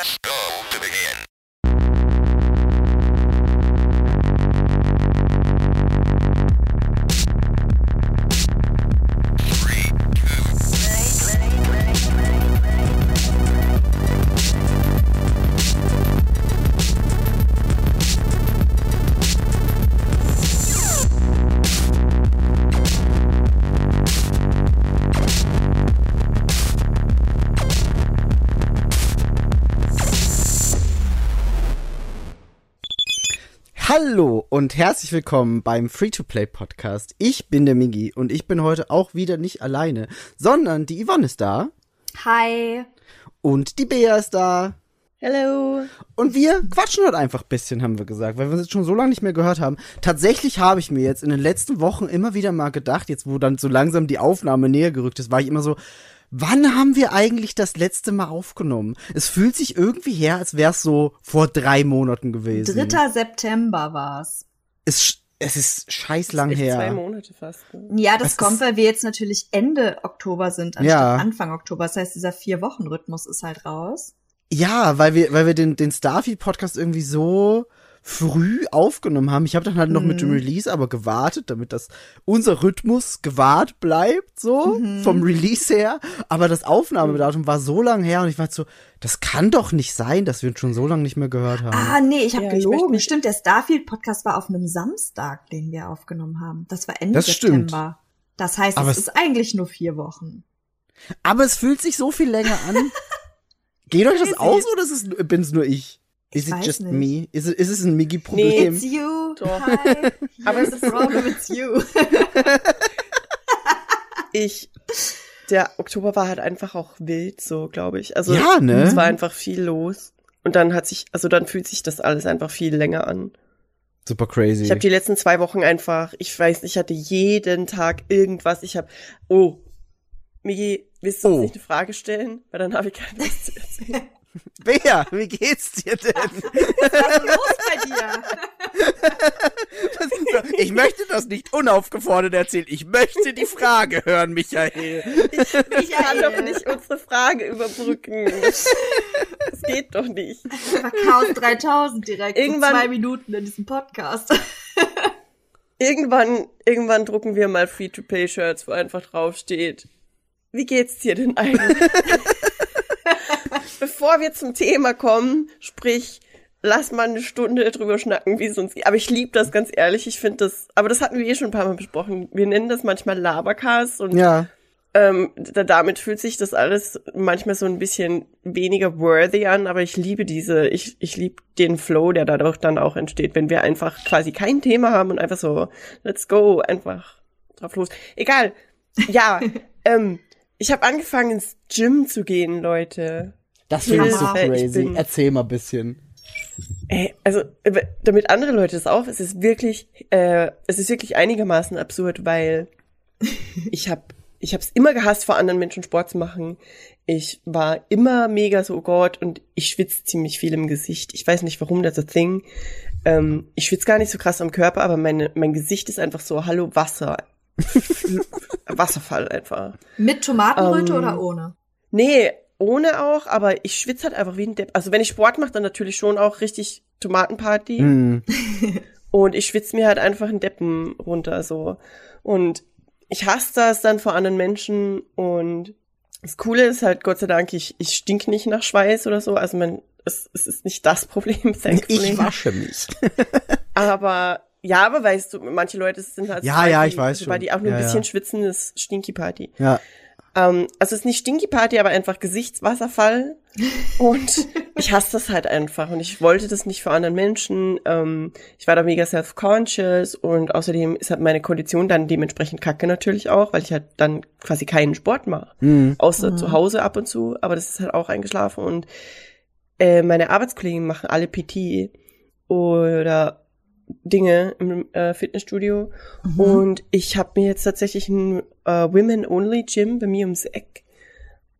Press go to begin. Und herzlich willkommen beim Free-to-Play Podcast. Ich bin der Migi und ich bin heute auch wieder nicht alleine, sondern die Yvonne ist da Hi. und die Bea ist da. Hello. Und wir quatschen heute einfach ein bisschen, haben wir gesagt, weil wir uns jetzt schon so lange nicht mehr gehört haben. Tatsächlich habe ich mir jetzt in den letzten Wochen immer wieder mal gedacht, jetzt wo dann so langsam die Aufnahme näher gerückt ist, war ich immer so, wann haben wir eigentlich das letzte Mal aufgenommen? Es fühlt sich irgendwie her, als wäre es so vor drei Monaten gewesen. 3. September war's. Es, es ist scheiß lang her. zwei Monate fast. Ne? Ja, das Es kommt, ist- weil wir jetzt natürlich Ende Oktober sind, anstatt Ja. Anfang Oktober. Das heißt, dieser Vier-Wochen-Rhythmus ist halt raus. Ja, weil wir, weil wir den, den Starfield-Podcast irgendwie so früh aufgenommen haben. Ich habe dann halt noch mit dem Release aber gewartet, damit das unser Rhythmus gewahrt bleibt, so vom Release her. Aber das Aufnahmedatum war so lang her und ich war so, das kann doch nicht sein, dass wir uns schon so lange nicht mehr gehört haben. Ah, nee, ich habe Ja, ich gelogen. mich- Stimmt, der Starfield-Podcast war auf einem Samstag, den wir aufgenommen haben. Das war Ende Das stimmt. September. Das heißt, Aber es es- ist eigentlich nur vier Wochen. Aber es fühlt sich so viel länger an. Geht euch das aus oder ist es, nur ich? Ich Is it just nicht. me? Is it, ist es ein Migi-Problem? It's you. Doch. Hi. Aber Here's the problem, it's you. Ich, der Oktober war halt einfach auch wild, so glaube ich. Also Ja, ne? es war einfach viel los. Und dann hat sich, also dann fühlt sich das alles einfach viel länger an. Super crazy. Ich habe die letzten zwei Wochen einfach, ich weiß nicht, ich hatte jeden Tag irgendwas. Ich habe, oh, Migi, willst du uns Oh. nicht eine Frage stellen? Weil dann habe ich keine Lust zu erzählen. Bea, wie geht's dir denn? Was ist los bei dir? Ich möchte das nicht unaufgefordert erzählen. Ich möchte die Frage hören, Michael. Ich kann doch nicht unsere Frage überbrücken. Das geht doch nicht. Chaos 3000 direkt. Irgendwann- so zwei Minuten in diesem Podcast. Irgendwann, irgendwann drucken wir mal Free-to-Play-Shirts, wo einfach draufsteht, wie geht's dir denn eigentlich? Bevor wir zum Thema kommen, sprich, lass mal eine Stunde drüber schnacken, wie es uns geht. Aber ich liebe das ganz ehrlich. Ich finde das, aber das hatten wir eh schon ein paar Mal besprochen. Wir nennen das manchmal Labercast und Ja. ähm, da, damit fühlt sich das alles manchmal so ein bisschen weniger worthy an, aber ich liebe diese, ich, ich liebe den Flow, der dadurch dann auch entsteht, wenn wir einfach quasi kein Thema haben und einfach so, let's go, einfach drauf los. Egal. Ja, ähm, ich habe angefangen ins Gym zu gehen, Leute. Das finde ich so. Ich crazy. bin- Erzähl mal ein bisschen. Ey, also damit andere Leute das auch, es ist wirklich, äh, es ist wirklich einigermaßen absurd, weil ich habe ich habe es immer gehasst, vor anderen Menschen Sport zu machen. Ich war immer mega so, oh Gott, und ich schwitze ziemlich viel im Gesicht. Ich weiß nicht, warum, that's a thing. Ähm, ich schwitze gar nicht so krass am Körper, aber meine, mein Gesicht ist einfach so, hallo, Wasser. Wasserfall einfach. Mit Tomatenröte Ähm, oder ohne? Nee, ohne auch, aber ich schwitze halt einfach wie ein Depp. Also wenn ich Sport mache, dann natürlich schon auch richtig Tomatenparty. Hm. Und ich schwitze mir halt einfach einen Deppen runter, so. Und ich hasse das dann vor anderen Menschen. Und das Coole ist halt, Gott sei Dank, ich, ich stink nicht nach Schweiß oder so. Also man, es, es ist nicht das Problem, thankfully. Ich wasche mich. Aber, ja, aber weißt du, manche Leute sind halt, Ja, sobald ja, die, ich weiß Sobald schon. die auch nur Ja, ein bisschen ja. schwitzen, ist Stinky Party. Ja. Ähm, also es ist nicht Stinky Party, aber einfach Gesichtswasserfall. Und ich hasse das halt einfach. Und ich wollte das nicht für anderen Menschen. Ähm, ich war da mega self-conscious und außerdem ist halt meine Kondition dann dementsprechend kacke natürlich auch, weil ich halt dann quasi keinen Sport mache. Hm. Außer zu Hause ab und zu, aber das ist halt auch eingeschlafen. Und äh, meine Arbeitskollegen machen alle PT oder Dinge im äh, Fitnessstudio. Und ich habe mir jetzt tatsächlich ein äh, Women-Only-Gym bei mir ums Eck.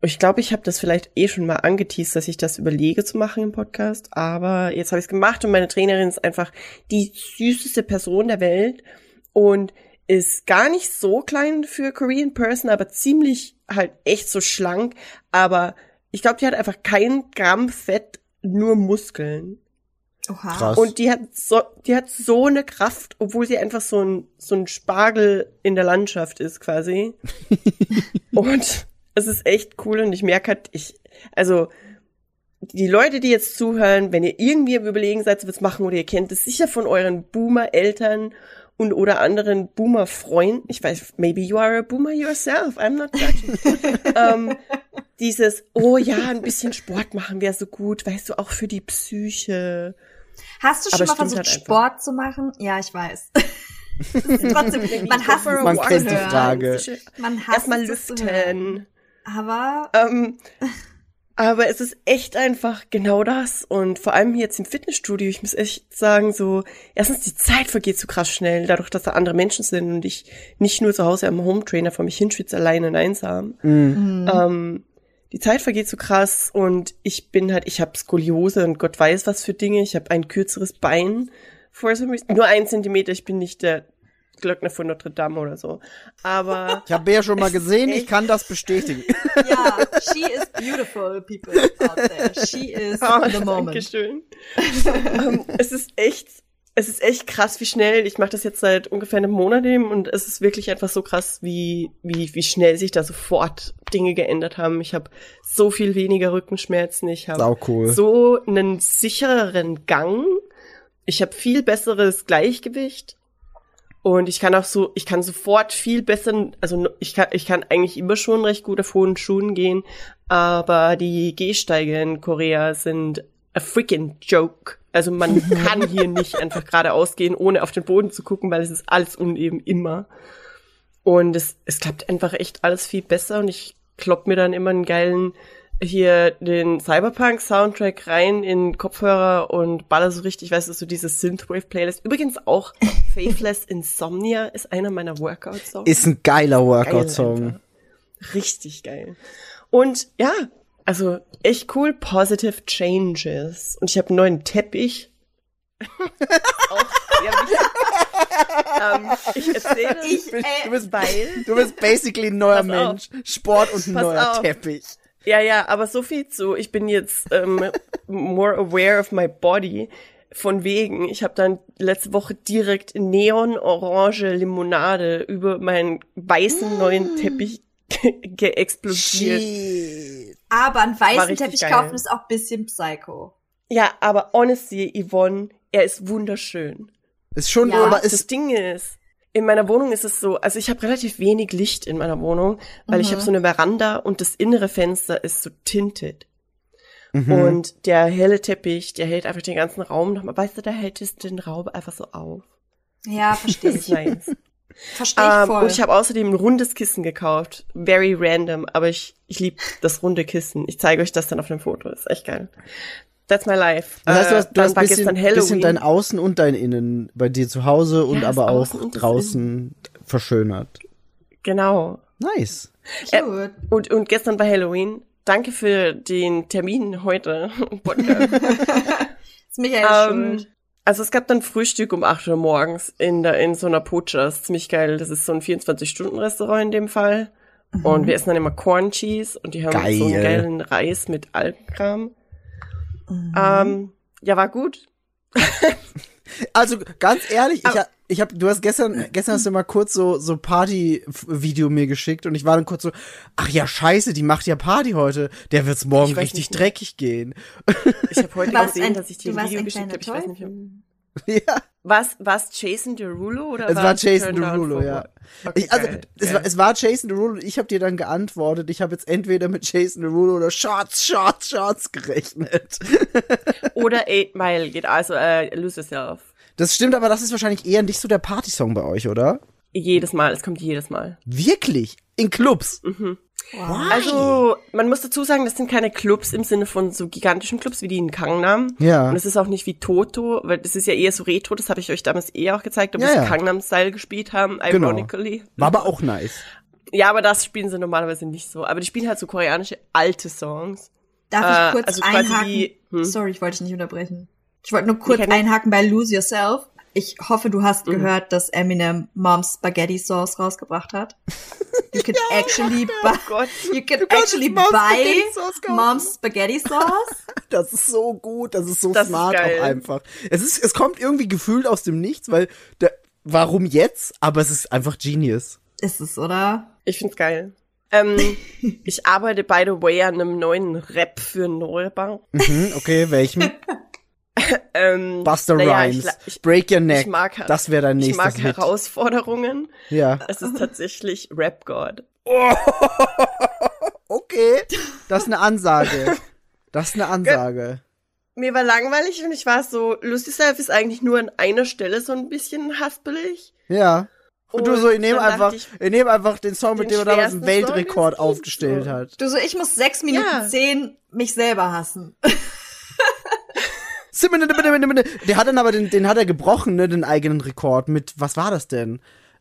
Ich glaube, ich habe das vielleicht eh schon mal angeteased, dass ich das überlege zu machen im Podcast. Aber jetzt habe ich es gemacht und meine Trainerin ist einfach die süßeste Person der Welt und ist gar nicht so klein für Korean Person, aber ziemlich halt echt so schlank. Aber ich glaube, die hat einfach kein Gramm Fett nur Muskeln. Oha. Krass. Und die hat so, die hat so eine Kraft, obwohl sie einfach so ein, so ein Spargel in der Landschaft ist, quasi. und es ist echt cool und ich merke halt, ich, also, die Leute, die jetzt zuhören, wenn ihr irgendwie am Überlegen seid, was machen oder ihr kennt es sicher von euren Boomer-Eltern und oder anderen Boomer-Freunden. Ich weiß, maybe you are a Boomer yourself. I'm not judging. ähm, dieses, oh ja, ein bisschen Sport machen wäre so gut, weißt du, auch für die Psyche. Hast du Aber schon mal versucht, halt. Sport zu machen? Ja, ich weiß. Trotzdem, man hasst es Man zu kennt die. Frage. Man hasst Erstmal lüften. Aber Ähm, aber es ist echt einfach genau das. Und vor allem jetzt im Fitnessstudio, ich muss echt sagen, so, erstens, die Zeit vergeht so krass schnell, dadurch, dass da andere Menschen sind und ich nicht nur zu Hause am Hometrainer vor mich hinschwitze, alleine und einsam. Mhm. Ähm, die Zeit vergeht so krass und ich bin halt, ich habe Skoliose und Gott weiß was für Dinge. Ich habe ein kürzeres Bein. For some reason. Nur ein Zentimeter, ich bin nicht der Glöckner von Notre Dame oder so. Aber Ich habe ja schon mal gesehen, ich kann das bestätigen. ja, she is beautiful, people out there. She is Oh, the moment. Dankeschön. ähm, es ist echt, es ist echt krass, wie schnell. Ich mache das jetzt seit ungefähr einem Monat eben und es ist wirklich einfach so krass, wie wie wie schnell sich da sofort Dinge geändert haben. Ich habe so viel weniger Rückenschmerzen. Ich habe cool. so einen sichereren Gang. Ich habe viel besseres Gleichgewicht. Und ich kann auch so, ich kann sofort viel besser, also ich kann, ich kann eigentlich immer schon recht gut auf hohen Schuhen gehen, aber die Gehsteige in Korea sind a freaking joke. Also man kann hier nicht einfach geradeaus gehen, ohne auf den Boden zu gucken, weil es ist alles uneben immer. Und es, es klappt einfach echt alles viel besser und ich klopp mir dann immer einen geilen hier den Cyberpunk-Soundtrack rein in Kopfhörer und baller so richtig, weißt du, so diese Synthwave-Playlist. Übrigens auch Faithless Insomnia ist einer meiner Workout-Songs. Ist ein geiler Geil Workout-Song. einfach. Richtig geil. Und ja, also echt cool, positive changes. Und ich habe einen neuen Teppich. auch ähm, ich erzähle Ich, äh, Du bist, weil du bist basically ein neuer Pass auf. Mensch. Sport und ein Pass neuer auf. Teppich. Ja, ja, aber so viel zu, ich bin jetzt ähm, more aware of my body. Von wegen, ich habe dann letzte Woche direkt neon-orange Limonade über meinen weißen neuen Teppich ge geexplodiert. Shit. aber einen weißen Teppich geil. kaufen ist auch bisschen psycho. Ja, aber honestly, Yvonne, er ist wunderschön. Ist schon, Ja, aber Das ist, Ding ist, in meiner Wohnung ist es so, also ich habe relativ wenig Licht in meiner Wohnung, weil ich Mhm. habe so eine Veranda und das innere Fenster ist so tinted. mhm. Und der helle Teppich, der hält einfach den ganzen Raum nochmal, weißt du, der hält es den Raum einfach so auf. Ja, verstehe Das ist ich. nice. Verstehe ich ähm, voll. und ich habe außerdem ein rundes Kissen gekauft. Very random, aber ich, ich liebe das runde Kissen. Ich zeige euch das dann auf dem Foto. ist echt geil. That's my life. das heißt, du hast, du dann hast war bisschen, gestern Halloween. bisschen dein Außen und dein Innen bei dir zu Hause und Ja, aber auch draußen verschönert. Genau. Nice. Cute. Und, und gestern war Halloween. Danke für den Termin heute. Ist Michael ähm, schuld. Also es gab dann Frühstück um 8 Uhr morgens in, der, in so einer Pocha. Das ist ziemlich geil. Das ist so ein 24-Stunden-Restaurant in dem Fall. Und wir essen dann immer Corn Cheese und die haben Geil. so einen geilen Reis mit Algenkram. Ähm, ja, war gut. Also ganz ehrlich, ich, ich hab, du hast gestern, gestern hast du mal kurz so so Party-Video mir geschickt und ich war dann kurz so, ach ja Scheiße, die macht ja Party heute, der wird's morgen richtig dreckig gehen. Ich habe heute gesehen, ein- dass ich dir ein Video geschickt habe. Ich weiß nicht ja, Was, was Jason Derulo oder es war war's Jason Derulo, ja. Okay, Ich, also geil, es geil. war, es war Jason Derulo und ich habe dir dann geantwortet, ich habe jetzt entweder mit Jason Derulo oder Shots, Shots, Shots gerechnet. Oder Eight Mile geht, also äh, Lose Yourself. Das stimmt, aber das ist wahrscheinlich eher nicht so der Partysong bei euch, oder? Jedes Mal, es kommt jedes Mal. Wirklich? In Clubs? Mhm. Wow. Also, man muss dazu sagen, das sind keine Clubs im Sinne von so gigantischen Clubs wie die in Kangnam. Ja. Und es ist auch nicht wie Toto, weil das ist ja eher so Retro, das habe ich euch damals eh auch gezeigt, ob Ja, wir ja. Kangnam-Style gespielt haben, Genau. ironically. War aber auch nice. Ja, aber das spielen sie normalerweise nicht so. Aber die spielen halt so koreanische alte Songs. Darf äh, ich kurz also einhaken? wie- hm? Sorry, ich wollte dich nicht unterbrechen. Ich wollte nur kurz einhaken bei Lose Yourself. Ich hoffe, du hast Mhm. gehört, dass Eminem Mom's Spaghetti Sauce rausgebracht hat. You can actually buy, Gott. you can kannst actually Mom's buy Spaghetti. Mom's Spaghetti Sauce. Das ist so gut, das ist so Das ist smart geil. auch einfach. Es ist, es kommt irgendwie gefühlt aus dem Nichts, weil der, warum jetzt? Aber es ist einfach Genius. Ist es, oder? Ich find's geil. Ähm, ich arbeite, by the way, an einem neuen Rap für Neubank. Mhm, okay, welchem? Ähm, Buster naja, Rhymes. Ich, ich, Break your neck. ich mag, das wäre dein ich nächstes mag Hit. Herausforderungen. Ja. Es ist tatsächlich Rap God. Okay, das ist eine Ansage. Das ist eine Ansage. Mir war langweilig und ich war so, Lucy Self ist eigentlich nur an einer Stelle so ein bisschen haspelig. Ja. Und du Und so, ich nehme einfach, ich, nehme einfach den Song, mit den dem er damals einen Weltrekord aufgestellt so. hat. Du so, ich muss sechs Minuten Ja. zehn mich selber hassen. Der hat dann aber den, den hat er gebrochen, ne, den eigenen Rekord mit, was war das denn?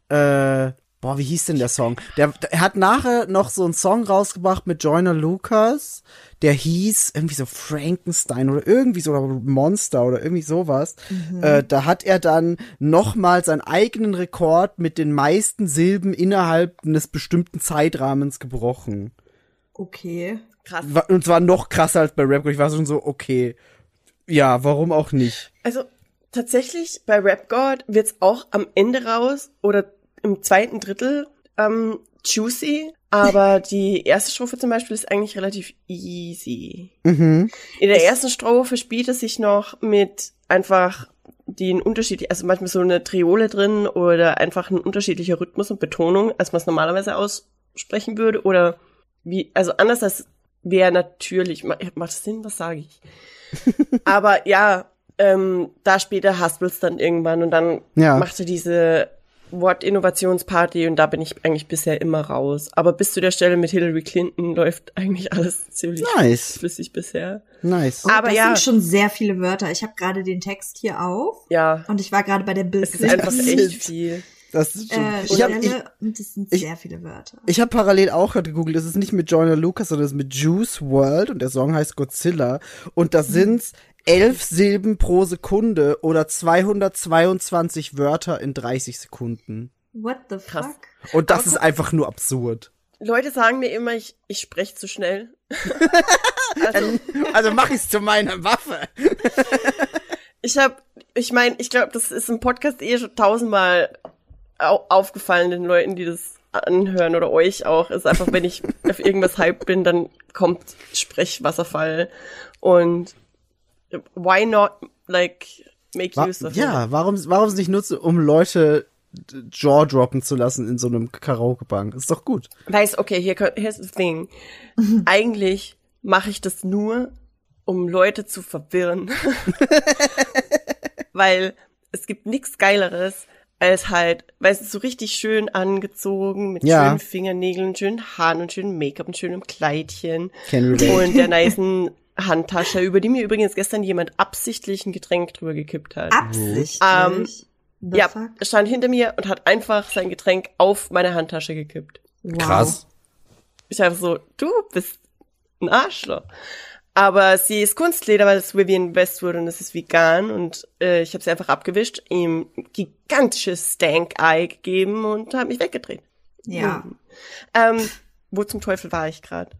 Äh, boah, wie hieß denn der Song? Der, er hat nachher noch so einen Song rausgebracht mit Joyner Lucas, der hieß irgendwie so Frankenstein oder irgendwie so oder Monster oder irgendwie sowas. Äh, da hat er dann nochmal seinen eigenen Rekord mit den meisten Silben innerhalb eines bestimmten Zeitrahmens gebrochen. Okay. Krass. Und zwar noch krasser als bei Rap. Ich war schon so, okay. Ja, warum auch nicht? Also tatsächlich bei Rap God wird's auch am Ende raus oder im zweiten Drittel ähm, juicy, aber die erste Strophe zum Beispiel ist eigentlich relativ easy. Mhm. In der ersten Strophe spielt es sich noch mit einfach den Unterschied, also manchmal so eine Triole drin oder einfach ein unterschiedlicher Rhythmus und Betonung, als man es normalerweise aussprechen würde oder wie, also anders als wäre natürlich, ma- macht das Sinn, was sage ich? Aber ja, ähm, da später haspelt's dann irgendwann und dann Ja. macht er diese Wort-Innovationsparty und da bin ich eigentlich bisher immer raus. Aber bis zu der Stelle mit Hillary Clinton läuft eigentlich alles ziemlich Nice. flüssig bisher. Nice. Oh, Aber das ja. sind schon sehr viele Wörter. Ich habe gerade den Text hier auf Ja, und ich war gerade bei der Bild. es ist einfach echt viel. Das ist schon. äh, ich habe ich, und es sind ich- sehr viele Wörter. ich hab parallel auch gerade gegoogelt. Das ist nicht mit Joyner Lucas, sondern das ist mit Juice World und der Song heißt Godzilla. Und das sind's elf Silben pro Sekunde oder 222 Wörter in 30 Sekunden. What the Krass. fuck? Und das Aber ist einfach nur absurd. Leute sagen mir immer, ich, ich spreche zu schnell. also, Also mach ich's zu meiner Waffe. ich habe, ich meine, ich glaube, das ist im Podcast eh schon tausendmal au aufgefallen den Leuten, die das anhören oder euch auch. Ist einfach, wenn ich auf irgendwas hype bin, dann kommt Sprechwasserfall und why not like make Wa use of it? ja, warum, warum es nicht nutzen, um Leute jaw droppen zu lassen in so einem Karaoke-Bank? Ist doch gut. Weiß, okay, hier, here's the thing. Eigentlich mache ich das nur, um Leute zu verwirren. Weil es gibt nichts Geileres, als halt, weißt du, so richtig schön angezogen, mit Ja. schönen Fingernägeln, schönen Haaren und schönem Make-up und schönem Kleidchen. Und der nicen Handtasche, über die mir übrigens gestern jemand absichtlich ein Getränk drüber gekippt hat. Absichtlich. Ähm, ja, fuck? er stand hinter mir und hat einfach sein Getränk auf meine Handtasche gekippt. Wow. Ich war einfach so, du bist ein Arschloch. Aber sie ist Kunstleder, weil es Vivian Westwood und es ist vegan und äh, ich habe sie einfach abgewischt, ihm ein gigantisches Stank-Eye gegeben und habe mich weggedreht. Ja. Ähm, wo zum Teufel war ich gerade?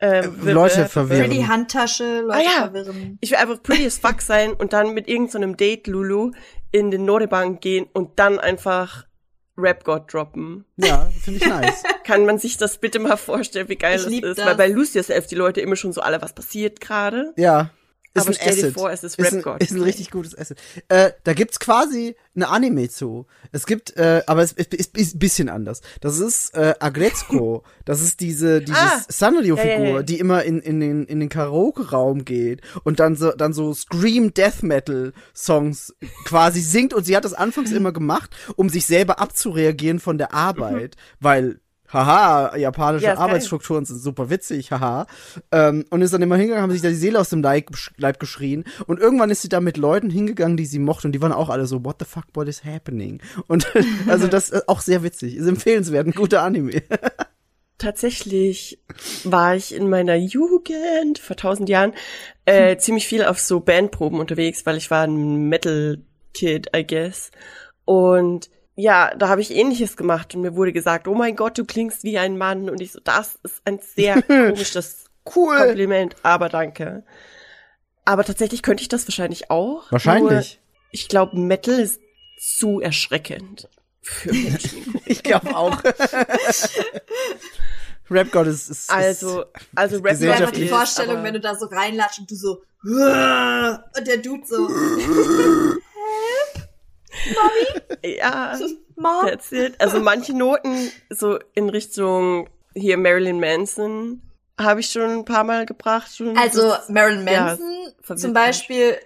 Ähm, wir- Leute äh, verwirren. Die Handtasche, Leute Ah, ja. verwirren. Ich will einfach pretty as fuck sein und dann mit irgendeinem Date Lulu in den Norebank gehen und dann einfach Rap God droppen. Ja, finde ich nice. Kann man sich das bitte mal vorstellen, wie geil Ich das ist? das. Weil bei Lucius Elf die Leute immer schon so alle, was passiert gerade. Ja. Ist Aber ein stell dir Asset. vor, es ist ist ein, Rap-God. ist ein richtig gutes Asset. Äh, da gibt's quasi eine Anime zu. Es gibt, äh, aber es ist, ist, ist ein bisschen anders. Das ist äh, Agretzko. das ist diese diese Ah! Sanrio-Figur, Ja, ja, ja. die immer in, in den in den Karaoke-Raum geht und dann so dann so Scream Death Metal Songs quasi singt und sie hat das anfangs immer gemacht, um sich selber abzureagieren von der Arbeit, weil Haha, japanische Ja. Arbeitsstrukturen sind super witzig, haha. Ähm, und ist dann immer hingegangen, haben sich da die Seele aus dem Leib, Leib geschrien. Und irgendwann ist sie da mit Leuten hingegangen, die sie mochte. Und die waren auch alle so, what the fuck, what is happening? Und also das ist auch sehr witzig. Ist empfehlenswert, ein guter Anime. Tatsächlich war ich in meiner Jugend vor tausend Jahren äh, ziemlich viel auf so Bandproben unterwegs, weil ich war ein Metal Kid, I guess. Und ja, da habe ich ähnliches gemacht und mir wurde gesagt, oh mein Gott, du klingst wie ein Mann. Und ich so, das ist ein sehr komisches Cool. Kompliment, aber danke. Aber tatsächlich könnte ich das wahrscheinlich auch. Wahrscheinlich. Nur ich glaube, Metal ist zu erschreckend für Menschen. Ich glaube auch. Rap God ist, ist Also, also Rap aber Gesellschaftlich die Vorstellung, wenn du da so reinlatscht und du so und der Dude so ja, Mom. that's it. Also manche Noten so in Richtung hier Marilyn Manson habe ich schon ein paar Mal gebracht. Schon Also Das- Marilyn ja, Manson verwirrt zum mich. Beispiel,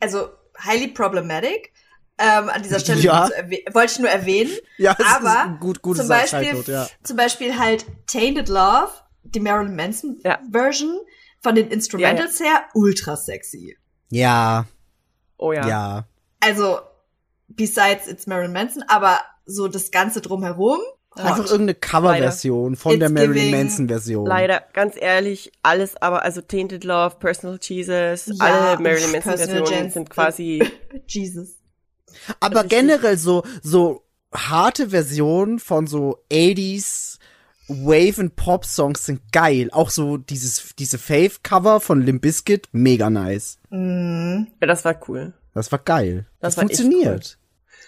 also highly problematic. Ähm, an dieser Stelle Ja. wollte ich nur erwähnen. Ja, es ist aber ein gut- gutes zum Beispiel, ja. zum Beispiel halt Tainted Love, die Marilyn Manson Ja. Version von den Instrumentals her ultra sexy. Ja, Oh ja. ja. Also besides it's Marilyn Manson, aber so das ganze drumherum. Einfach hot. irgendeine Coverversion von It's der Marilyn giving- Manson Version. Leider, ganz ehrlich, alles, aber also Tainted Love, Personal Jesus, Ja, alle Marilyn uff, Manson Personal Versionen Gens- sind quasi, Jesus. Aber Richtig. generell so, so harte Versionen von so 80s Wave and Pop Songs sind geil. Auch so dieses, diese Fave Cover von Limp Bizkit, mega nice. Mm. ja, das war cool. Das war geil. Das, Das war funktioniert.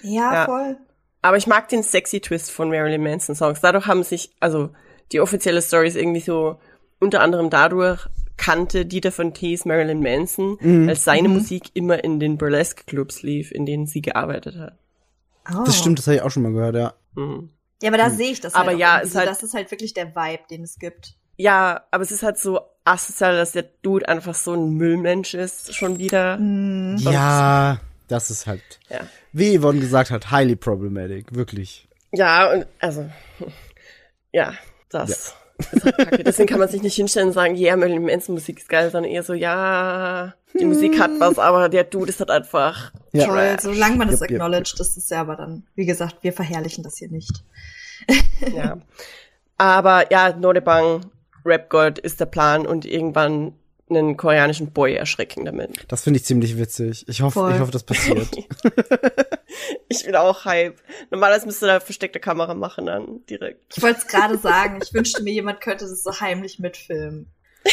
Ja, Ja. voll. Aber ich mag den sexy Twist von Marilyn Manson Songs. Dadurch haben sich, also die offizielle Story ist irgendwie so, unter anderem dadurch kannte Dieter von Tees Marilyn Manson, Mhm. weil seine Musik immer in den Burlesque Clubs lief, in denen sie gearbeitet hat. Oh. Das stimmt, das habe ich auch schon mal gehört, ja. Mhm. Ja, aber da sehe ich das Aber halt auch ja, so. halt- das ist halt wirklich der Vibe, den es gibt. Ja, aber es ist halt so asozial, dass der Dude einfach so ein Müllmensch ist, schon wieder. Mhm. Ja, das ist halt, Ja. wie Yvonne gesagt hat, highly problematic. Wirklich. Ja, und also, ja, das ist halt kacke. Deswegen kann man sich nicht hinstellen und sagen, yeah, Marilyn Manson Musik ist geil, sondern eher so, ja, die Musik hat was, aber der Dude ist halt einfach Ja. Toll, solange man das Yep, yep. acknowledged, das ist ja aber dann, wie gesagt, wir verherrlichen das hier nicht. Ja. Aber ja, Nodebang, Rap God ist der Plan und irgendwann einen koreanischen Boy erschrecken damit. Das finde ich ziemlich witzig. Ich hoffe, ich hoffe, das passiert. Ich bin auch hype. Normalerweise müsste da versteckte Kamera machen dann direkt. Ich wollte es gerade sagen, ich wünschte mir, jemand könnte das so heimlich mitfilmen.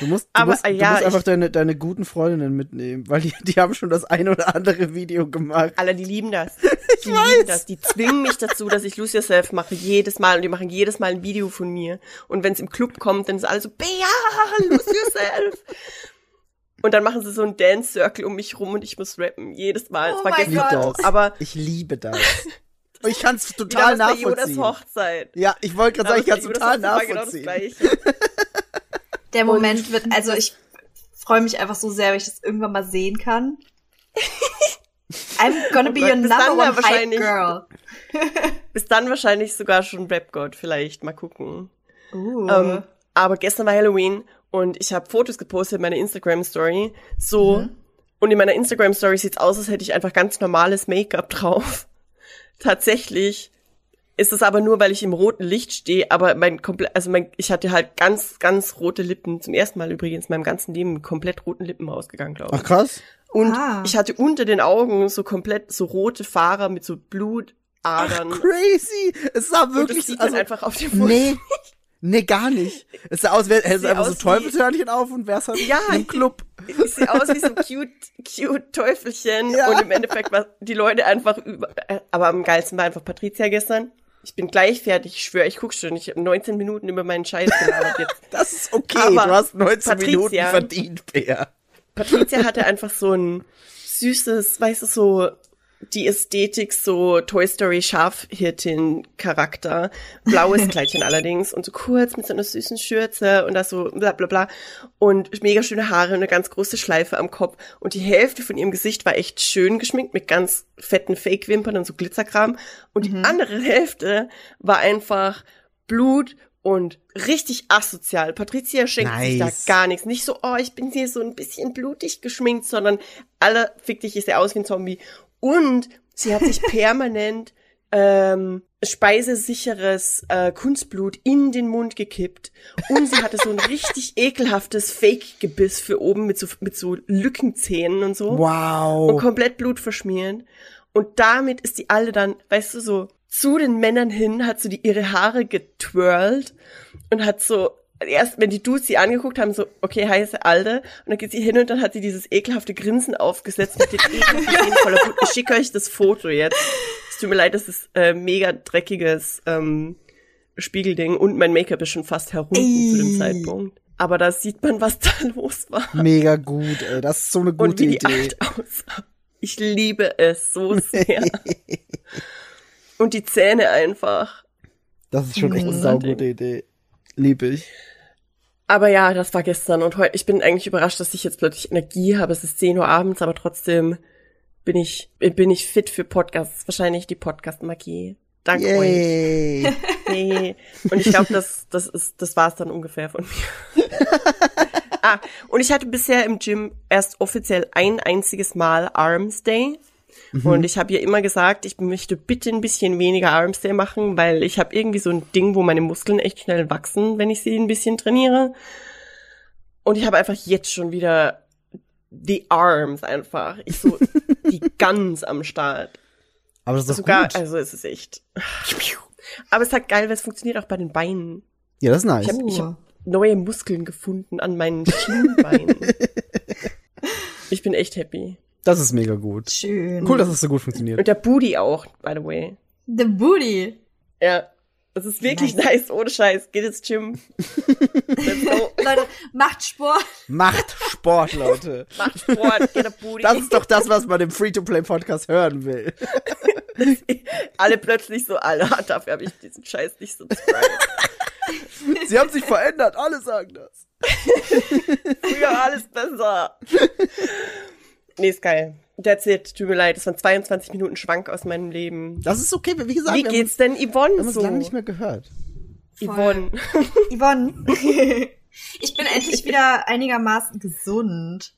Du musst, du Aber, musst, du ja, musst einfach ich- deine, deine guten Freundinnen mitnehmen, weil die, die haben schon das ein oder andere Video gemacht. Alle, die lieben das. Die lieben das. Die zwingen mich dazu, dass ich Lose Yourself mache, jedes Mal. Und die machen jedes Mal ein Video von mir. Und wenn es im Club kommt, dann ist alles so, Bea, Lose Yourself. Und dann machen sie so einen Dance Circle um mich rum und ich muss rappen. Jedes Mal. Oh Es war mein gestern Gott. Aber Ich liebe das. Und ich kann es total was bei Jonas nachvollziehen. Hochzeit. Ja, ich wollte gerade sagen, ich kann es total genau nachvollziehen. Gleiche. Der Moment wird, also ich freue mich einfach so sehr, wenn ich das irgendwann mal sehen kann. I'm gonna Oh be Gott, your number one hype wahrscheinlich- girl. Bis dann wahrscheinlich sogar schon Rap God, vielleicht. Mal gucken. Uh. Ähm, aber gestern war Halloween und ich habe Fotos gepostet in meiner Instagram-Story. So. Mhm. Und in meiner Instagram-Story sieht's aus, als hätte ich einfach ganz normales Make-up drauf. Tatsächlich ist es aber nur, weil ich im roten Licht stehe, aber mein komplett, also mein, ich hatte halt ganz, ganz rote Lippen. Zum ersten Mal übrigens in meinem ganzen Leben mit komplett roten Lippen rausgegangen, glaube ich. Ach krass. Und Ah. ich hatte unter den Augen so komplett so rote Fahrer mit so Blutadern. Crazy. Es sah und wirklich sieht also, einfach auf dem Foto. Nee. Nee, gar nicht. Es sah aus, wäre hättest du Sieht einfach so Teufelshörnchen auf und wär's halt Ja, im Club. Ich sehe aus wie so ein cute, cute Teufelchen. Ja. Und im Endeffekt war die Leute einfach über. äh, Aber am geilsten war einfach Patricia gestern. Ich bin gleich fertig, ich schwöre, ich guck schon. Ich habe 19 Minuten über meinen Scheiß gelabert jetzt. Das ist okay. Aber du hast 19 Patricia- Minuten verdient, Bär. Patricia hatte einfach so ein süßes, weißt du, so die Ästhetik, so Toy Story Schafhirtin Charakter. Blaues Kleidchen allerdings und so kurz mit so einer süßen Schürze und da so bla bla bla. Und mega schöne Haare und eine ganz große Schleife am Kopf. Und die Hälfte von ihrem Gesicht war echt schön geschminkt mit ganz fetten Fake-Wimpern und so Glitzerkram. Und die andere Hälfte war einfach Blut und richtig asozial. Patricia schenkt sich da Nice. gar nichts. Nicht so, oh, ich bin hier so ein bisschen blutig geschminkt, sondern alle fick dich, ist er aus wie ein Zombie. Und sie hat sich permanent ähm, speisesicheres äh, Kunstblut in den Mund gekippt und sie hatte so ein richtig ekelhaftes Fake-Gebiss für oben mit so, mit so Lückenzähnen und so und Wow. komplett Blut verschmiert. Und damit ist die alle dann, weißt du, so zu den Männern hin, hat so die ihre Haare getwirlt und hat so erst, wenn die Dudes sie angeguckt haben, so, okay, heiße Alte, und dann geht sie hin und dann hat sie dieses ekelhafte Grinsen aufgesetzt mit den ekelhaften voller Blut. Ich schicke euch das Foto jetzt. Es tut mir leid, das ist äh, mega dreckiges ähm, Spiegelding und mein Make-up ist schon fast herunter zu dem. Zeitpunkt. Aber da sieht man, was da los war Mega gut, ey. Das ist so eine und gute wie die Idee. Acht aussah. Ich liebe es so sehr. und die Zähne einfach. Das ist schon echt eine Großartig. saugute Idee. Lieb ich. Aber ja, das war gestern und heute, ich bin eigentlich überrascht, dass ich jetzt plötzlich Energie habe. Es ist 10 Uhr abends, aber trotzdem bin ich, bin ich fit für Podcasts. Wahrscheinlich die Podcast-Magie. Dank euch. Yay. Und ich glaube, das, das ist, das war's dann ungefähr von mir. ah, und ich hatte bisher im Gym erst offiziell ein einziges Mal Arms Day. Und ich habe ihr immer gesagt, ich möchte bitte ein bisschen weniger Arms Day machen, weil ich habe irgendwie so ein Ding, wo meine Muskeln echt schnell wachsen, wenn ich sie ein bisschen trainiere. Und ich habe einfach jetzt schon wieder die Arms einfach. Ich so die Guns am Start. Aber das ist doch Sogar, gut. also es ist echt. Aber es ist halt geil, weil es funktioniert auch bei den Beinen. ja, das ist nice. Ich habe hab neue Muskeln gefunden an meinen Schienbeinen. ich bin echt happy. Das ist mega gut. Schön. Cool, dass es so gut funktioniert. Und der Booty auch, by the way. The Booty. Ja. Das ist wirklich nice, ohne Scheiß. Geht ins Gym. Leute, macht Sport. Macht Sport, Leute. Macht Sport, get a booty. Das ist doch das, was man im Free-to-Play-Podcast hören will. Alle plötzlich so, Alter, dafür habe ich diesen Scheiß nicht subscribed. Sie haben sich verändert, alle sagen das. Früher war alles besser. Nee, ist geil. That's it. Tut mir leid. Das waren 22 Minuten Schwank aus meinem Leben. Das ist okay, wie gesagt, Wie wir geht's denn haben Yvonne uns so? lange nicht mehr gehört. Yvonne. Yvonne. ich bin endlich wieder einigermaßen gesund.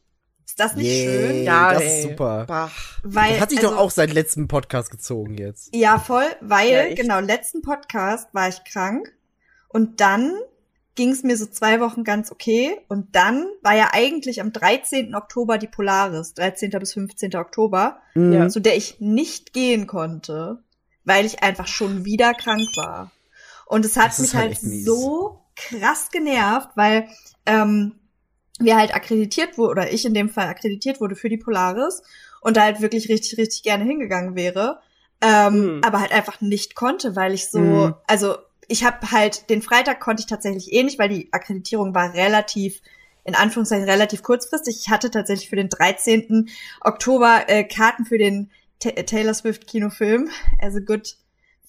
Ist das nicht Yay. schön? Ja, das ey. ist super. Bach. Weil, Das hat sich also, doch auch seit letztem Podcast gezogen jetzt. Ja, voll, weil, Ja, genau, letzten Podcast war ich krank und dann ging es mir so zwei Wochen ganz okay und dann war ja eigentlich am 13. Oktober die Polaris, 13. bis 15. Oktober, Mhm. Ja. zu der ich nicht gehen konnte, weil ich einfach schon wieder krank war. Und es hat mich halt halt so krass genervt, weil ähm, wir halt akkreditiert wurden, oder ich in dem Fall akkreditiert wurde für die Polaris und da halt wirklich richtig, richtig gerne hingegangen wäre, ähm, Mhm. aber halt einfach nicht konnte, weil ich so, Mhm. also ich habe halt, den Freitag konnte ich tatsächlich eh nicht, weil die Akkreditierung war relativ, in Anführungszeichen relativ kurzfristig. Ich hatte tatsächlich für den 13. Oktober äh, Karten für den Ta Taylor Swift Kinofilm. As a good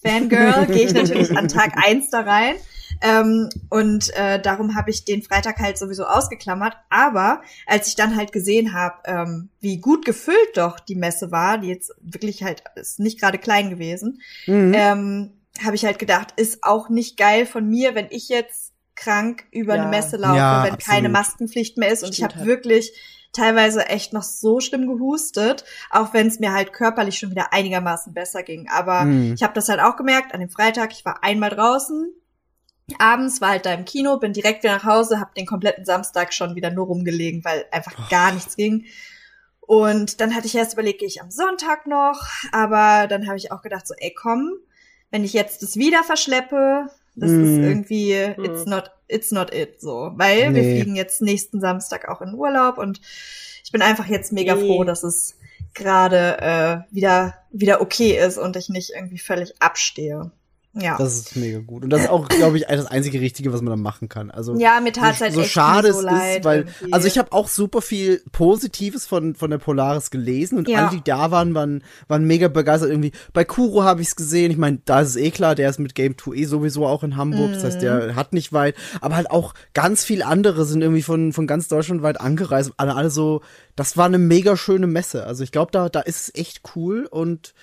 Fangirl gehe ich natürlich an Tag eins da rein. Ähm, und äh, darum habe ich den Freitag halt sowieso ausgeklammert. Aber als ich dann halt gesehen habe, ähm, wie gut gefüllt doch die Messe war, die jetzt wirklich halt ist nicht gerade klein gewesen, Mhm. ähm, habe ich halt gedacht, ist auch nicht geil von mir, wenn ich jetzt krank über Ja. eine Messe laufe, Ja, wenn keine absolut. Maskenpflicht mehr ist. Und ich habe halt. wirklich teilweise echt noch so schlimm gehustet, auch wenn es mir halt körperlich schon wieder einigermaßen besser ging. Aber Mhm. ich habe das halt auch gemerkt an dem Freitag. Ich war einmal draußen. Abends war halt da im Kino, bin direkt wieder nach Hause, habe den kompletten Samstag schon wieder nur rumgelegen, weil einfach gar nichts ging. Und dann hatte ich erst überlegt, gehe ich am Sonntag noch, aber dann habe ich auch gedacht, so, ey, komm, wenn ich jetzt das wieder verschleppe, das ist Mm. irgendwie, Mm. it's not, it's not it, so. Weil wir Nee. fliegen jetzt nächsten Samstag auch in Urlaub und ich bin einfach jetzt mega Nee. froh, dass es gerade äh, wieder, wieder okay ist und ich nicht irgendwie völlig abstehe. Ja. Das ist mega gut. Und das ist auch, glaube ich, das einzige Richtige, was man da machen kann. Also ja, mir tat's so, halt so schade so es ist, weil irgendwie. also ich habe auch super viel Positives von von der Polaris gelesen und Ja. alle, die da waren, waren waren mega begeistert irgendwie. Bei Kuro habe ich es gesehen. Ich meine, da ist es eh klar, der ist mit Game 2 eh sowieso auch in Hamburg. Das heißt, Mhm. der hat nicht weit, aber halt auch ganz viel andere sind irgendwie von von ganz Deutschland weit angereist. Alle alle so, das war eine mega schöne Messe. Also ich glaube, da da ist es echt cool und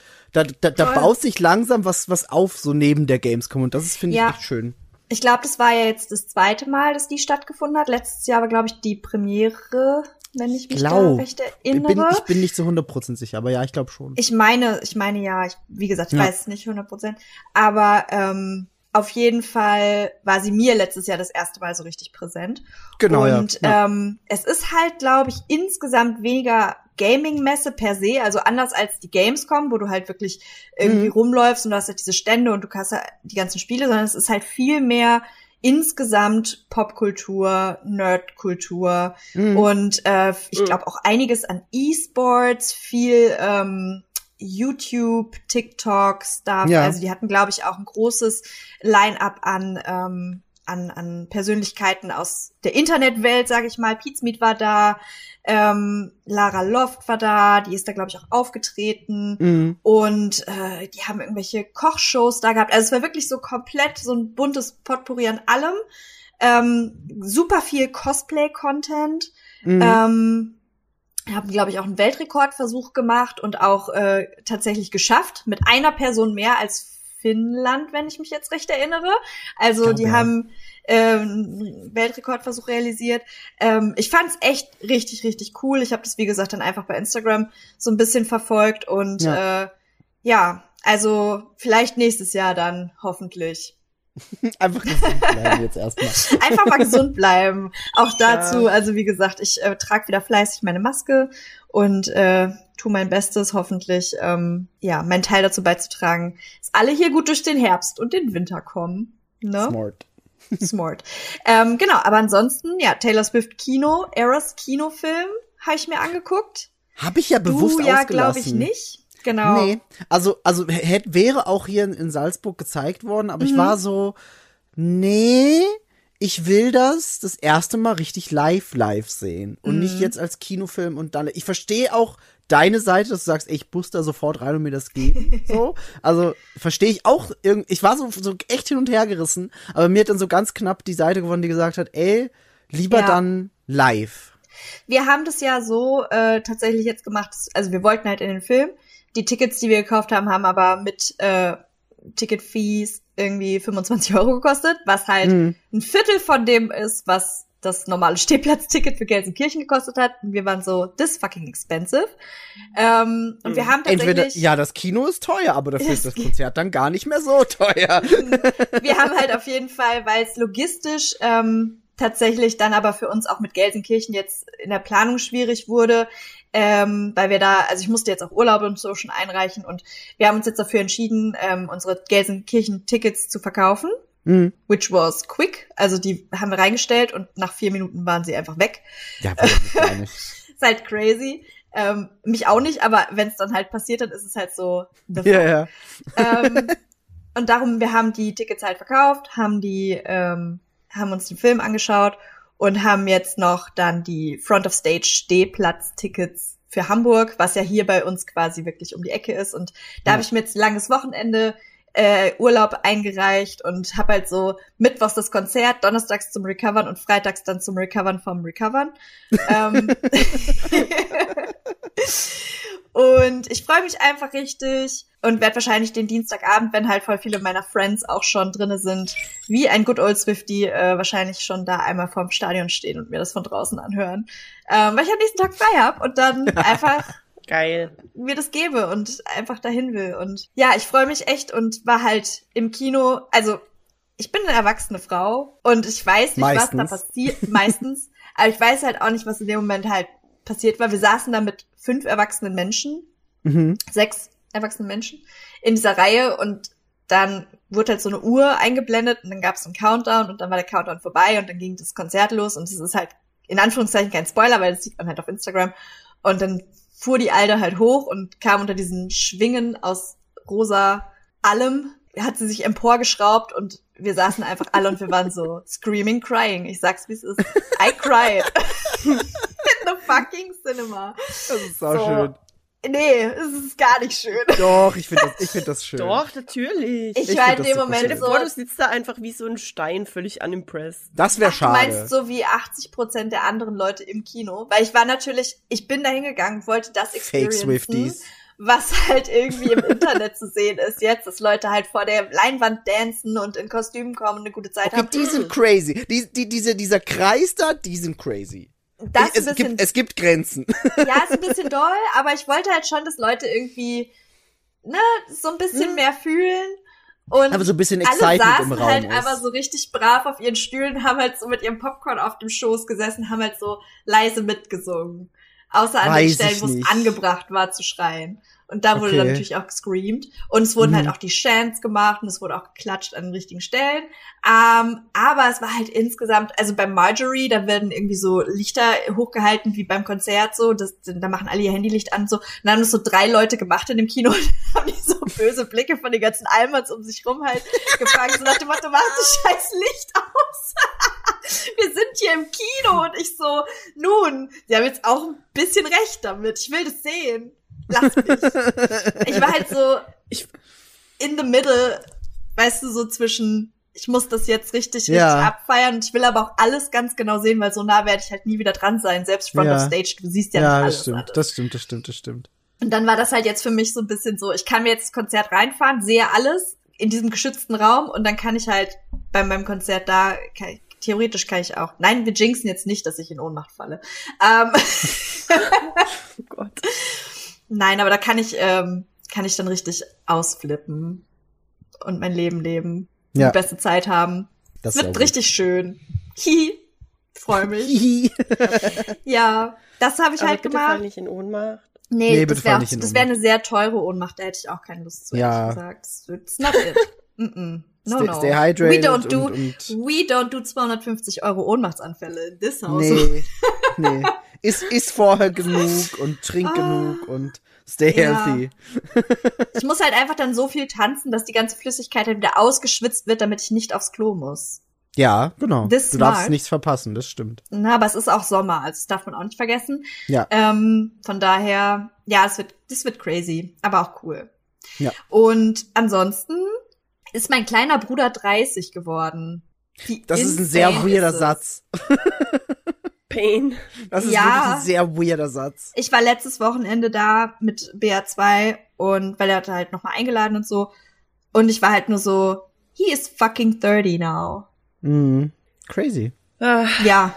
da, da, da baut sich langsam was, was auf, so neben der Gamescom. Und das ist, finde Ja. ich, echt schön. Ich glaube, das war ja jetzt das zweite Mal, dass die stattgefunden hat. Letztes Jahr war, glaube ich, die Premiere. wenn ich mich Glaub. da recht Ich bin, erinnere. ich bin nicht zu 100% sicher, aber ja, ich glaube schon. Ich meine, ich meine ja, ich, wie gesagt, ich Ja. weiß es nicht 100 Prozent, aber ähm, auf jeden Fall war sie mir letztes Jahr das erste Mal so richtig präsent. Genau, ja. Und ja. ähm, es ist halt, glaube ich, insgesamt weniger Gaming-Messe per se, also anders als die Gamescom, wo du halt wirklich irgendwie Mhm. rumläufst und du hast halt diese Stände und du hast halt die ganzen Spiele, sondern es ist halt viel mehr insgesamt Popkultur, Nerdkultur, Mhm. und äh, ich Mhm. glaube auch einiges an E-Sports, viel ähm, YouTube, TikTok, Stuff. Ja. Also die hatten, glaube ich, auch ein großes Line-up an, ähm, an, an Persönlichkeiten aus der Internetwelt, sage ich mal. Pizmeet war da, ähm, Lara Loft war da, die ist da, glaube ich, auch aufgetreten. Mhm. Und äh, die haben irgendwelche Kochshows da gehabt. Also es war wirklich so komplett so ein buntes Potpourri an allem. Ähm, super viel Cosplay-Content. Mhm. Ähm, haben, glaube ich, auch einen Weltrekordversuch gemacht und auch äh, tatsächlich geschafft. Mit einer Person mehr als Finnland, wenn ich mich jetzt recht erinnere. Also glaub, die haben ähm, einen Weltrekordversuch realisiert. Ähm, ich fand es echt richtig, richtig cool. Ich habe das, wie gesagt, dann einfach bei Instagram so ein bisschen verfolgt und Ja. äh, ja, also vielleicht nächstes Jahr dann hoffentlich. Einfach gesund bleiben jetzt erstmal. Einfach mal gesund bleiben. Auch dazu, Ja. also wie gesagt, ich äh, trage wieder fleißig meine Maske und äh, tu mein Bestes, hoffentlich, ähm, ja, meinen Teil dazu beizutragen, dass alle hier gut durch den Herbst und den Winter kommen. Ne? Smart. Smart. ähm, genau, aber ansonsten, ja, Taylor Swift Kino, Eras Kinofilm, habe ich mir angeguckt. Habe ich ja bewusst du ja, glaube ich, nicht. Genau. Nee, also, also hätte, wäre auch hier in, Salzburg gezeigt worden, aber ich Mhm. war so, nee, ich will das das erste Mal richtig live live sehen und Mhm. nicht jetzt als Kinofilm und dann. Ich verstehe auch deine Seite, dass du sagst, ey, ich bus da sofort rein und mir das geben. so, also verstehe ich auch. Irgend, ich war so, so echt hin und her gerissen, aber mir hat dann so ganz knapp die Seite gewonnen, die gesagt hat, ey, lieber Ja. dann live. Wir haben das ja so äh, tatsächlich jetzt gemacht, also wir wollten halt in den Film. Die Tickets, die wir gekauft haben, haben aber mit äh, Ticket-Fees irgendwie 25 Euro gekostet, was halt Mhm. ein Viertel von dem ist, was das normale Stehplatzticket für Gelsenkirchen gekostet hat. Und wir waren so, this fucking expensive. Ähm, und wir haben tatsächlich, Entweder, ja, das Kino ist teuer, aber dafür ist das Konzert dann gar nicht mehr so teuer. wir haben halt auf jeden Fall, weil es logistisch ähm, tatsächlich dann aber für uns auch mit Gelsenkirchen jetzt in der Planung schwierig wurde, ähm, weil wir da, also ich musste jetzt auch Urlaube und so schon einreichen und wir haben uns jetzt dafür entschieden, ähm, unsere Gelsenkirchen-Tickets zu verkaufen, Mhm. which was quick. Also die haben wir reingestellt und nach vier Minuten waren sie einfach weg. Ja. Ist halt crazy. Ähm, mich auch nicht, aber wenn es dann halt passiert, dann ist es halt so. Ja, ja. ähm, und darum, wir haben die Tickets halt verkauft, haben die, ähm, haben uns den Film angeschaut und haben jetzt noch dann die Front of Stage Stehplatz-Tickets für Hamburg, was ja hier bei uns quasi wirklich um die Ecke ist. Und da Ja. habe ich mir jetzt ein langes Wochenende äh, Urlaub eingereicht und habe halt so mittwochs das Konzert, donnerstags zum Recovern und freitags dann zum Recovern vom Recovern. ähm, und ich freue mich einfach richtig und werde wahrscheinlich den Dienstagabend, wenn halt voll viele meiner Friends auch schon drinne sind, wie ein Good Old Swifty, äh, wahrscheinlich schon da einmal vorm Stadion stehen und mir das von draußen anhören. Ähm, weil ich am nächsten Tag frei hab und dann einfach Geil. mir das gebe und einfach dahin will. Und ja, ich freue mich echt und war halt im Kino, also ich bin eine erwachsene Frau und ich weiß nicht, was da Meistens. passiert, meistens, aber ich weiß halt auch nicht, was in dem Moment halt passiert war. Wir saßen da mit fünf erwachsenen Menschen, Mhm. sechs erwachsenen Menschen in dieser Reihe und dann wurde halt so eine Uhr eingeblendet und dann gab es einen Countdown und dann war der Countdown vorbei und dann ging das Konzert los und es ist halt in Anführungszeichen kein Spoiler, weil das sieht man halt auf Instagram und dann fuhr die Alte halt hoch und kam unter diesen Schwingen aus rosa allem, hat sie sich emporgeschraubt und wir saßen einfach alle und wir waren so screaming, crying. Ich sag's, wie es ist. I cried. In the fucking cinema. Das ist auch So. schön. Nee, es ist gar nicht schön. Doch, ich finde das, ich find das schön. Doch, natürlich. Ich, Ich war in das dem Moment schön. so. vor, du sitzt da einfach wie so ein Stein, völlig unimpressed. Das wäre Du schade. meinst so wie 80 Prozent der anderen Leute im Kino? Weil ich war natürlich, ich bin da hingegangen, wollte das Fake experiencen, Swifties. was halt irgendwie im Internet zu sehen ist jetzt, dass Leute halt vor der Leinwand dancen und in Kostümen kommen und eine gute Zeit Okay, haben. die sind crazy. Die, die, diese, dieser Kreis da, die sind crazy. Das es, bisschen, gibt, es gibt Grenzen. ja, ist ein bisschen doll, aber ich wollte halt schon, dass Leute irgendwie, ne, so ein bisschen mehr fühlen. Und Aber so ein bisschen alle saßen im Raum halt ist. einfach so richtig brav auf ihren Stühlen, haben halt so mit ihrem Popcorn auf dem Schoß gesessen, haben halt so leise mitgesungen. Außer an den Weiß Stellen, ich wo es angebracht war zu schreien. Und da wurde Okay. dann natürlich auch gescreamt. Und es wurden Mhm. halt auch die Chants gemacht und es wurde auch geklatscht an den richtigen Stellen. Ähm, aber es war halt insgesamt, also bei Marjorie, da werden irgendwie so Lichter hochgehalten wie beim Konzert so, das, da machen alle ihr Handylicht an so. Und dann haben das so drei Leute gemacht in dem Kino und haben die so böse Blicke von den ganzen Almans um sich rum halt gefangen, so nach dem Motto, mach das scheiß Licht aus. Wir sind hier im Kino und ich so, nun, sie haben jetzt auch ein bisschen recht damit. Ich will das sehen. Lass mich. Ich war halt so Ich- in the middle, weißt du, so zwischen, ich muss das jetzt richtig, richtig Ja. abfeiern und ich will aber auch alles ganz genau sehen, weil so nah werde ich halt nie wieder dran sein, selbst front Ja. of stage, du siehst ja, Ja, nicht das alles. stimmt, alles. das stimmt, das stimmt, das stimmt. Und dann war das halt jetzt für mich so ein bisschen so, ich kann mir jetzt das Konzert reinfahren, sehe alles in diesem geschützten Raum und dann kann ich halt bei meinem Konzert da, kann, theoretisch kann ich auch. Nein, wir jinxen jetzt nicht, dass ich in Ohnmacht falle. Ähm, Oh Gott. nein, aber da kann ich, ähm, kann ich dann richtig ausflippen und mein Leben leben. Ja. Die beste Zeit haben. Das Es wird richtig schön. Hi. Freue mich. Ja, das habe ich Aber halt bitte fall gemacht. nicht in Ohnmacht. Nee, Nee, bitte das fall wäre das Ohnmacht. eine sehr teure Ohnmacht, da hätte ich auch keine Lust zu, Ja. ehrlich gesagt. It's not it. Mm -mm. No, Stay- no. stay hydrated we don't do, und- und- we don't do 250 Euro Ohnmachtsanfälle in this house. Nee, nee. Iss, iss vorher genug und trink Ah. genug und stay Ja. healthy. Ich muss halt einfach dann so viel tanzen, dass die ganze Flüssigkeit halt wieder ausgeschwitzt wird, damit ich nicht aufs Klo muss. Ja, genau. This du darfst smart. nichts verpassen, das stimmt. Na, aber es ist auch Sommer, also das darf man auch nicht vergessen. Ja. Ähm, von daher, ja, es wird, das wird crazy, aber auch cool. Ja. Und ansonsten ist mein kleiner Bruder 30 geworden. Wie Das ist ein sehr weirder? Satz. Pain. Das ist Ja. wirklich ein sehr weirder Satz. Ich war letztes Wochenende da mit BA2 und weil er hatte halt nochmal eingeladen und so. Und ich war halt nur so, he is fucking 30 now. Mhm. Crazy. Ah, Ja,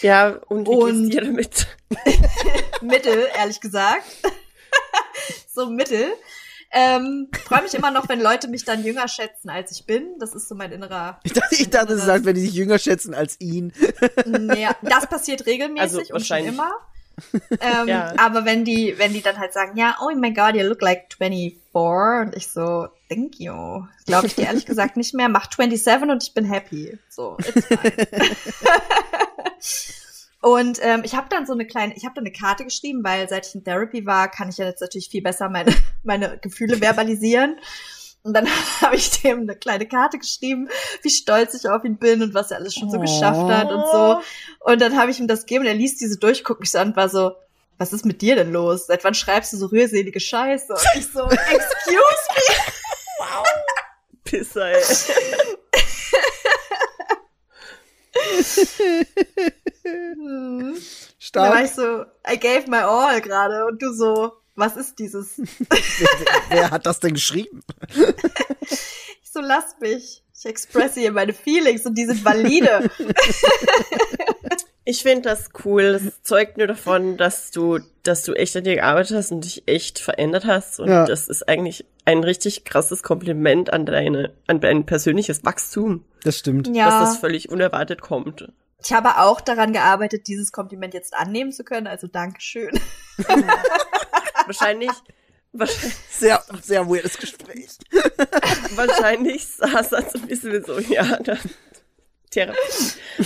ja, und wie Und- geht's dir damit? Mittel, ehrlich gesagt. so Mittel. Ähm, freue mich immer noch, wenn Leute mich dann jünger schätzen, als ich bin. Das ist so mein innerer. Ich dachte, ich dachte, es sagt, wenn die sich jünger schätzen als ihn. Naja, das passiert regelmäßig Also und schon wahrscheinlich. immer. Ähm, Ja. Aber wenn die, wenn die dann halt sagen, ja, oh my god, you look like 24 und ich so, thank you. Glaube ich dir ehrlich gesagt nicht mehr. Mach 27 und ich bin happy. So, it's fine. Und ähm, ich habe dann so eine kleine, ich habe dann eine Karte geschrieben, weil seit ich in Therapy war, kann ich ja jetzt natürlich viel besser meine, meine Gefühle verbalisieren. Und dann habe ich dem eine kleine Karte geschrieben, wie stolz ich auf ihn bin und was er alles schon so Oh. geschafft hat und so. Und dann habe ich ihm das gegeben und er liest diese durch, guckt mich so an und war so, was ist mit dir denn los? Seit wann schreibst du so rührselige Scheiße? Und ich so, excuse Pisser, ey. Me. Da war Stark. ich so, I gave my all gerade und du so, was ist dieses? wer, wer hat das denn geschrieben? Ich so, lass mich. Ich expresse hier meine Feelings und die sind valide. Ich finde das cool. Das zeugt nur davon, dass du, dass du echt an dir gearbeitet hast und dich echt verändert hast. Und Ja. das ist eigentlich ein richtig krasses Kompliment an deine, an dein persönliches Wachstum, Das stimmt. dass Ja, das völlig unerwartet kommt. Ich habe auch daran gearbeitet, dieses Kompliment jetzt annehmen zu können, also Dankeschön. Wahrscheinlich, wahrscheinlich, Sehr, sehr weirdes Gespräch. wahrscheinlich saß er so ein bisschen so, ja, da, Therapie.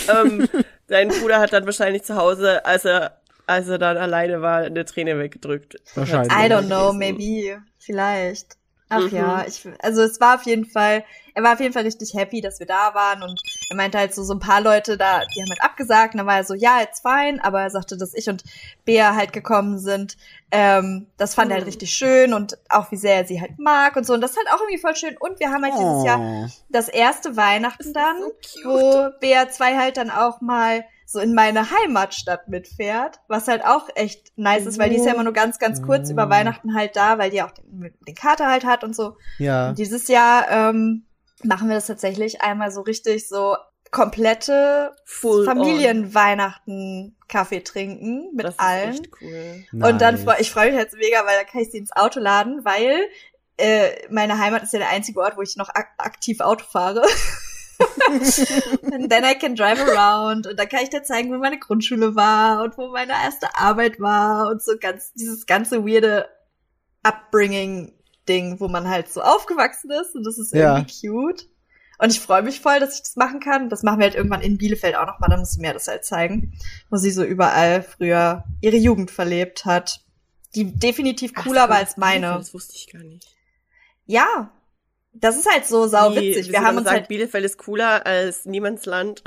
ähm, dein Bruder hat dann wahrscheinlich zu Hause, als er, als er dann alleine war, eine Träne weggedrückt. Wahrscheinlich. I don't know, maybe, vielleicht. Ach Mhm. ja, ich, also es war auf jeden Fall, er war auf jeden Fall richtig happy, dass wir da waren und er meinte halt so, so ein paar Leute da, die haben halt abgesagt und dann war er so, ja, it's fine, aber er sagte, dass ich und Bea halt gekommen sind, ähm, das fand er halt Mhm. richtig schön und auch wie sehr er sie halt mag und so und das ist halt auch irgendwie voll schön und wir haben halt dieses Jahr Oh. das erste Weihnachten dann, so wo Bea 2 halt dann auch mal so in meine Heimatstadt mitfährt, was halt auch echt nice ist, weil die ist ja immer nur ganz, ganz kurz Oh. über Weihnachten halt da, weil die auch den, den Kater halt hat und so. Ja. Und dieses Jahr ähm, machen wir das tatsächlich einmal so richtig so komplette Full. Familienweihnachten Kaffee trinken mit Das ist allen. echt cool. Und dann Nice. freu, ich freue mich jetzt mega, weil da kann ich sie ins Auto laden, weil äh, meine Heimat ist ja der einzige Ort, wo ich noch ak aktiv Auto fahre. And then I can drive around und dann kann ich dir zeigen, wo meine Grundschule war und wo meine erste Arbeit war und so ganz dieses ganze weirde Upbringing-Ding, wo man halt so aufgewachsen ist und das ist Ja. irgendwie cute. Und ich freue mich voll, dass ich das machen kann. Das machen wir halt irgendwann in Bielefeld auch nochmal, dann muss sie mir das halt zeigen, wo sie so überall früher ihre Jugend verlebt hat. Die definitiv Ach, cooler so, war als meine. Das wusste ich gar nicht. Ja. Das ist halt so sau Wie- witzig. wie Wir haben uns sagt, halt, Bielefeld ist cooler als Niemandsland.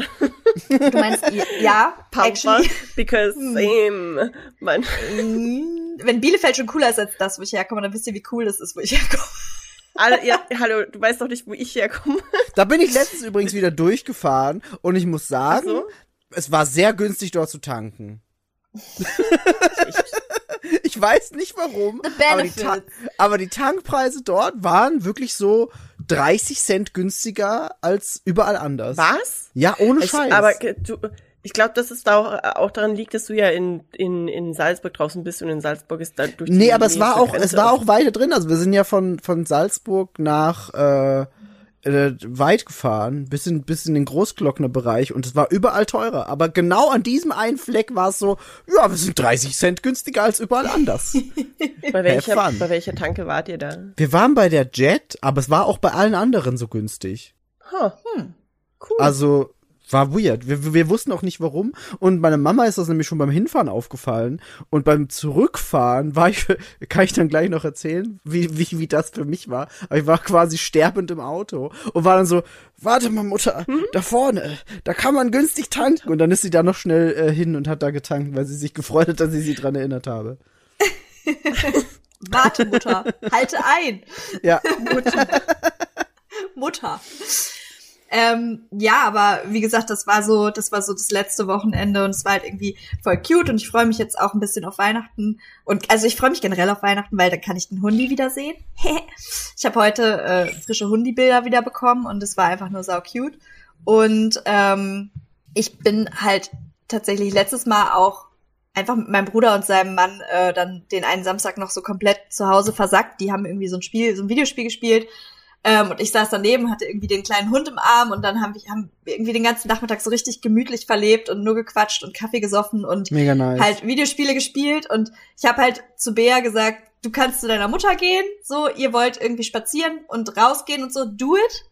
du meinst, ja, Pampa, actually, because Hm. same. Man, mm, wenn Bielefeld schon cooler ist als das, wo ich herkomme, dann wisst ihr, wie cool das ist, wo ich herkomme. alle, ja, hallo, du weißt doch nicht, wo ich herkomme. Da bin ich letztens übrigens wieder durchgefahren und ich muss sagen, so? es war sehr günstig dort zu tanken. ich weiß nicht warum, aber die, aber die Tankpreise dort waren wirklich so 30 Cent günstiger als überall anders. Was? Ja, ohne Ich, Scheiß. aber ge- du, ich glaube, dass es da auch, auch daran liegt, dass du ja in, in, in Salzburg draußen bist und in Salzburg ist da durch die nee, aber es war auch, es Grenze war auch weiter drin. Also wir sind ja von, von Salzburg nach äh, äh, weit gefahren, bis in, bis in den Großglockner-Bereich und es war überall teurer. Aber genau an diesem einen Fleck war es so, ja, wir sind 30 Cent günstiger als überall anders. Bei welcher, bei welcher Tanke wart ihr da? wir waren bei der Jet, aber es war auch bei allen anderen so günstig. Huh. Hm. Cool. Also war weird. Wir, wir wussten auch nicht warum. Und meiner Mama ist das nämlich schon beim Hinfahren aufgefallen. Und beim Zurückfahren war ich, kann ich dann gleich noch erzählen, wie, wie, wie das für mich war. Aber ich war quasi sterbend im Auto und war dann so, warte mal, Mutter, da vorne, da kann man günstig tanken. Und dann ist sie da noch schnell äh, hin und hat da getankt, weil sie sich gefreut hat, dass ich sie dran erinnert habe. Warte, Mutter, halte ein. Ja, Mutter. Ähm, ja, aber wie gesagt, das war so, das war so das letzte Wochenende und es war halt irgendwie voll cute und ich freue mich jetzt auch ein bisschen auf Weihnachten und also ich freue mich generell auf Weihnachten, weil dann kann ich den Hundi wiedersehen. ich habe heute äh, frische Hundi-Bilder wieder bekommen und es war einfach nur sau cute und ähm, ich bin halt tatsächlich letztes Mal auch einfach mit meinem Bruder und seinem Mann äh, dann den einen Samstag noch so komplett zu Hause versackt. Die haben irgendwie so ein Spiel, so ein Videospiel gespielt. Ähm, und ich saß daneben, hatte irgendwie den kleinen Hund im Arm und dann haben wir, haben irgendwie den ganzen Nachmittag so richtig gemütlich verlebt und nur gequatscht und Kaffee gesoffen und nice. halt Videospiele gespielt und ich habe halt zu Bea gesagt, du kannst zu deiner Mutter gehen, so, ihr wollt irgendwie spazieren und rausgehen und so, do it.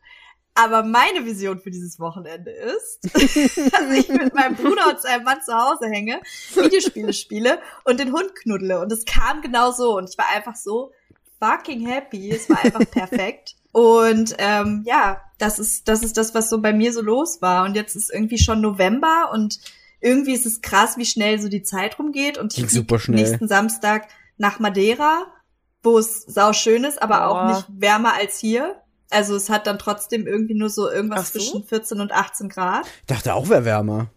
Aber meine Vision für dieses Wochenende ist, dass ich mit meinem Bruder und seinem Mann zu Hause hänge, Videospiele spiele und den Hund knuddle. Und es kam genau so und ich war einfach so fucking happy. Es war einfach perfekt. Und ähm, ja, das ist, das ist das, was so bei mir so los war. Und jetzt ist irgendwie schon November und irgendwie ist es krass, wie schnell so die Zeit rumgeht. Und ich super schnell. nächsten Samstag nach Madeira, wo es sau schön ist, aber auch Boah. nicht wärmer als hier. Also es hat dann trotzdem irgendwie nur so irgendwas so? zwischen 14 und 18 Grad. ich dachte auch, wäre wärmer.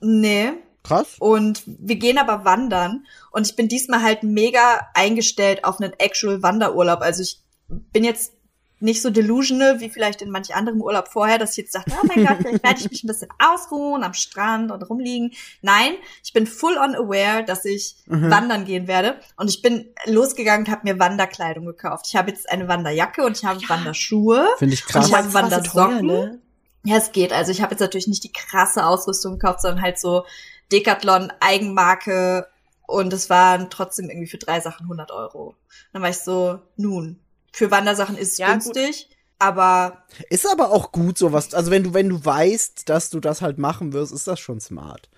Nee. Krass. Und wir gehen aber wandern. Und ich bin diesmal halt mega eingestellt auf einen actual Wanderurlaub. Also ich bin jetzt nicht so delusional wie vielleicht in manch anderem Urlaub vorher, dass ich jetzt dachte, oh mein Gott, vielleicht werde ich mich ein bisschen ausruhen am Strand und rumliegen. Nein, ich bin full on aware, dass ich Mhm. wandern gehen werde. Und ich bin losgegangen und habe mir Wanderkleidung gekauft. Ich habe jetzt eine Wanderjacke und ich habe Wanderschuhe. Finde ich Und krass. ich habe so Wandersocken. teuer, ne? Ja, es geht. Also ich habe jetzt natürlich nicht die krasse Ausrüstung gekauft, sondern halt so Decathlon Eigenmarke und es waren trotzdem irgendwie für drei Sachen 100 Euro. Dann war ich so, nun, für Wandersachen ist es Ja, günstig, aber Ist aber auch gut sowas. Also wenn du, wenn du weißt, dass du das halt machen wirst, ist das schon smart.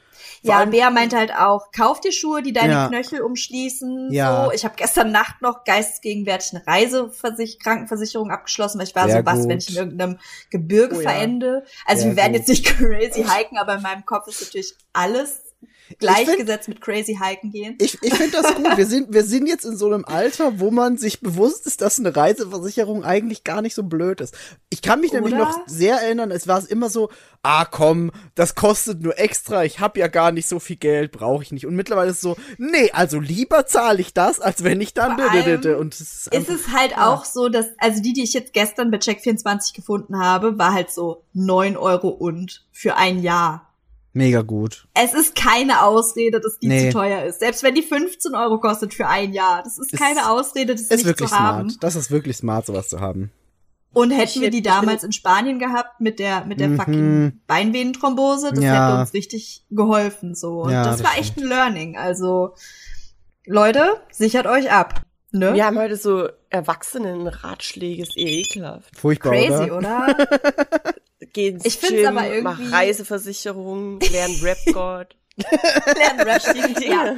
Vor ja, allem- Bea meinte halt auch, kauf dir Schuhe, die deine Ja. Knöchel umschließen. Ja. So. Ich habe gestern Nacht noch geistesgegenwärtig eine Reiseversich Krankenversicherung abgeschlossen, weil ich war Sehr so, was, gut. wenn ich in irgendeinem Gebirge Oh ja. verende. Also Sehr wir werden gut. jetzt nicht crazy hiken, aber in meinem Kopf ist natürlich alles gleichgesetzt mit Crazy Hiken gehen. Ich, ich finde das gut. Wir sind, wir sind jetzt in so einem Alter, wo man sich bewusst ist, dass eine Reiseversicherung eigentlich gar nicht so blöd ist. Ich kann mich nämlich Oder? noch sehr erinnern, es war es immer so, ah komm, das kostet nur extra, ich habe ja gar nicht so viel Geld, brauche ich nicht. Und mittlerweile ist es so, nee, also lieber zahle ich das, als wenn ich dann und es ist Ist es halt auch so, dass, also die, die ich jetzt gestern bei Check24 gefunden habe, war halt so neun Euro und für ein Jahr. Mega gut. Es ist keine Ausrede, dass die Nee. zu teuer ist. Selbst wenn die 15 Euro kostet für ein Jahr. Das ist Ist- keine Ausrede, das Ist nicht wirklich zu haben. smart. Das ist wirklich smart, sowas zu haben. Und hätten wir die damals in Spanien gehabt mit der, mit der Mhm. fucking Beinvenenthrombose, das Ja. hätte uns richtig geholfen, so. Und Ja, das, das war echt ein Learning. Also, Leute, sichert euch ab. Ne? Wir haben heute so Erwachsenen-Ratschläge, ist eh ekelhaft. Furchtbar, Crazy, oder? oder? Geh ins Ich Gym, aber irgendwie- mach Reiseversicherung, lern Rap-God. Lernen Rap. Ja.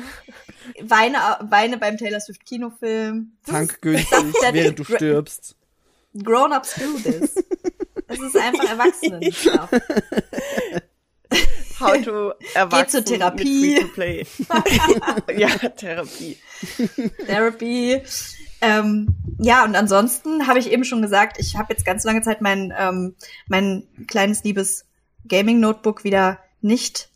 Weine, weine beim Taylor Swift Kinofilm. Das Tank ist- günstig, der- während du stirbst. Grown-ups do this. Es ist einfach Erwachsenen. How to erwachsen zur Therapie. Mit Free to Play. ja, Therapie. Therapy. Ähm, ja, und ansonsten habe ich eben schon gesagt, ich habe jetzt ganz lange Zeit mein, ähm, mein kleines liebes Gaming-Notebook wieder nicht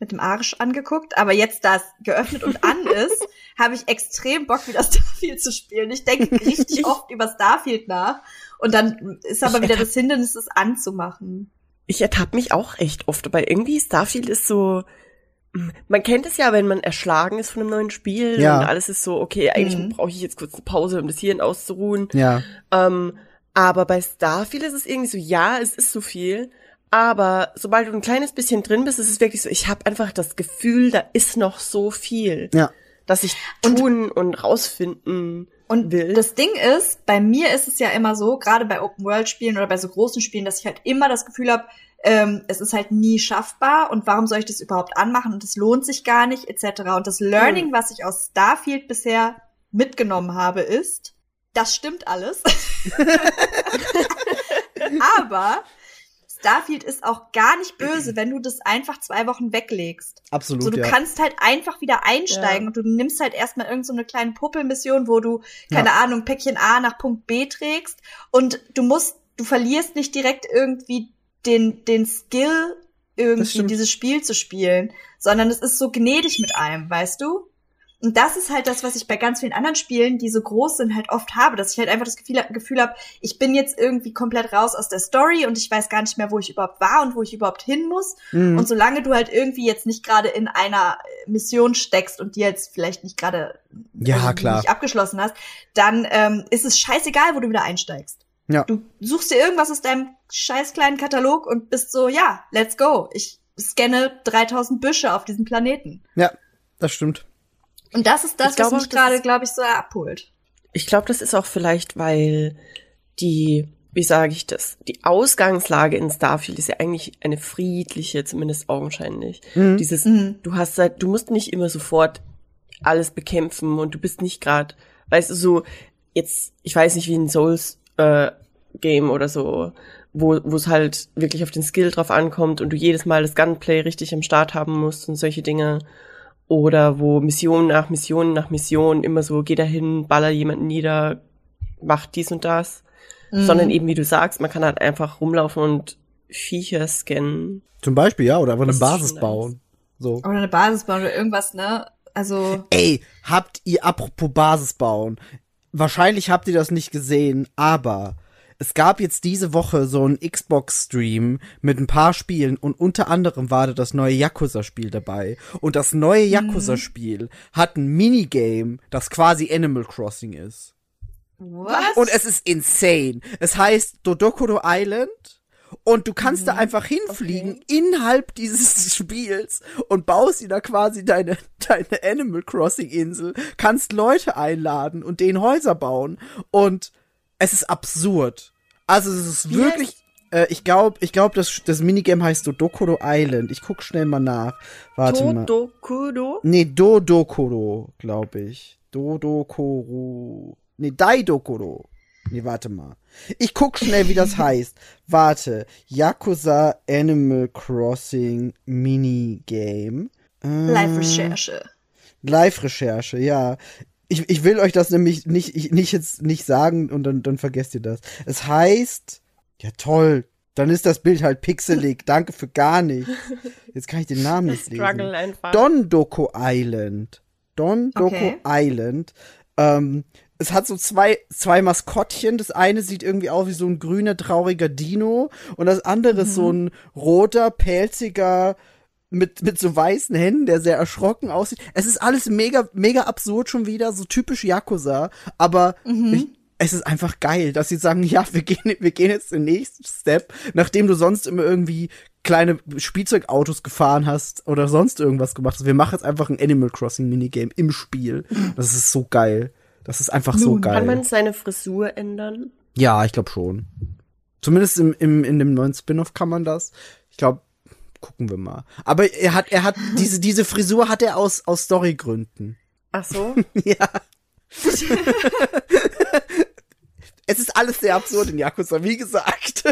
mit dem Arsch angeguckt, aber jetzt, da es geöffnet und an ist, habe ich extrem Bock, wieder Starfield zu spielen. Ich denke richtig oft über Starfield nach und dann ist aber wieder das Hindernis, es anzumachen. Ich ertappe mich auch echt oft, aber irgendwie Starfield ist so. mm, Man kennt es ja, wenn man erschlagen ist von einem neuen Spiel Ja. und alles ist so, okay, eigentlich Mhm. brauche ich jetzt kurz eine Pause, um das Hirn auszuruhen. Ja. Ähm, aber bei Starfield ist es irgendwie so, ja, es ist so viel, aber sobald du ein kleines bisschen drin bist, ist es wirklich so, ich habe einfach das Gefühl, da ist noch so viel, Ja. dass ich tun und rausfinden Und will. das Ding ist, bei mir ist es ja immer so, gerade bei Open-World-Spielen oder bei so großen Spielen, dass ich halt immer das Gefühl habe, ähm, es ist halt nie schaffbar und warum soll ich das überhaupt anmachen und es lohnt sich gar nicht, etc. Und das Learning, was ich aus Starfield bisher mitgenommen habe, ist, das stimmt alles. Aber Starfield ist auch gar nicht böse, wenn du das einfach zwei Wochen weglegst. Absolut, So, du ja. kannst halt einfach wieder einsteigen Ja. und du nimmst halt erstmal irgendeine so eine kleine Puppelmission, wo du, keine Ahnung, Päckchen A nach Punkt B trägst und du musst, du verlierst nicht direkt irgendwie den, den Skill, irgendwie dieses Spiel zu spielen, sondern es ist so gnädig mit einem, weißt du? Und das ist halt das, was ich bei ganz vielen anderen Spielen, die so groß sind, halt oft habe, dass ich halt einfach das Gefühl, Gefühl habe, ich bin jetzt irgendwie komplett raus aus der Story und ich weiß gar nicht mehr, wo ich überhaupt war und wo ich überhaupt hin muss. Mhm. Und solange du halt irgendwie jetzt nicht gerade in einer äh, Mission steckst und die jetzt vielleicht nicht gerade Ja, also klar. nicht abgeschlossen hast, dann ähm, ist es scheißegal, wo du wieder einsteigst. Ja. Du suchst dir irgendwas aus deinem scheiß kleinen Katalog und bist so, ja, let's go. Ich scanne 3000 Büsche auf diesem Planeten. Ja, das stimmt. Und das ist das, Ich was mich gerade, glaube ich, so abholt. Ich glaube, das ist auch vielleicht, weil die, wie sage ich das, die Ausgangslage in Starfield ist ja eigentlich eine friedliche, zumindest augenscheinlich. Mhm. Dieses, Mhm. du hast halt, du musst nicht immer sofort alles bekämpfen und du bist nicht gerade, weißt du, so jetzt, ich weiß nicht, wie ein Souls äh, Game oder so, wo wo es halt wirklich auf den Skill drauf ankommt und du jedes Mal das Gunplay richtig am Start haben musst und solche Dinge. Oder wo Mission nach Mission nach Mission immer so, geh dahin, baller jemanden nieder, mach dies und das. Mhm. Sondern eben, wie du sagst, man kann halt einfach rumlaufen und Viecher scannen. Zum Beispiel, ja, oder einfach eine Das Basis bauen. So. Oder eine Basis bauen oder irgendwas, ne? Also, Ey, habt ihr, apropos Basis bauen, wahrscheinlich habt ihr das nicht gesehen, aber es gab jetzt diese Woche so einen Xbox-Stream mit ein paar Spielen und unter anderem war da das neue Yakuza-Spiel dabei. Und das neue Yakuza-Spiel hat ein Minigame, das quasi Animal Crossing ist. was? Und es ist insane. Es heißt Dodokoro Island. Und du kannst Mhm. da einfach hinfliegen innerhalb dieses Spiels und baust dir da quasi deine, deine Animal Crossing Insel, kannst Leute einladen und denen Häuser bauen. Und es ist absurd. Also es ist Wie wirklich, äh, ich glaube, ich glaube, das, das Minigame heißt Dodokoro Island. Ich guck schnell mal nach. Warte mal. Todokudo? Nee, Dodokoro, glaube ich. Dodokoro. Nee, Daidokoro. Nee, warte mal. Ich guck schnell, wie das heißt. Warte. Yakuza Animal Crossing Minigame. Äh, Live-Recherche. Live-Recherche, ja. Ich, ich will euch das nämlich nicht, ich, nicht jetzt nicht sagen und dann, dann vergesst ihr das. Es heißt, ja toll, dann ist das Bild halt pixelig. Danke für gar nichts. Jetzt kann ich den Namen nicht lesen. Einfach. Don Doko Island. Don Doko Okay. Island. Ähm, es hat so zwei, zwei Maskottchen. Das eine sieht irgendwie aus wie so ein grüner, trauriger Dino. Und das andere ist so ein roter, pelziger, mit, mit so weißen Händen, der sehr erschrocken aussieht. Es ist alles mega, mega absurd schon wieder, so typisch Yakuza. Aber ich, es ist einfach geil, dass sie sagen, ja, wir gehen, wir gehen jetzt den nächsten Step, nachdem du sonst immer irgendwie kleine Spielzeugautos gefahren hast oder sonst irgendwas gemacht hast. Wir machen jetzt einfach ein Animal Crossing Minigame im Spiel. Das ist so geil. Das ist einfach so Nun, geil. Kann man seine Frisur ändern? ja, ich glaube schon. Zumindest im, im, in dem neuen Spin-off kann man das. Ich glaube, gucken wir mal. Aber er hat, er hat, diese, diese Frisur hat er aus, aus Storygründen. Ach so? Ja. es ist alles sehr absurd in Yakuza, wie gesagt.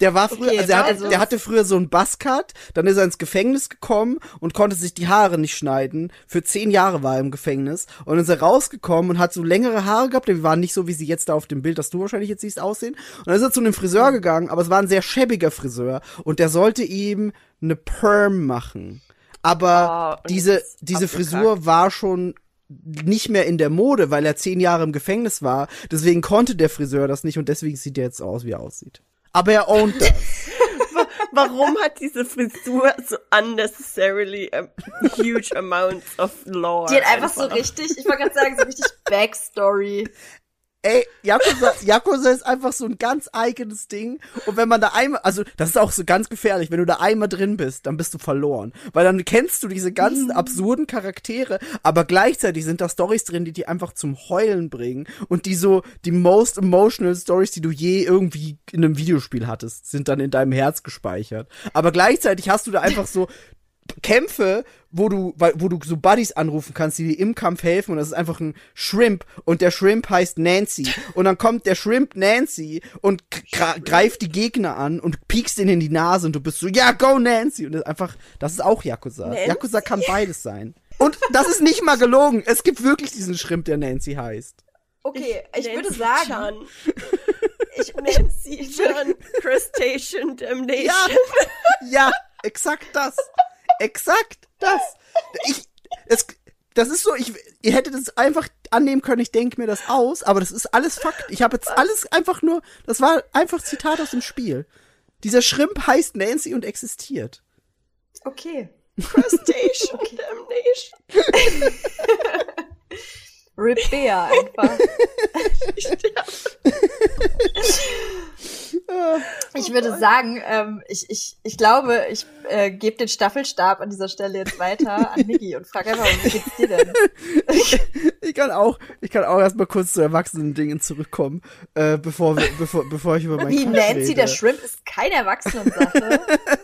Der war früher, Okay, also, er hat, also- der hatte früher so einen Buzzcut, dann ist er ins Gefängnis gekommen und konnte sich die Haare nicht schneiden. Für zehn Jahre war er im Gefängnis und dann ist er rausgekommen und hat so längere Haare gehabt, die waren nicht so, wie sie jetzt da auf dem Bild, das du wahrscheinlich jetzt siehst, aussehen. Und dann ist er zu einem Friseur gegangen, aber es war ein sehr schäbiger Friseur und der sollte ihm eine Perm machen. Aber und diese, diese abgekackt. Frisur war schon nicht mehr in der Mode, weil er zehn Jahre im Gefängnis war. Deswegen konnte der Friseur das nicht und deswegen sieht er jetzt aus, wie er aussieht. Aber er ownt das. Warum hat diese Frisur so unnecessarily a huge amounts of lore? Die hat einfach so richtig, ich wollte gerade sagen, so richtig Backstory. Ey, Yakuza, Yakuza ist einfach so ein ganz eigenes Ding. Und wenn man da einmal, also das ist auch so ganz gefährlich, wenn du da einmal drin bist, dann bist du verloren. Weil dann kennst du diese ganzen absurden Charaktere, aber gleichzeitig sind da Stories drin, die die einfach zum Heulen bringen. Und die so, die most emotional Stories, die du je irgendwie in einem Videospiel hattest, sind dann in deinem Herz gespeichert. Aber gleichzeitig hast du da einfach so Kämpfe, wo du, wo du so Buddies anrufen kannst, die dir im Kampf helfen und das ist einfach ein Shrimp und der Shrimp heißt Nancy und dann kommt der Shrimp Nancy und greift die Gegner an und piekst ihnen in die Nase und du bist so, ja, go Nancy und das ist einfach, das ist auch Yakuza. Nancy? Yakuza kann beides sein. Und das ist nicht mal gelogen. Es gibt wirklich diesen Shrimp, der Nancy heißt. Okay, ich, würde Nancy sagen, Chan. ich, Nancy Chan, Crustacean Damnation. Ja, ja, exakt das. Exakt das. Ich, es, das ist so, ich, ihr hättet es einfach annehmen können, ich denke mir das aus, aber das ist alles Fakt. Ich habe jetzt alles einfach nur, das war einfach Zitat aus dem Spiel. Dieser Shrimp heißt Nancy und existiert. okay. Crustacean Damnation. Rip Bear einfach. Ich würde sagen, ähm, ich, ich, ich glaube, ich äh, gebe den Staffelstab an dieser Stelle jetzt weiter an Niki und frage einfach, wie geht's dir denn? Ich kann auch, ich kann auch erstmal kurz zu erwachsenen Dingen zurückkommen, äh, bevor, wir, bevor, bevor ich über mein Wie Nancy, rede. der Shrimp, ist keine Erwachsenensache.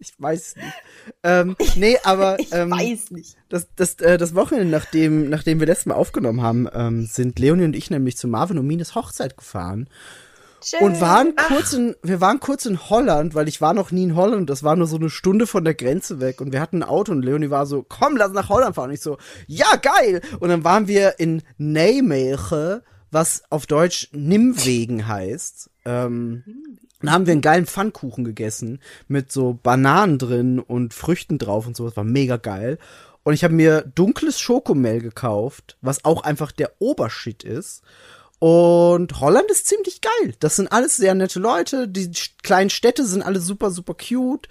Ich weiß nicht. Ähm, nee, aber Ich ähm, weiß nicht. Das, das, äh, das Wochenende, nachdem, nachdem wir letztes Mal aufgenommen haben, ähm, sind Leonie und ich nämlich zu Marvin und Mines Hochzeit gefahren Schön. und waren kurz in, wir waren kurz in Holland, weil ich war noch nie in Holland. Das war nur so eine Stunde von der Grenze weg und wir hatten ein Auto und Leonie war so, komm, lass nach Holland fahren. Und ich so, ja, geil. Und dann waren wir in Nijmegen, was auf Deutsch Nimwegen heißt. Ähm, dann haben wir einen geilen Pfannkuchen gegessen mit so Bananen drin und Früchten drauf und so. Das war mega geil. Und ich habe mir dunkles Schokomel gekauft, was auch einfach der Obershit ist. Und Holland ist ziemlich geil. Das sind alles sehr nette Leute. Die kleinen Städte sind alle super, super cute.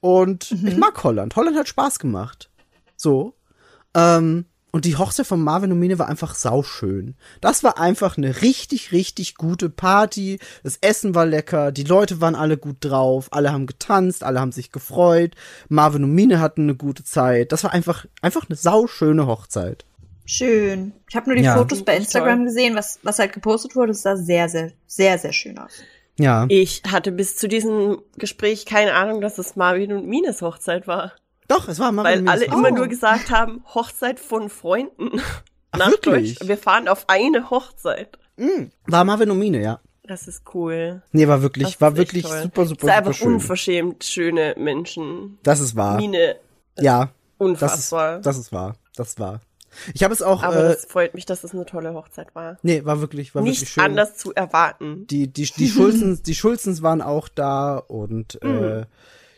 Und ich mag Holland. Holland hat Spaß gemacht. So. Ähm, und die Hochzeit von Marvin und Mine war einfach sauschön. Das war einfach eine richtig, richtig gute Party. Das Essen war lecker, die Leute waren alle gut drauf, alle haben getanzt, alle haben sich gefreut. Marvin und Mine hatten eine gute Zeit. Das war einfach, einfach eine sauschöne Hochzeit. Schön. Ich habe nur die Ja. Fotos bei Toll. Instagram gesehen, was, was halt gepostet wurde. Das sah sehr, sehr, sehr, sehr schön aus. Ja. Ich hatte bis zu diesem Gespräch keine Ahnung, dass es Marvin und Mines Hochzeit war. Doch, es war Marvin Weil alle Hochzeit. immer Oh. nur gesagt haben, Hochzeit von Freunden. Ach, Nach wirklich? Deutsch. Wir fahren auf eine Hochzeit. Mm, war Marvin und Mine, ja. Das ist cool. Nee, war wirklich, war ist wirklich toll. super, super, Das super einfach schön. unverschämt schöne Menschen. Das ist wahr. Mine, Ja, das ist, unfassbar. das ist wahr. Das ist wahr. Ich habe es auch, Aber äh, das freut mich, dass es eine tolle Hochzeit war. nee, war wirklich, war wirklich Nicht schön. anders zu erwarten. Die, die, die Schulzens, die Schulzens waren auch da und Mhm. äh,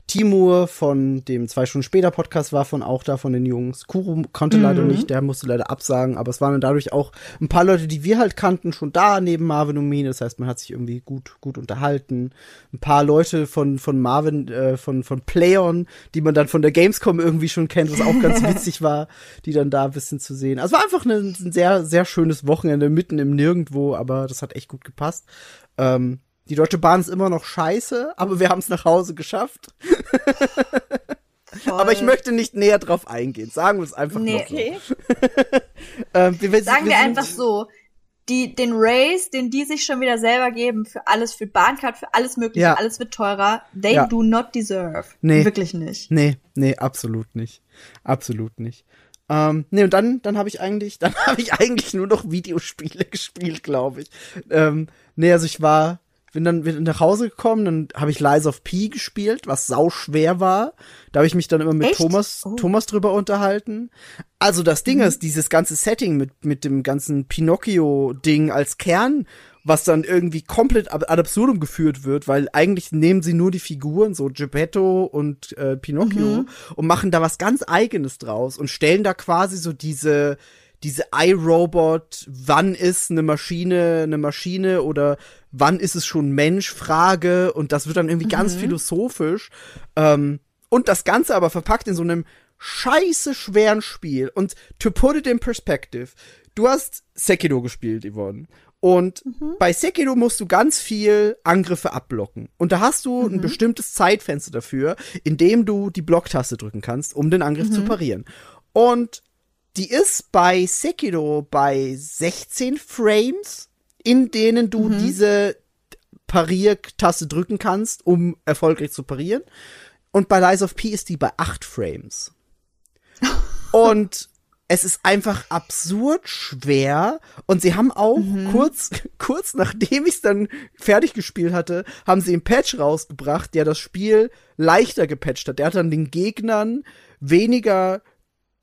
Timur von dem zwei Stunden später Podcast war von auch da von den Jungs. Kuro konnte leider Mhm. nicht, der musste leider absagen, aber es waren dann dadurch auch ein paar Leute, die wir halt kannten, schon da neben Marvin und Mine. Das heißt, man hat sich irgendwie gut, gut unterhalten. Ein paar Leute von, von Marvin, äh, von, von Playon, die man dann von der Gamescom irgendwie schon kennt, was auch ganz witzig war, die dann da ein bisschen zu sehen. Also war einfach ein, ein sehr, sehr schönes Wochenende mitten im Nirgendwo, aber das hat echt gut gepasst. Ähm, die Deutsche Bahn ist immer noch scheiße, aber wir haben es nach Hause geschafft. Aber ich möchte nicht näher drauf eingehen. Sagen wir es einfach Nee. mal so. Okay. Ähm, wir, wir, Sagen wir sind- einfach so. Die, den Race, den die sich schon wieder selber geben für alles, für Bahncard, für alles mögliche, Ja. alles wird teurer. They Ja. do not deserve. Nee. Wirklich nicht. Nee, nee, absolut nicht. Absolut nicht. Ähm, nee, und dann, dann habe ich eigentlich, dann habe ich eigentlich nur noch Videospiele gespielt, glaube ich. Ähm, nee, also ich war, bin dann bin nach Hause gekommen, dann habe ich Lies of P gespielt, was sau schwer war. Da habe ich mich dann immer mit Echt? Thomas, Oh. Thomas drüber unterhalten. Also das Ding ist, dieses ganze Setting mit, mit dem ganzen Pinocchio-Ding als Kern, was dann irgendwie komplett ad absurdum geführt wird, weil eigentlich nehmen sie nur die Figuren, so Geppetto und äh, Pinocchio, und machen da was ganz Eigenes draus und stellen da quasi so diese, diese iRobot, wann ist eine Maschine eine Maschine oder wann ist es schon Mensch Frage. Und das wird dann irgendwie ganz philosophisch. Ähm, und das Ganze aber verpackt in so einem scheiße schweren Spiel. Und to put it in perspective, du hast Sekiro gespielt, Yvonne. Und bei Sekiro musst du ganz viel Angriffe abblocken. Und da hast du ein bestimmtes Zeitfenster dafür, in dem du die Blocktaste drücken kannst, um den Angriff zu parieren. Und die ist bei Sekiro bei 16 Frames, in denen du diese Pariertaste drücken kannst, um erfolgreich zu parieren. Und bei Lies of P ist die bei 8 Frames. Und es ist einfach absurd schwer. Und sie haben auch kurz, kurz nachdem ich es dann fertig gespielt hatte, haben sie einen Patch rausgebracht, der das Spiel leichter gepatcht hat. Der hat dann den Gegnern weniger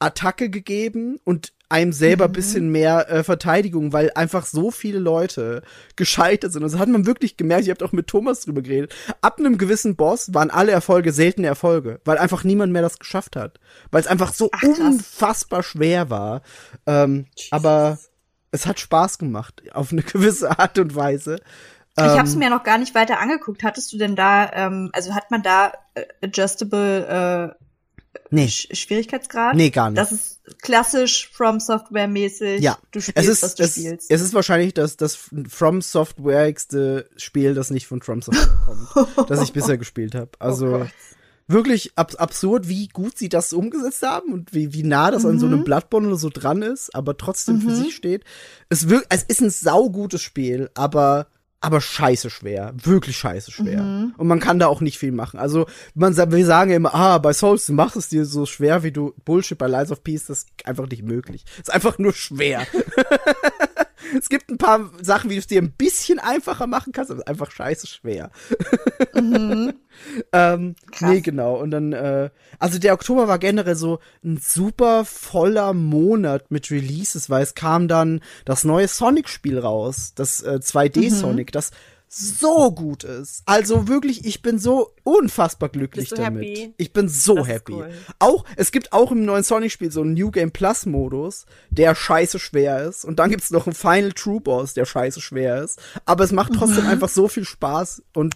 Attacke gegeben und einem selber bisschen mehr äh, Verteidigung, weil einfach so viele Leute gescheitert sind. Und das hat man wirklich gemerkt, ich habe auch mit Thomas drüber geredet. Ab einem gewissen Boss waren alle Erfolge seltene Erfolge, weil einfach niemand mehr das geschafft hat. Weil es einfach so Ach, unfassbar schwer war. Ähm, aber es hat Spaß gemacht, auf eine gewisse Art und Weise. Ich habe es Ähm, mir noch gar nicht weiter angeguckt. Hattest du denn da, ähm, also hat man da äh, adjustable äh, Nee, Sch Schwierigkeitsgrad? nee, gar nicht. Das ist klassisch From Software mäßig. Ja, Du es spielst, ist, was du es, spielst. es ist wahrscheinlich das, das From Softwareigste Spiel, das nicht von From Software kommt, das ich bisher gespielt habe. Also Oh wirklich ab absurd, wie gut sie das umgesetzt haben und wie, wie nah das an so Mhm. einem Bloodborne oder so dran ist, aber trotzdem für sich steht. Es, wirkt, es ist ein saugutes Spiel, aber aber scheiße schwer, wirklich scheiße schwer. Mhm. Und man kann da auch nicht viel machen. Also, man wir sagen ja immer, ah, bei Souls, du machst es dir so schwer, wie du Bullshit bei Lies of Peace, das ist einfach nicht möglich. Ist einfach nur schwer. es gibt ein paar Sachen, wie du es dir ein bisschen einfacher machen kannst, aber es ist einfach scheiße schwer. ähm, Krass. nee, genau. Und dann, äh, also der Oktober war generell so ein super voller Monat mit Releases, weil es kam dann das neue Sonic-Spiel raus, das äh, 2D-Sonic, das so gut ist. Also wirklich, ich bin so unfassbar glücklich damit. happy? Ich bin so Das happy. cool. Auch, es gibt auch im neuen Sonic-Spiel so einen New Game Plus-Modus, der scheiße schwer ist. Und dann gibt's noch einen Final True Boss, der scheiße schwer ist. Aber es macht trotzdem einfach so viel Spaß und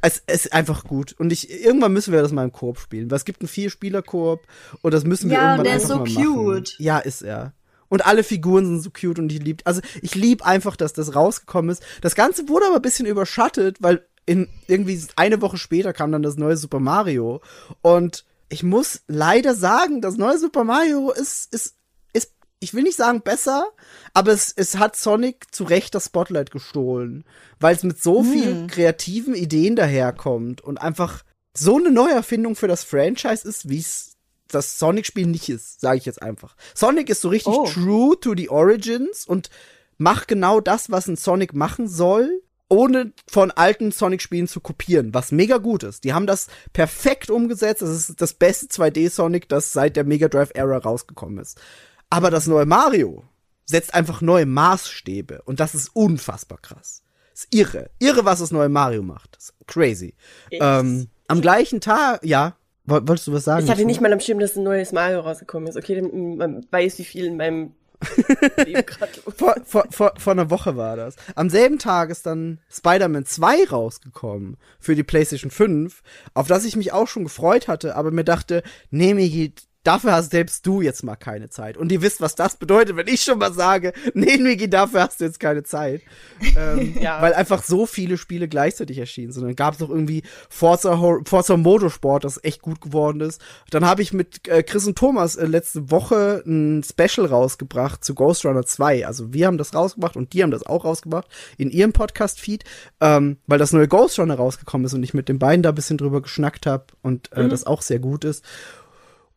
es, es ist einfach gut. Und ich, irgendwann müssen wir das mal im Koop spielen, weil es gibt einen Vier-Spieler-Koop und das müssen wir Ja, irgendwann der ist einfach so mal machen. cute. Ja, ist er. Und alle Figuren sind so cute und ich lieb, also ich lieb einfach, dass das rausgekommen ist. Das Ganze wurde aber ein bisschen überschattet, weil in irgendwie eine Woche später kam dann das neue Super Mario und ich muss leider sagen, das neue Super Mario ist ist ist ich will nicht sagen besser, aber es es hat Sonic zu Recht das Spotlight gestohlen, weil es mit so vielen kreativen Ideen daherkommt und einfach so eine Neuerfindung für das Franchise ist, wie es das Sonic-Spiel nicht ist, sage ich jetzt einfach. Sonic ist so richtig Oh. true to the origins und macht genau das, was ein Sonic machen soll. ohne von alten Sonic-Spielen zu kopieren, was mega gut ist. Die haben das perfekt umgesetzt. Das ist das beste 2D-Sonic, das seit der Mega Drive-Era rausgekommen ist. Aber das neue Mario setzt einfach neue Maßstäbe und das ist unfassbar krass. ist irre. Irre, was das neue Mario macht. Das ist crazy. Ähm, am gleichen Tag, ja. Woll- Wolltest du was sagen? Ich hatte nicht mal am Schirm, dass ein neues Mario rausgekommen ist. Okay, dann, man weiß, wie viel in meinem Leben gerade vor, vor, vor, vor einer Woche war das. Am selben Tag ist dann Spider-Man 2 rausgekommen für die PlayStation 5, auf das ich mich auch schon gefreut hatte, aber mir dachte, nee, Migi, dafür hast selbst du jetzt mal keine Zeit. Und ihr wisst, was das bedeutet, wenn ich schon mal sage, nee, Migi, dafür hast du jetzt keine Zeit. ähm, Ja. Weil einfach so viele Spiele gleichzeitig erschienen sind. Dann gab es noch irgendwie Forza, Forza Motorsport, das echt gut geworden ist. Dann habe ich mit äh, Chris und Thomas äh, letzte Woche ein Special rausgebracht zu Ghost Runner 2. Also wir haben das rausgebracht und die haben das auch rausgebracht in ihrem Podcast-Feed, ähm, weil das neue Ghost Runner rausgekommen ist und ich mit den beiden da ein bisschen drüber geschnackt habe und äh, das auch sehr gut ist.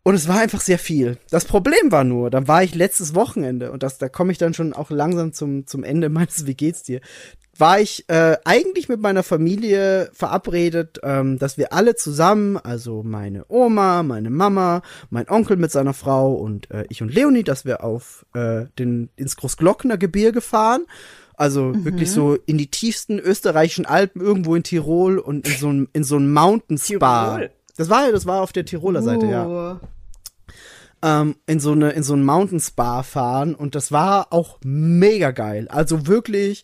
Und es war einfach sehr viel. Das Problem war nur, dann war ich letztes Wochenende und das, da komme ich dann schon auch langsam zum, zum Ende meines Wie geht's dir? War ich äh, eigentlich mit meiner Familie verabredet, ähm, dass wir alle zusammen, also meine Oma, meine Mama, mein Onkel mit seiner Frau und äh, ich und Leonie, dass wir auf äh, den ins Großglockner Gebirge fahren. Also wirklich so in die tiefsten österreichischen Alpen, irgendwo in Tirol und in so ein, in so Mountain Spa. Tirol? Das war, das war auf der Tiroler Seite, ja Uh. Ähm, in so eine in so ein Mountain Spa fahren und das war auch mega geil. Also wirklich,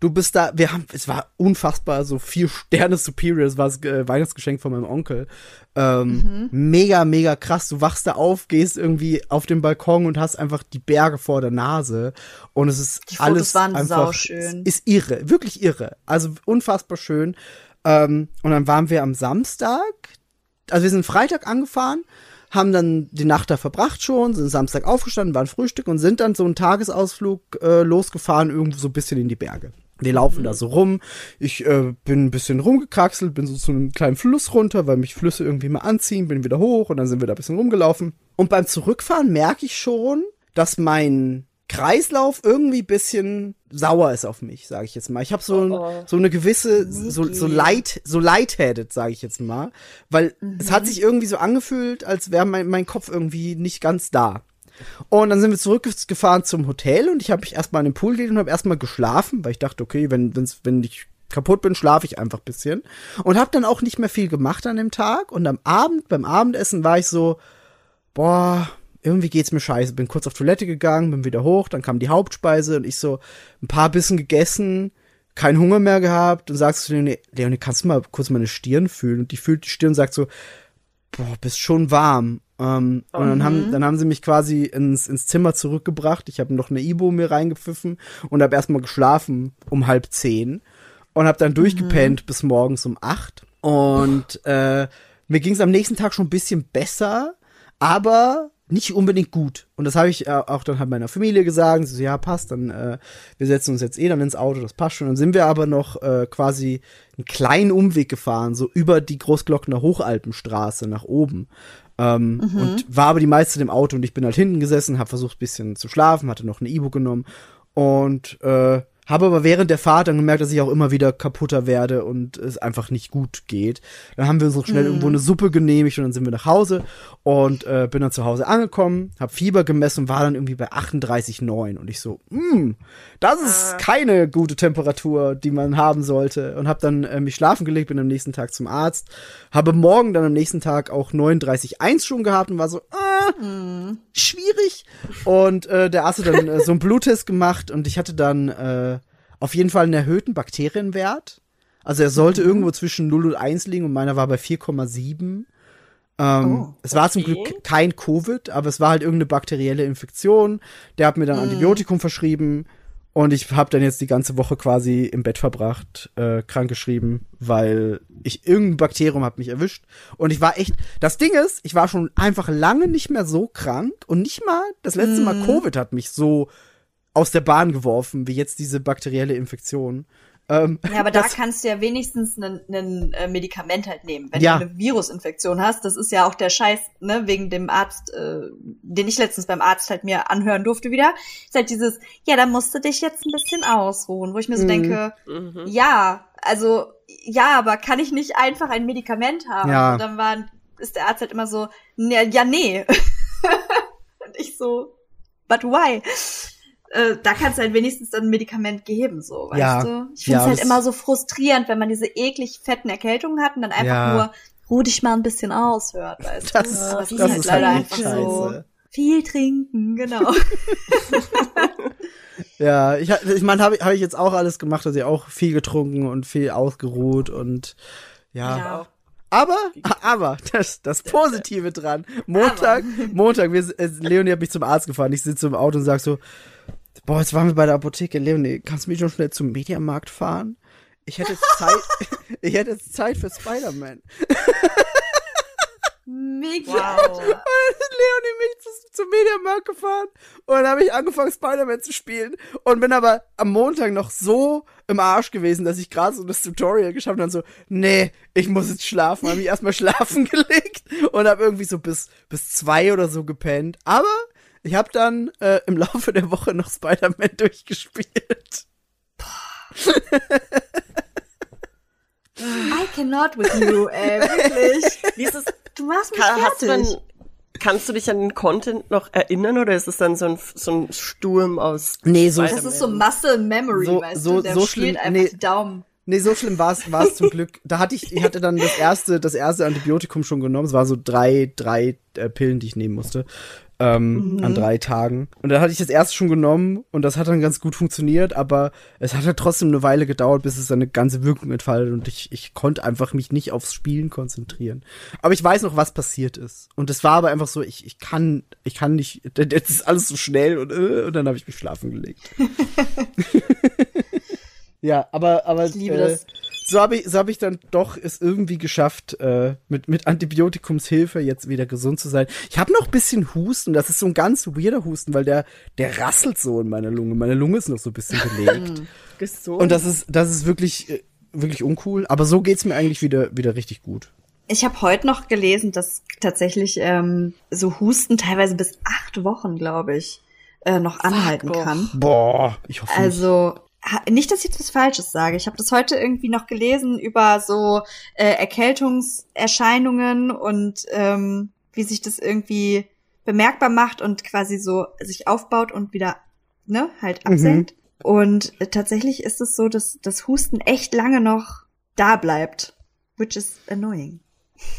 du bist da, wir haben, es war unfassbar, so vier Sterne Superior, das war das äh, Weihnachtsgeschenk von meinem Onkel. Ähm, Mega, mega krass. Du wachst da auf, gehst irgendwie auf den Balkon und hast einfach die Berge vor der Nase und es ist Die Fotos alles waren einfach sauschön. ist irre, wirklich irre. Also unfassbar schön. Ähm, und dann waren wir am Samstag, also wir sind Freitag angefahren, haben dann die Nacht da verbracht schon, sind Samstag aufgestanden, waren Frühstück und sind dann so einen Tagesausflug äh, losgefahren, irgendwo so ein bisschen in die Berge. Wir laufen da so rum. Ich äh, bin ein bisschen rumgekraxelt, bin so zu einem kleinen Fluss runter, weil mich Flüsse irgendwie mal anziehen, bin wieder hoch und dann sind wir da ein bisschen rumgelaufen. Und beim Zurückfahren merke ich schon, dass mein Kreislauf irgendwie ein bisschen sauer ist auf mich, sage ich jetzt mal. Ich habe so, Oh, oh. so eine gewisse, so, so light, so lightheaded, sage ich jetzt mal, weil es hat sich irgendwie so angefühlt, als wäre mein, mein Kopf irgendwie nicht ganz da. Und dann sind wir zurückgefahren zum Hotel und ich habe mich erstmal in den Pool gelegt und habe erstmal geschlafen, weil ich dachte, okay, wenn, wenn's, wenn ich kaputt bin, schlafe ich einfach ein bisschen. Und habe dann auch nicht mehr viel gemacht an dem Tag. Und am Abend, beim Abendessen war ich so, boah, irgendwie geht's mir scheiße. Bin kurz auf Toilette gegangen, bin wieder hoch, dann kam die Hauptspeise und ich so ein paar Bissen gegessen, keinen Hunger mehr gehabt und sagst du Leonie, Leonie, kannst du mal kurz meine Stirn fühlen? Und die fühlt die Stirn und sagt so, boah, bist schon warm. Ähm, und dann haben, dann haben sie mich quasi ins, ins Zimmer zurückgebracht. Ich habe noch eine Ibo mir reingepfiffen und habe erstmal geschlafen um halb zehn und habe dann durchgepennt bis morgens um acht. Und äh, mir ging es am nächsten Tag schon ein bisschen besser, aber nicht unbedingt gut. Und das habe ich äh, auch dann halt meiner Familie gesagt. Sie so, ja, passt, dann äh, wir setzen uns jetzt eh dann ins Auto, das passt schon. Dann sind wir aber noch äh, quasi einen kleinen Umweg gefahren, so über die Großglockner Hochalpenstraße nach oben. Ähm, Und war aber die meiste Zeit im Auto und ich bin halt hinten gesessen, habe versucht, ein bisschen zu schlafen, hatte noch eine E-Book genommen und äh, habe aber während der Fahrt dann gemerkt, dass ich auch immer wieder kaputter werde und es einfach nicht gut geht. Dann haben wir uns noch schnell irgendwo eine Suppe genehmigt und dann sind wir nach Hause und äh, bin dann zu Hause angekommen, habe Fieber gemessen und war dann irgendwie bei 38,9 und ich so, hm, das ist keine gute Temperatur, die man haben sollte und habe dann äh, mich schlafen gelegt, bin am nächsten Tag zum Arzt, habe morgen dann am nächsten Tag auch 39,1 schon gehabt und war so, ah, schwierig. Und äh, der Arzt hat dann äh, so einen Bluttest gemacht und ich hatte dann äh, auf jeden Fall einen erhöhten Bakterienwert. Also er sollte irgendwo zwischen 0 und 1 liegen und meiner war bei 4,7. Ähm, Oh, es war zum okay. Glück kein Covid, aber es war halt irgendeine bakterielle Infektion. Der hat mir dann Antibiotikum verschrieben und ich habe dann jetzt die ganze Woche quasi im Bett verbracht, äh, krankgeschrieben, weil ich irgendein Bakterium hat mich erwischt und ich war echt. Das Ding ist, ich war schon einfach lange nicht mehr so krank und nicht mal das letzte Mal Covid hat mich so aus der Bahn geworfen wie jetzt diese bakterielle Infektion. Ähm, Ja, aber da das- kannst du ja wenigstens ein, ein äh, Medikament halt nehmen. Wenn Ja. du eine Virusinfektion hast, das ist ja auch der Scheiß, ne, wegen dem Arzt, äh, den ich letztens beim Arzt halt mir anhören durfte wieder. Ist halt dieses, ja, da musst du dich jetzt ein bisschen ausruhen, wo ich mir so Mhm. denke, Mhm. ja, also, ja, aber kann ich nicht einfach ein Medikament haben? Ja. Und dann war, ist der Arzt halt immer so, ja, ja nee. Und ich so, but why? Äh, da kannst du halt wenigstens dann ein Medikament geben, so, weißt Ja. du? Ich finde es Ja, halt das- immer so frustrierend, wenn man diese eklig fetten Erkältungen hat und dann einfach Ja. nur ruh dich mal ein bisschen aus hört, weißt Das, du? ist- Aber das, es halt ist leider halt einfach echt so. scheiße. Viel trinken, genau. Ja, ich, ich meine, habe hab ich jetzt auch alles gemacht, also ich auch viel getrunken und viel ausgeruht und ja. Ja. Aber, aber, das, das Positive dran. Montag, Montag, wir, äh, Leonie hat mich zum Arzt gefahren. Ich sitze im Auto und sag so, boah, jetzt waren wir bei der Apotheke. Leonie, kannst du mich noch schnell zum Mediamarkt fahren? Ich hätte jetzt Zeit, ich hätte jetzt Zeit für Spider-Man. Mega. Wow. Leonie mich zu, zum Mediamarkt gefahren und dann habe ich angefangen Spider-Man zu spielen und bin aber am Montag noch so im Arsch gewesen, dass ich gerade so das Tutorial geschafft habe und dann so, nee, ich muss jetzt schlafen, habe mich erstmal schlafen gelegt und habe irgendwie so bis bis zwei oder so gepennt, aber ich habe dann äh, im Laufe der Woche noch Spider-Man durchgespielt. I cannot with you, ey, wirklich. Wie ist es? Du machst mich Ka- Hast du fertig. dann, kannst du dich an den Content noch erinnern oder ist es dann so ein, so ein Sturm aus Nee, so Das ist so Muscle Memory, So- weißt so- du? Der so spielt schlimm- einfach nee. die Daumen. Nee, so schlimm war es war es zum Glück. Da hatte ich, ich hatte dann das erste, das erste Antibiotikum schon genommen. Es waren so drei, drei äh, Pillen, die ich nehmen musste. Ähm, an drei Tagen. Und dann hatte ich das erste schon genommen und das hat dann ganz gut funktioniert, aber es hat halt trotzdem eine Weile gedauert, bis es seine ganze Wirkung entfaltet und ich, ich konnte einfach mich nicht aufs Spielen konzentrieren. Aber ich weiß noch, was passiert ist. Und es war aber einfach so, ich, ich kann, ich kann nicht, jetzt ist alles so schnell und, äh, und dann habe ich mich schlafen gelegt. ja, aber, aber Ich liebe äh, das. So habe ich, so hab ich dann doch es irgendwie geschafft, äh, mit, mit Antibiotikumshilfe jetzt wieder gesund zu sein. Ich habe noch ein bisschen Husten, das ist so ein ganz weirder Husten, weil der, der rasselt so in meiner Lunge. Meine Lunge ist noch so ein bisschen belegt. gesund? Und das ist, das ist wirklich, äh, wirklich uncool. Aber so geht's mir eigentlich wieder, wieder richtig gut. Ich habe heute noch gelesen, dass tatsächlich ähm, so Husten teilweise bis acht Wochen, glaube ich, äh, noch anhalten boah. kann. Boah, ich hoffe nicht. Also ha- nicht, dass ich jetzt was Falsches sage. Ich habe das heute irgendwie noch gelesen über so äh, Erkältungserscheinungen und ähm, wie sich das irgendwie bemerkbar macht und quasi so sich aufbaut und wieder ne halt absenkt. Und äh, tatsächlich ist es so, dass das Husten echt lange noch da bleibt, which is annoying.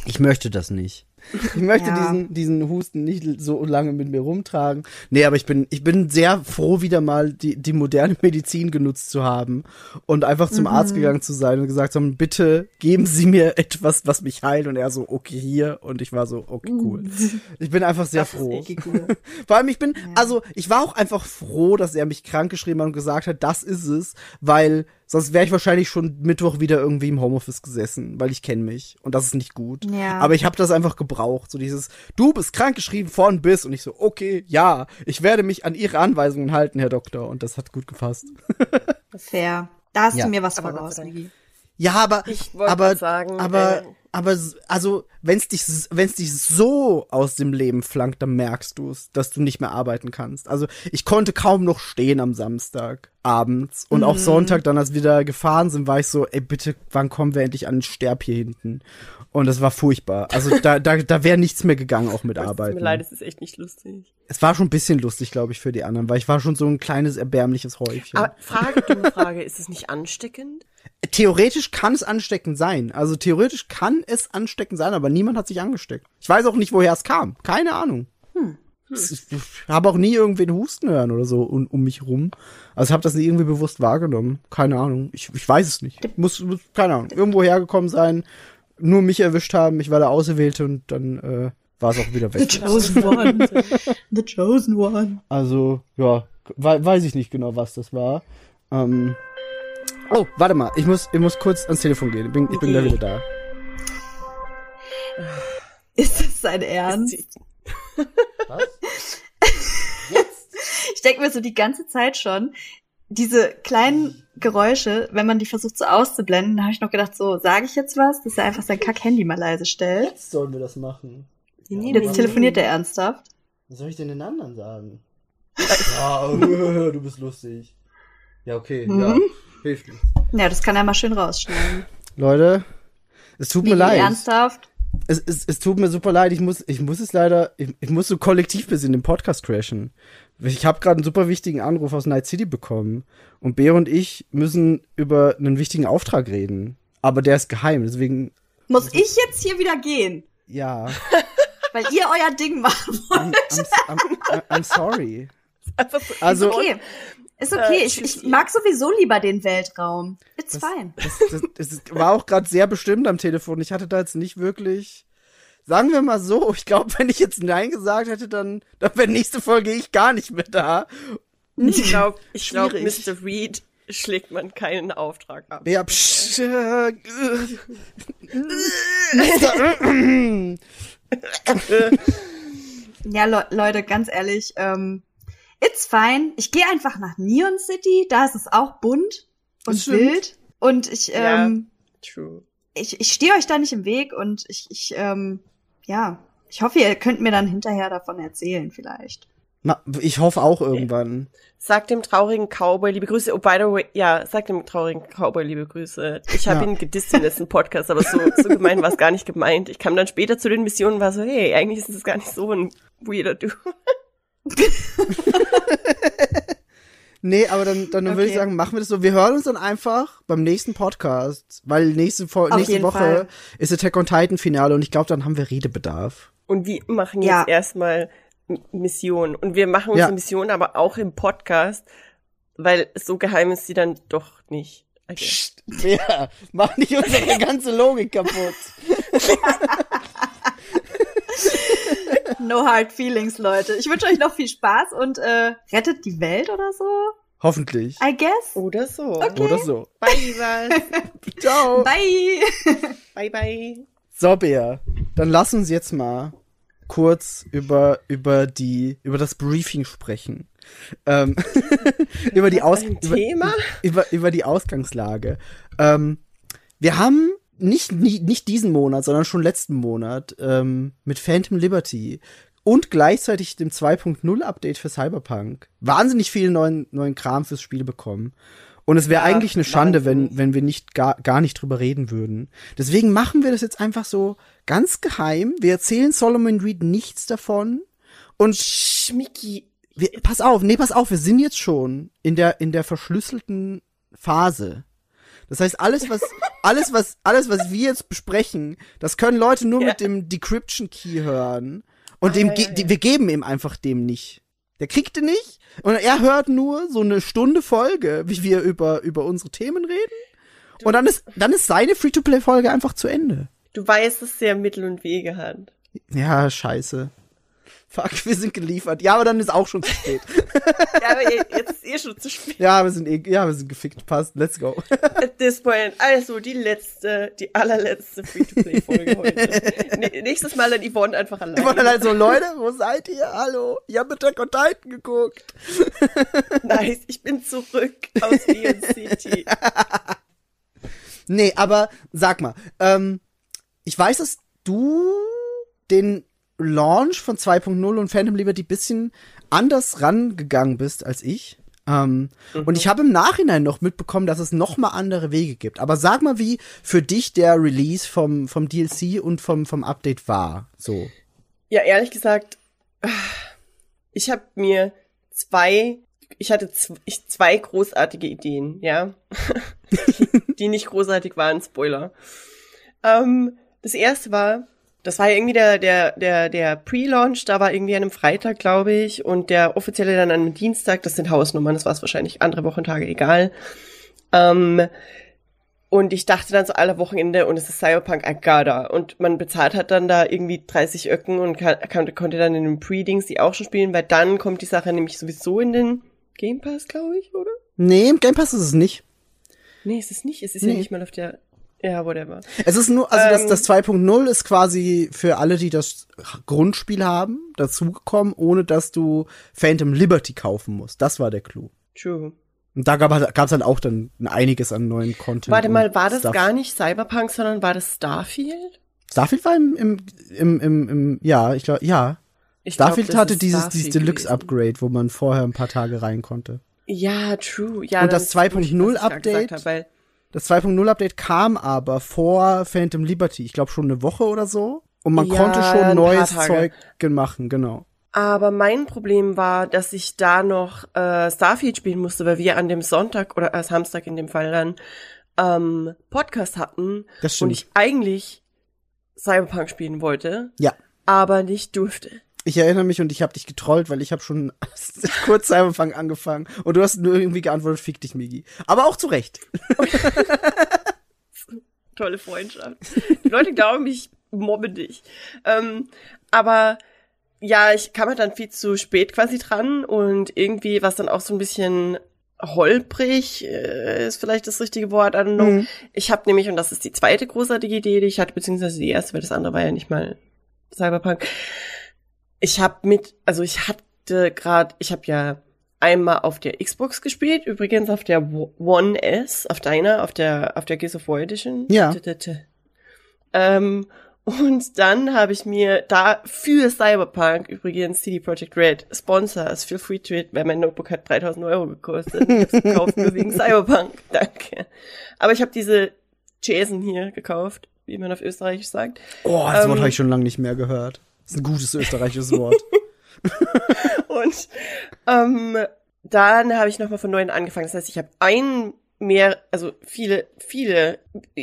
Ich möchte das nicht. Ich möchte Ja. diesen, diesen Husten nicht so lange mit mir rumtragen. Nee, aber ich bin, ich bin sehr froh, wieder mal die, die moderne Medizin genutzt zu haben und einfach zum Arzt gegangen zu sein und gesagt zu haben, bitte geben Sie mir etwas, was mich heilt. Und er so, okay, hier. Und ich war so, okay, cool. Ich bin einfach sehr Das froh. echt Vor allem, ich bin, also, ich war auch einfach froh, dass er mich krank geschrieben hat und gesagt hat, das ist es, weil sonst wäre ich wahrscheinlich schon Mittwoch wieder irgendwie im Homeoffice gesessen, weil ich kenne mich und das ist nicht gut. Ja. Aber ich habe das einfach gebraucht, so dieses, du bist krank geschrieben von bis und ich so, okay, ja, ich werde mich an Ihre Anweisungen halten, Herr Doktor und das hat gut gepasst. Fair. Da hast Ja. du mir was Aber voraus. Niki. Ja, aber, Ich wollte aber, sagen, aber, äh, aber, also, wenn's dich, wenn's dich so aus dem Leben flankt, dann merkst du's, dass du nicht mehr arbeiten kannst. Also, ich konnte kaum noch stehen am Samstag abends und auch Sonntag dann, als wir da gefahren sind, war ich so, ey, bitte, wann kommen wir endlich an den Sterb hier hinten? Und das war furchtbar. Also, da, da, da wäre nichts mehr gegangen, auch mit es tut mir leid, es ist echt nicht lustig. Es war schon ein bisschen lustig, glaube ich, für die anderen, weil ich war schon so ein kleines, erbärmliches Häufchen. Aber Frage, dumme Frage, ist es nicht ansteckend? Theoretisch kann es ansteckend sein. Also theoretisch kann es ansteckend sein, aber niemand hat sich angesteckt. Ich weiß auch nicht, woher es kam. Keine Ahnung. Ich habe auch nie irgendwen husten hören oder so um, um mich rum. Also habe das nie irgendwie bewusst wahrgenommen. Keine Ahnung. Ich, ich weiß es nicht. Muss, muss, keine Ahnung. Irgendwo hergekommen sein, nur mich erwischt haben, ich war der Auserwählte und dann äh, war es auch wieder weg. chosen one. The chosen one. Also, ja, we weiß ich nicht genau, was das war. Ähm, oh, warte mal, ich muss, ich muss kurz ans Telefon gehen. Ich bin, ich bin gleich wieder da. Ist das sein Ernst? Was? Ich denke mir so die ganze Zeit schon, diese kleinen Geräusche, wenn man die versucht so auszublenden, da habe ich noch gedacht, so, sage ich jetzt was, dass er einfach sein Kack-Handy mal leise stellt. Jetzt sollen wir das machen. Nee, Jetzt telefoniert er ernsthaft. Was soll ich denn den anderen sagen? ja, du bist lustig. Ja, okay, Mhm. ja. Hilft nicht. Ja, das kann er mal schön rausschneiden. Leute, es tut Wie mir leid. ernsthaft? Es, es, es tut mir super leid. Ich muss, ich muss es leider, ich, ich muss so kollektiv bis in den Podcast crashen. Ich habe gerade einen super wichtigen Anruf aus Night City bekommen. Und Bär und ich müssen über einen wichtigen Auftrag reden. Aber der ist geheim, deswegen, Muss ich jetzt hier wieder gehen? ja. Weil ihr euer Ding machen wollt? I'm, I'm, I'm, I'm sorry. Also, okay. Ist okay. Äh, Ich, ich mag sowieso lieber den Weltraum. It's Das- fine. Das, das, das war auch gerade sehr bestimmt am Telefon. Ich hatte da jetzt nicht wirklich. Sagen wir mal so, ich glaube, wenn ich jetzt Nein gesagt hätte, dann, dann wäre nächste Folge ich gar nicht mehr da. Ich glaube, ich glaub, Schwierig. Mr. Reed schlägt man keinen Auftrag ab. Ja, psch, äh, äh, äh, Ja, Le Leute, ganz ehrlich, ähm, it's fine. Ich gehe einfach nach Neon City, da ist es auch bunt und stimmt. wild. Und ich, Ja. ähm, True. ich, ich stehe euch da nicht im Weg und ich, ich, ähm, ja, ich hoffe, ihr könnt mir dann hinterher davon erzählen, vielleicht. Na, ich hoffe auch irgendwann. Sag dem traurigen Cowboy liebe Grüße. Oh, by the way, ja, sag dem traurigen Cowboy liebe Grüße. Ich habe Ja. ihn gedisst im letzten Podcast, aber so, so gemein war es gar nicht gemeint. Ich kam dann später zu den Missionen und war so, hey, eigentlich ist es gar nicht so ein weirder Dude. Nee, aber dann, dann würde ich Okay. sagen, machen wir das so. Wir hören uns dann einfach beim nächsten Podcast, weil nächste, Auf nächste Woche Fall. ist Attack on Titan Finale und ich glaube, dann haben wir Redebedarf. Und wir machen Ja. jetzt erstmal M- Mission. Und wir machen Ja. unsere Mission aber auch im Podcast, weil so geheim ist sie dann doch nicht. Okay. Psst, Bea, mach nicht unsere ganze Logik kaputt. No hard feelings, Leute. Ich wünsche euch noch viel Spaß und äh, rettet die Welt oder so, Hoffentlich. I guess. Oder so. Oder so. Bye, Lisas. Ciao. Bye. bye, bye. So, Bea, dann lass uns jetzt mal kurz über, über die, über das Briefing sprechen. Ähm, über die Aus, Ein über, über, über die Ausgangslage. Ähm, wir haben nicht, nie, nicht diesen Monat, sondern schon letzten Monat ähm, mit Phantom Liberty und gleichzeitig dem 2.0 Update für Cyberpunk wahnsinnig viel neuen, neuen Kram fürs Spiel bekommen. Und es wäre Ja, eigentlich eine Schande, wenn, wenn wir nicht gar, gar nicht drüber reden würden. Deswegen machen wir das jetzt einfach so ganz geheim. Wir erzählen Solomon Reed nichts davon. Und Schmicki. wir, pass auf, nee, pass auf, wir sind jetzt schon in der, in der verschlüsselten Phase. Das heißt, alles, was, alles, was, alles, was wir jetzt besprechen, das können Leute nur Ja. mit dem Decryption Key hören. Und Ah, dem, ja, ja, ja. wir geben ihm einfach dem nicht. Der kriegt den nicht. Und er hört nur so eine Stunde Folge, wie wir über, über unsere Themen reden. Und dann ist, dann ist seine Free-to-Play-Folge einfach zu Ende. Du weißt, dass der Mittel und Wege hat. Ja, scheiße. Fuck, wir sind geliefert. Ja, aber dann ist auch schon zu spät. Ja, aber je- jetzt ist eh schon zu spät. ja, wir sind eh, ja, wir sind gefickt. Passt. Let's go. At this point. Also, die letzte, die allerletzte Free-to-Play-Folge heute. Nächstes Mal dann Yvonne einfach alleine. War dann halt so, Leute, wo seid ihr? Hallo? Ich hab Attack on Titan geguckt. Nice, ich bin zurück aus Neon City. Nee, aber sag mal, ähm, ich weiß, dass du den Launch von 2.0 und Phantom Liberty bisschen anders rangegangen bist als ich. Ähm, Und ich habe im Nachhinein noch mitbekommen, dass es noch mal andere Wege gibt. Aber sag mal, wie für dich der Release vom, vom DLC und vom, vom Update war. So. Ja, ehrlich gesagt, ich habe mir zwei, ich hatte zwei großartige Ideen, ja, die, die nicht großartig waren, Spoiler. Ähm, das erste war, das war ja irgendwie der, der, der, der Pre-Launch, da war irgendwie an einem Freitag, glaube ich, und der offizielle dann an einem Dienstag, das sind Hausnummern, das war es wahrscheinlich andere Wochentage, egal. Ähm, und ich dachte dann so alle Wochenende und es ist Cyberpunk Agada. Und man bezahlt hat dann da irgendwie 30 Öcken und kann, kann, konnte dann in den Pre-Dings die auch schon spielen, weil dann kommt die Sache nämlich sowieso in den Game Pass, glaube ich, oder? Nee, im Game Pass ist es nicht. Nee, es ist nicht. Es ist Nee. ja nicht mal auf der. Ja, whatever. Es ist nur, also Ähm. das, das 2.0 ist quasi für alle, die das Grundspiel haben, dazugekommen, ohne dass du Phantom Liberty kaufen musst. Das war der Clou. True. Und da gab es dann auch dann einiges an neuen Content. Warte mal, war das Stuff. gar nicht Cyberpunk, sondern war das Starfield? Starfield war im, im, im, im, im ja, ich glaube, ja. Ich glaub, Starfield das hatte dieses, Starfield dieses Deluxe-Upgrade, wo man vorher ein paar Tage rein konnte. Ja, true. Ja, Und das ist wirklich, 2.0 was ich gerade gesagt Update? weil Das 2.0 Update kam aber vor Phantom Liberty, ich glaube schon eine Woche oder so. Und man Ja, konnte schon neues. Zeug machen, genau. Aber mein Problem war, dass ich da noch äh, Starfield spielen musste, weil wir an dem Sonntag oder äh, Samstag in dem Fall dann ähm, Podcast hatten Das und stimmt. ich eigentlich Cyberpunk spielen wollte, Ja. aber nicht durfte. Ich erinnere mich und ich habe dich getrollt, weil ich habe schon kurz Cyberpunk angefangen und du hast nur irgendwie geantwortet, fick dich, Migi. Aber auch zu Recht. Tolle Freundschaft. Die Leute glauben, ich mobbe dich. Ähm, aber ja, ich kam halt dann viel zu spät quasi dran und irgendwie war es dann auch so ein bisschen holprig, äh, ist vielleicht das richtige Wort. I don't know. Mhm. Ich habe nämlich, und das ist die zweite großartige Idee, die ich hatte, beziehungsweise die erste, weil das andere war ja nicht mal Cyberpunk. Ich habe mit, also ich hatte gerade, ich habe ja einmal auf der Xbox gespielt, übrigens auf der One S, auf deiner, auf der, auf der Gears of War Edition. Ja. Ähm, und dann habe ich mir da für Cyberpunk, übrigens CD Projekt Red, Sponsors, feel free to it, weil mein Notebook hat 3000 Euro gekostet. Ich hab's gekauft nur wegen Cyberpunk. Danke. Aber ich habe diese Jason hier gekauft, wie man auf Österreichisch sagt. Oh, das Ähm, Wort habe ich schon lange nicht mehr gehört. Das ist ein gutes österreichisches Wort. Und ähm, dann habe ich nochmal von neuem angefangen. Das heißt, ich habe ein mehr, also viele, viele,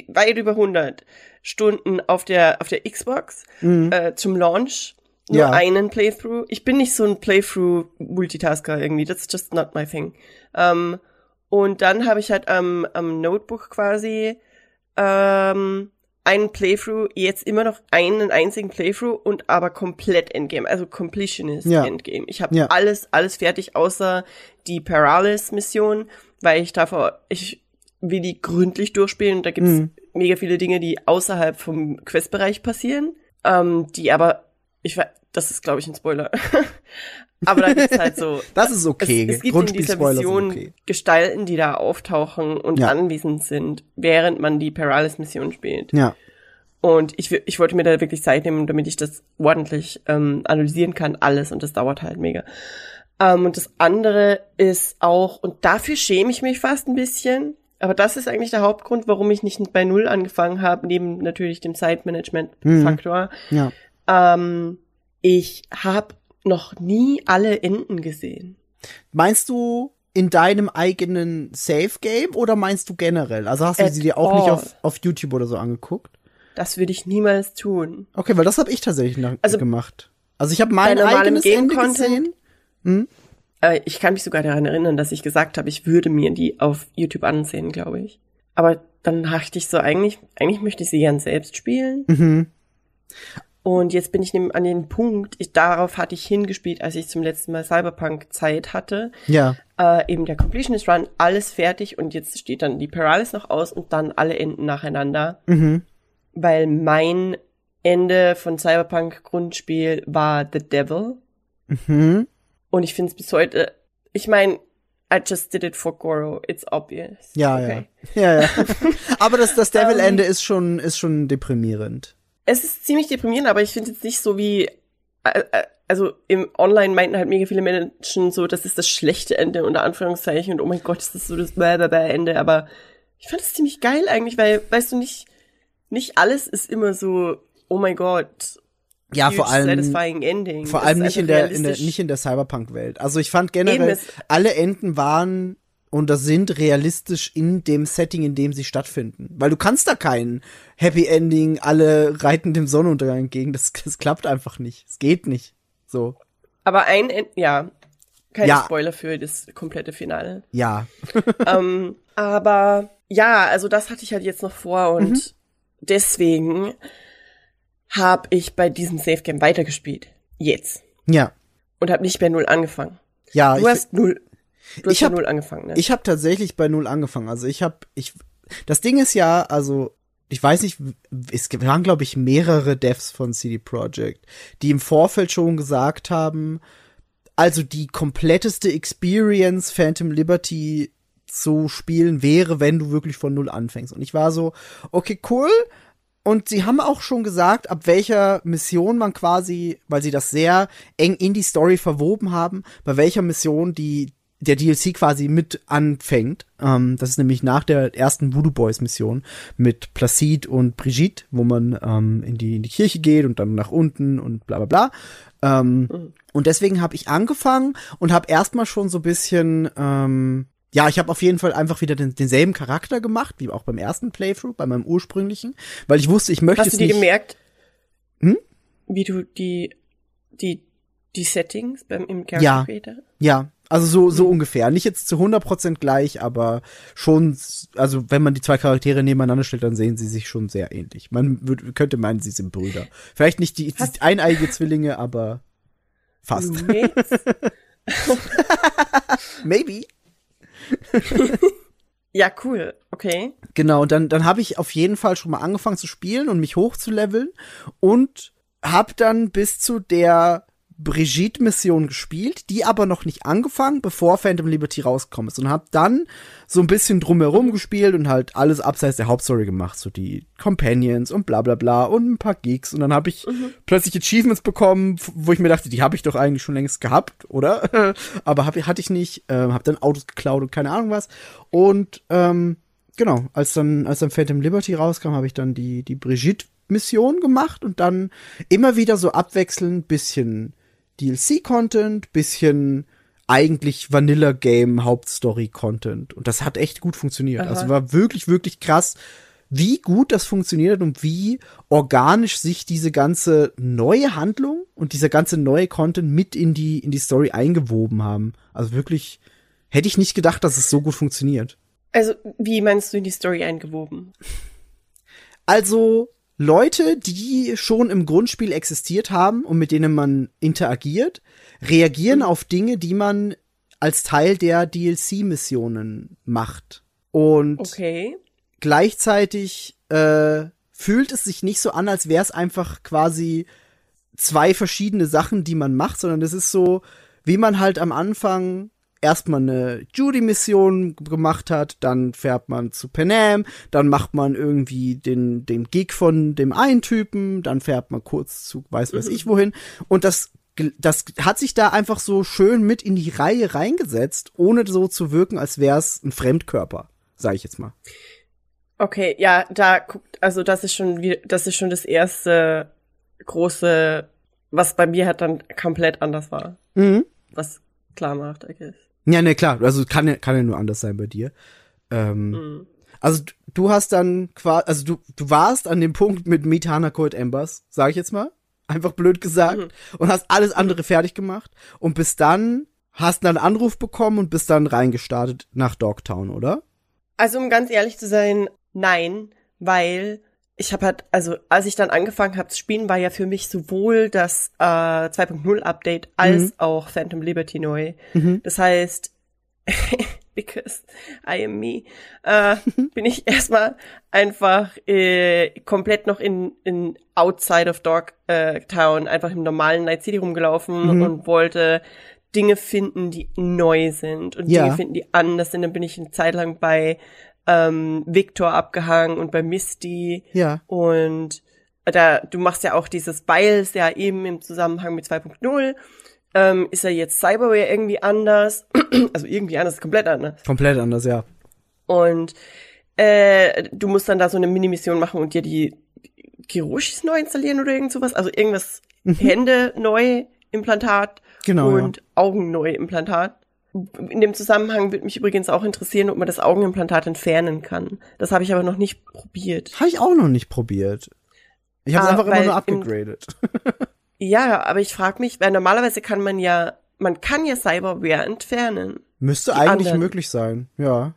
weit über 100 Stunden auf der auf der Xbox Mhm. äh, zum Launch. Nur Ja. einen Playthrough. Ich bin nicht so ein Playthrough-Multitasker irgendwie. That's just not my thing. Ähm, und dann habe ich halt am, am Notebook quasi ähm, einen Playthrough, jetzt immer noch einen einzigen Playthrough und aber komplett Endgame, also Completionist Ja. Endgame. Ich habe Ja. alles, alles fertig, außer die Paralysis-Mission, weil ich davor, ich will die gründlich durchspielen und da gibt's Mhm. mega viele Dinge, die außerhalb vom Questbereich passieren, ähm, die aber, ich das ist glaube ich ein Spoiler, aber da gibt's halt so Das ist okay. es, es gibt in dieser Mission okay. Gestalten, die da auftauchen und Ja. anwesend sind, während man die Paralysis-Mission spielt. Ja. Und ich, ich wollte mir da wirklich Zeit nehmen, damit ich das ordentlich ähm, analysieren kann, alles. Und das dauert halt mega. Ähm, und das andere ist auch, und dafür schäme ich mich fast ein bisschen, aber das ist eigentlich der Hauptgrund, warum ich nicht bei Null angefangen habe, neben natürlich dem Zeitmanagement-Faktor. Ja. Ähm, ich habe noch nie alle Enden gesehen. Meinst du in deinem eigenen Safe Game oder meinst du generell? Also hast du At sie dir auch nicht all. auf, auf YouTube oder so angeguckt? Das würde ich niemals tun. Okay, weil das habe ich tatsächlich Also, gemacht. Also ich habe mein eigenes Ende Game-Content- gesehen. Äh, ich kann mich sogar daran erinnern, dass ich gesagt habe, ich würde mir die auf YouTube ansehen, glaube ich. Aber dann dachte ich so, eigentlich, eigentlich möchte ich sie gern selbst spielen. Mhm. Und jetzt bin ich an den Punkt, ich, darauf hatte ich hingespielt, als ich zum letzten Mal Cyberpunk Zeit hatte. Ja. Äh, eben der Completionist Run, alles fertig und jetzt steht dann die Paralysis noch aus und dann alle Enden nacheinander. Mhm. Weil mein Ende von Cyberpunk Grundspiel war The Devil. Mhm. Und ich finde es bis heute, ich meine, I just did it for Goro. It's obvious. Ja, okay. ja. Ja, ja. Aber das, das Ähm. Devil-Ende ist schon, ist schon deprimierend. Es ist ziemlich deprimierend, aber ich finde jetzt nicht so wie, äh, äh, also im Online meinten halt mega viele Menschen so, das ist das schlechte Ende unter Anführungszeichen und oh mein Gott, ist das so das blablabla Ende, aber ich fand es ziemlich geil eigentlich, weil, weißt du, nicht, nicht alles ist immer so, oh mein Gott, Ja, vor allem, satisfying ending. vor allem nicht in der, in der, nicht in der Cyberpunk-Welt. Also ich fand generell, alle Enden waren und das sind realistisch in dem Setting, in dem sie stattfinden. Weil du kannst da kein Happy Ending, alle reiten dem Sonnenuntergang entgegen. Das, das klappt einfach nicht. Es geht nicht. So. Aber ein, ja, keine Ja. Spoiler für das komplette Finale. Ja. ähm, aber ja, also das hatte ich halt jetzt noch vor und Mhm. deswegen habe ich bei diesem Safe Game weitergespielt. Jetzt. Ja. Und habe nicht bei Null angefangen. Du Ja, ich, hast Null. Du hast Ich bei hab- Null angefangen, ne? Ich habe tatsächlich bei null angefangen. Also ich habe, ich, das Ding ist ja, also ich weiß nicht, es waren glaube ich mehrere Devs von CD Projekt, die im Vorfeld schon gesagt haben, also die kompletteste Experience Phantom Liberty zu spielen wäre, wenn du wirklich von null anfängst. Und ich war so, okay, cool. Und sie haben auch schon gesagt, ab welcher Mission man quasi, weil sie das sehr eng in die Story verwoben haben, bei welcher Mission die der DLC quasi mit anfängt. Ähm, das ist nämlich nach der ersten Voodoo Boys Mission mit Placide und Brigitte, wo man ähm, in, die, in die Kirche geht und dann nach unten und bla bla bla. Ähm, Und deswegen habe ich angefangen und habe erstmal schon so bisschen, ähm, ja, ich habe auf jeden Fall einfach wieder den, denselben Charakter gemacht, wie auch beim ersten Playthrough, bei meinem ursprünglichen, weil ich wusste, ich möchte Hast es du dir nicht. gemerkt, Hm? wie du die, die, die Settings beim, im Character Ja. Ja, also so, so ungefähr. Nicht jetzt zu 100% gleich, aber schon, also wenn man die zwei Charaktere nebeneinander stellt, dann sehen sie sich schon sehr ähnlich. Man würd, könnte meinen, sie sind Brüder. Vielleicht nicht die, die eineige Zwillinge, aber fast. Maybe. ja, cool. Okay. Genau, und dann, dann habe ich auf jeden Fall schon mal angefangen zu spielen und mich hochzuleveln und hab dann bis zu der Brigitte-Mission gespielt, die aber noch nicht angefangen, bevor Phantom Liberty rausgekommen ist. Und hab dann so ein bisschen drumherum gespielt und halt alles abseits der Hauptstory gemacht, so die Companions und bla bla bla und ein paar Geeks. Und dann habe ich plötzlich Achievements bekommen, wo ich mir dachte, die habe ich doch eigentlich schon längst gehabt, oder? aber hab, hatte ich nicht, ähm, hab dann Autos geklaut und keine Ahnung was. Und ähm, genau, als dann, als dann Phantom Liberty rauskam, habe ich dann die, die Brigitte-Mission gemacht und dann immer wieder so abwechselnd bisschen DLC-Content, bisschen eigentlich Vanilla-Game Hauptstory-Content. Und das hat echt gut funktioniert. Aha. Also war wirklich, wirklich krass, wie gut das funktioniert und wie organisch sich diese ganze neue Handlung und dieser ganze neue Content mit in die, in die Story eingewoben haben. Also wirklich, hätte ich nicht gedacht, dass es so gut funktioniert. Also, wie meinst du in die Story eingewoben? Also Leute, die schon im Grundspiel existiert haben und mit denen man interagiert, reagieren auf Dinge, die man als Teil der DLC-Missionen macht. Und Okay. gleichzeitig äh, fühlt es sich nicht so an, als wäre es einfach quasi zwei verschiedene Sachen, die man macht, sondern es ist so, wie man halt am Anfang erstmal eine Judy-Mission gemacht hat, dann fährt man zu Panam, dann macht man irgendwie den, den Gig von dem einen Typen, dann fährt man kurz zu weiß weiß ich wohin und das das hat sich da einfach so schön mit in die Reihe reingesetzt, ohne so zu wirken, als wäre es ein Fremdkörper, sage ich jetzt mal. Okay, ja, da guckt, also das ist schon wie, das ist schon das erste große, was bei mir halt dann komplett anders war. Mhm. Was klar macht, I guess. Ja, ne, klar. Also kann kann ja nur anders sein bei dir. Ähm, Mhm. Also du hast dann quasi, also du, du warst an dem Punkt mit Meet Hannah Cold Embers, sag ich jetzt mal. Einfach blöd gesagt. Mhm. Und hast alles andere fertig gemacht. Und bis dann hast du einen Anruf bekommen und bist dann reingestartet nach Dogtown, oder? Also um ganz ehrlich zu sein, nein, weil ich habe halt, also als ich dann angefangen habe zu spielen, war ja für mich sowohl das äh, 2.0 Update als auch Phantom Liberty neu. Mhm. Das heißt, because I am me, äh, bin ich erstmal einfach äh, komplett noch in, in outside of Dog äh, Town, einfach im normalen Night City rumgelaufen Mhm. und wollte Dinge finden, die neu sind und Ja. Dinge finden, die anders sind. Dann bin ich eine Zeit lang bei ähm, Victor abgehangen und bei Misty Ja. und da, du machst ja auch dieses Biles ja eben im Zusammenhang mit 2.0. Ähm, ist ja jetzt Cyberware irgendwie anders. also irgendwie anders, komplett anders. Komplett anders, ja. Und äh, du musst dann da so eine Mini-Mission machen und dir die Kiroshis neu installieren oder irgend sowas. Also irgendwas Hände neu Implantat Genau, ja. und Augen neu Implantat. In dem Zusammenhang würde mich übrigens auch interessieren, ob man das Augenimplantat entfernen kann. Das habe ich aber noch nicht probiert. Habe ich auch noch nicht probiert. Ich habe Ah, einfach immer nur abgegradet. Ja, aber ich frage mich, weil normalerweise kann man ja, man kann ja Cyberware entfernen. Müsste eigentlich anderen. möglich sein, ja.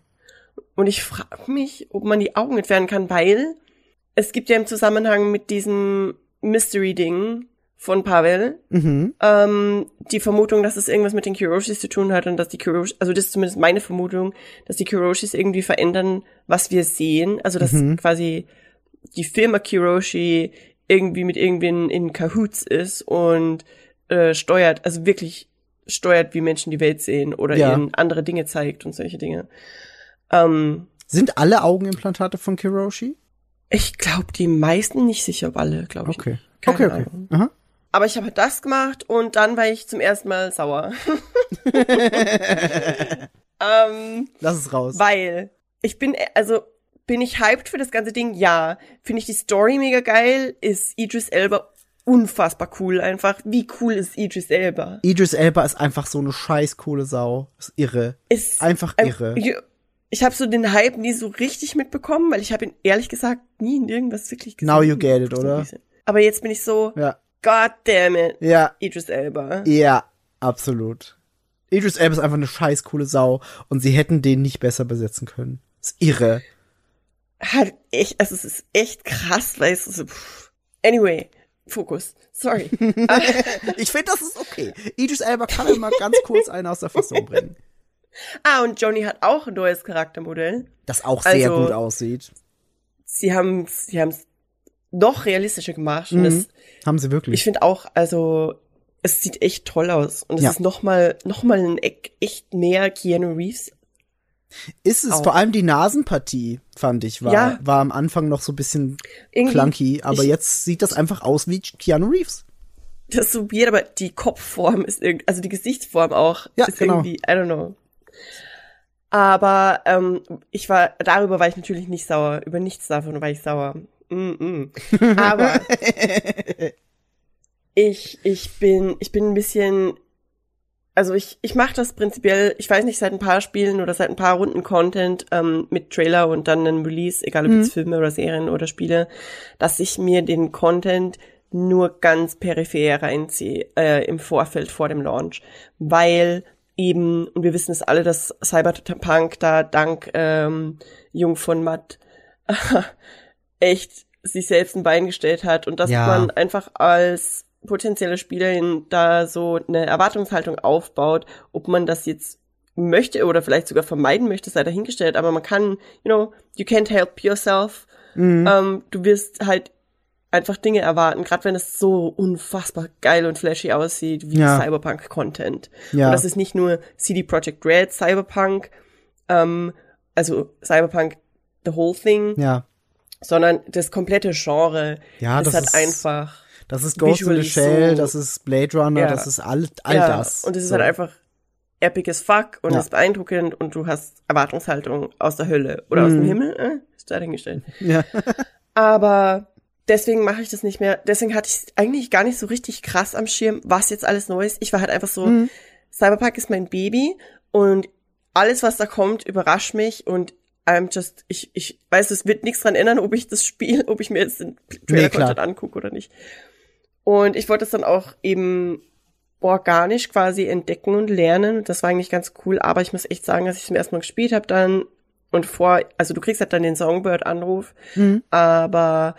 Und ich frage mich, ob man die Augen entfernen kann, weil es gibt ja im Zusammenhang mit diesem Mystery-Ding von Pavel Mhm. ähm, die Vermutung, dass es irgendwas mit den Kiroshis zu tun hat und dass die Kiroshis, also das ist zumindest meine Vermutung, dass die Kiroshis irgendwie verändern, was wir sehen. Also dass Mhm. quasi die Firma Kiroshi irgendwie mit irgendwen in Cahoots ist und äh, steuert, also wirklich steuert, wie Menschen die Welt sehen oder Ja. ihnen andere Dinge zeigt und solche Dinge. Ähm, Sind alle Augenimplantate von Kiroshi? ich glaube, die meisten nicht sicher, ob alle, glaube ich. Okay. okay, okay. Ahnung. Aha. Aber ich habe halt das gemacht und dann war ich zum ersten Mal sauer. ähm, Lass es raus. weil ich bin, also bin ich hyped für das ganze Ding? Ja. Finde ich die Story mega geil? Ist Idris Elba unfassbar cool einfach. Wie cool ist Idris Elba? Idris Elba ist einfach so eine scheiß coole Sau. Ist irre. Ist Einfach Ähm, irre. Ich, ich habe so den Hype nie so richtig mitbekommen, weil ich habe ihn ehrlich gesagt nie in irgendwas wirklich gesehen. Now you get it, oder? Aber jetzt bin ich so, Ja. God damn it, Ja. Idris Elba. Ja, absolut. Idris Elba ist einfach eine scheiß coole Sau und sie hätten den nicht besser besetzen können. Ist irre. Hat echt, also es ist echt krass, weil es ist so, pff. Anyway, Fokus. Sorry. Ich finde, das ist okay. Idris Elba kann immer ganz kurz einen aus der Fassung bringen. ah, und Johnny hat auch ein neues Charaktermodell. Das auch sehr Also- gut aussieht. Sie haben sie haben es noch realistischer gemacht. Und Mhm. das, Haben sie wirklich. ich finde auch, also es sieht echt toll aus. Und es Ja. ist noch mal, noch mal ein Eck, echt mehr Keanu Reeves. ist es auch. vor allem die Nasenpartie, fand ich, war, Ja. war am Anfang noch so ein bisschen Irgendwie, clunky, aber ich- jetzt sieht das einfach aus wie Keanu Reeves. Das ist so weird, aber die Kopfform ist irgendwie, also die Gesichtsform auch, Ja, ist genau. irgendwie, I don't know. Aber ähm, ich war, darüber war ich natürlich nicht sauer. Über nichts davon war ich sauer. Mm -mm. Aber ich, ich bin, ich bin ein bisschen, also ich, ich mache das prinzipiell, ich weiß nicht, seit ein paar Spielen oder seit ein paar Runden Content ähm, mit Trailer und dann einem Release, egal ob Mhm. jetzt Filme oder Serien oder Spiele, dass ich mir den Content nur ganz peripher reinziehe äh, im Vorfeld vor dem Launch, weil eben, und wir wissen es alle, dass Cyberpunk da dank ähm, Jung von Matt echt sich selbst ein Bein gestellt hat und dass Ja. man einfach als potenzielle Spielerin da so eine Erwartungshaltung aufbaut, ob man das jetzt möchte oder vielleicht sogar vermeiden möchte, sei dahingestellt, aber man kann, you know, you can't help yourself. Mhm. Ähm, du wirst halt einfach Dinge erwarten, gerade wenn es so unfassbar geil und flashy aussieht wie Ja. Cyberpunk-Content. Ja. Und das ist nicht nur CD Projekt Red Cyberpunk, ähm, also Cyberpunk the whole thing, Ja. Sondern das komplette Genre. Ja, das, das hat ist- einfach Das ist Ghost in the Shell, so- das ist Blade Runner, Ja. das ist all, all ja, das. Und es ist So. halt einfach epic as fuck und Ja. es ist beeindruckend und du hast Erwartungshaltung aus der Hölle oder aus dem Mhm. Himmel, äh, ist da hingestellt. Ja. Aber deswegen mache ich das nicht mehr. Deswegen hatte ich eigentlich gar nicht so richtig krass am Schirm, was jetzt alles neu ist. Ich war halt einfach so, Mhm. Cyberpunk ist mein Baby und alles, was da kommt, überrascht mich und I'm just, ich, ich weiß, es wird nichts dran ändern, ob ich das Spiel, ob ich mir jetzt den Trailer-Content klar. angucke oder nicht. Und ich wollte es dann auch eben organisch quasi entdecken und lernen. Das war eigentlich ganz cool, aber ich muss echt sagen, dass ich zum ersten Mal gespielt habe dann und vor, also du kriegst halt dann den Songbird-Anruf, Mhm. aber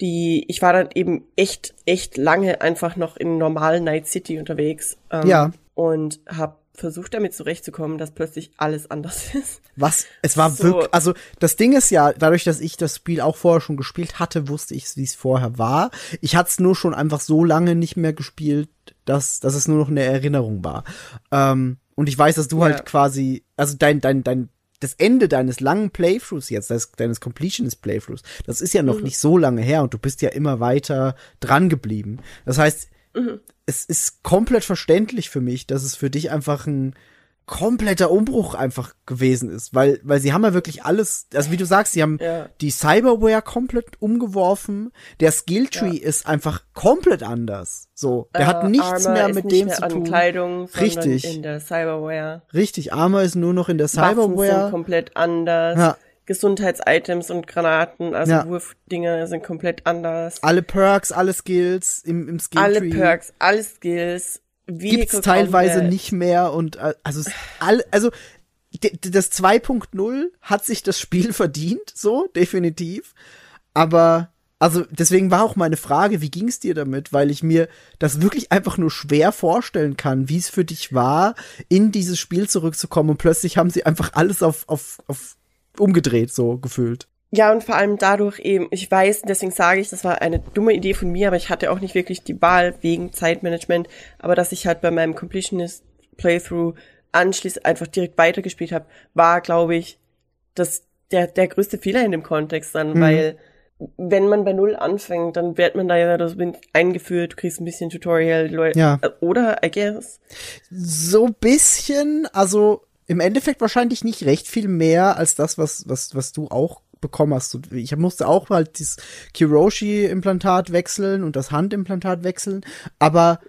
die, ich war dann eben echt, echt lange einfach noch in normalen Night City unterwegs. Ähm, Ja. Und habe versucht damit zurechtzukommen, dass plötzlich alles anders ist. Was? Es war So. wirklich, also das Ding ist ja, dadurch, dass ich das Spiel auch vorher schon gespielt hatte, wusste ich, wie es vorher war. Ich hatte es nur schon einfach so lange nicht mehr gespielt, dass, dass es nur noch eine Erinnerung war. Ähm, und ich weiß, dass du Ja. halt quasi, also dein, dein, dein, das Ende deines langen Playthroughs jetzt, des, deines Completionist Playthroughs, das ist ja noch nicht so lange her und du bist ja immer weiter dran geblieben. Das heißt, es ist komplett verständlich für mich, dass es für dich einfach ein kompletter Umbruch einfach gewesen ist, weil weil sie haben ja wirklich alles, also wie du sagst, sie haben Ja. die Cyberware komplett umgeworfen, der Skilltree ist einfach komplett anders. So, der hat Äh, nichts Armor mehr mit dem mehr zu tun. Kleidung, Richtig. in der Cyberware. Richtig, Armor ist nur noch in der Waffen sind Cyberware. komplett anders. Ja. Gesundheitsitems und Granaten, also Ja. Wurfdinger sind komplett anders. Alle Perks, alle Skills im im Skilltree. Alle Perks, alle Skills. Vehicle gibt's teilweise Combat. nicht mehr und äh, also es, all, also das 2.0 hat sich das Spiel verdient, so definitiv. Aber also deswegen war auch meine Frage, wie ging's dir damit, weil ich mir das wirklich einfach nur schwer vorstellen kann, wie es für dich war, in dieses Spiel zurückzukommen und plötzlich haben sie einfach alles auf auf auf umgedreht so gefühlt. Ja, und vor allem dadurch eben, ich weiß, deswegen sage ich, das war eine dumme Idee von mir, aber ich hatte auch nicht wirklich die Wahl wegen Zeitmanagement, aber dass ich halt bei meinem Completionist Playthrough anschließend einfach direkt weitergespielt habe, war, glaube ich, das der, der größte Fehler in dem Kontext dann, Mhm. weil wenn man bei Null anfängt, dann wird man da ja das eingeführt, du kriegst ein bisschen Tutorial, Leute, Ja. oder, I guess. So bisschen, also im Endeffekt wahrscheinlich nicht recht viel mehr als das, was, was, was du auch bekommen hast. Und Ich musste auch halt das Kiroshi-Implantat wechseln und das Handimplantat wechseln, aber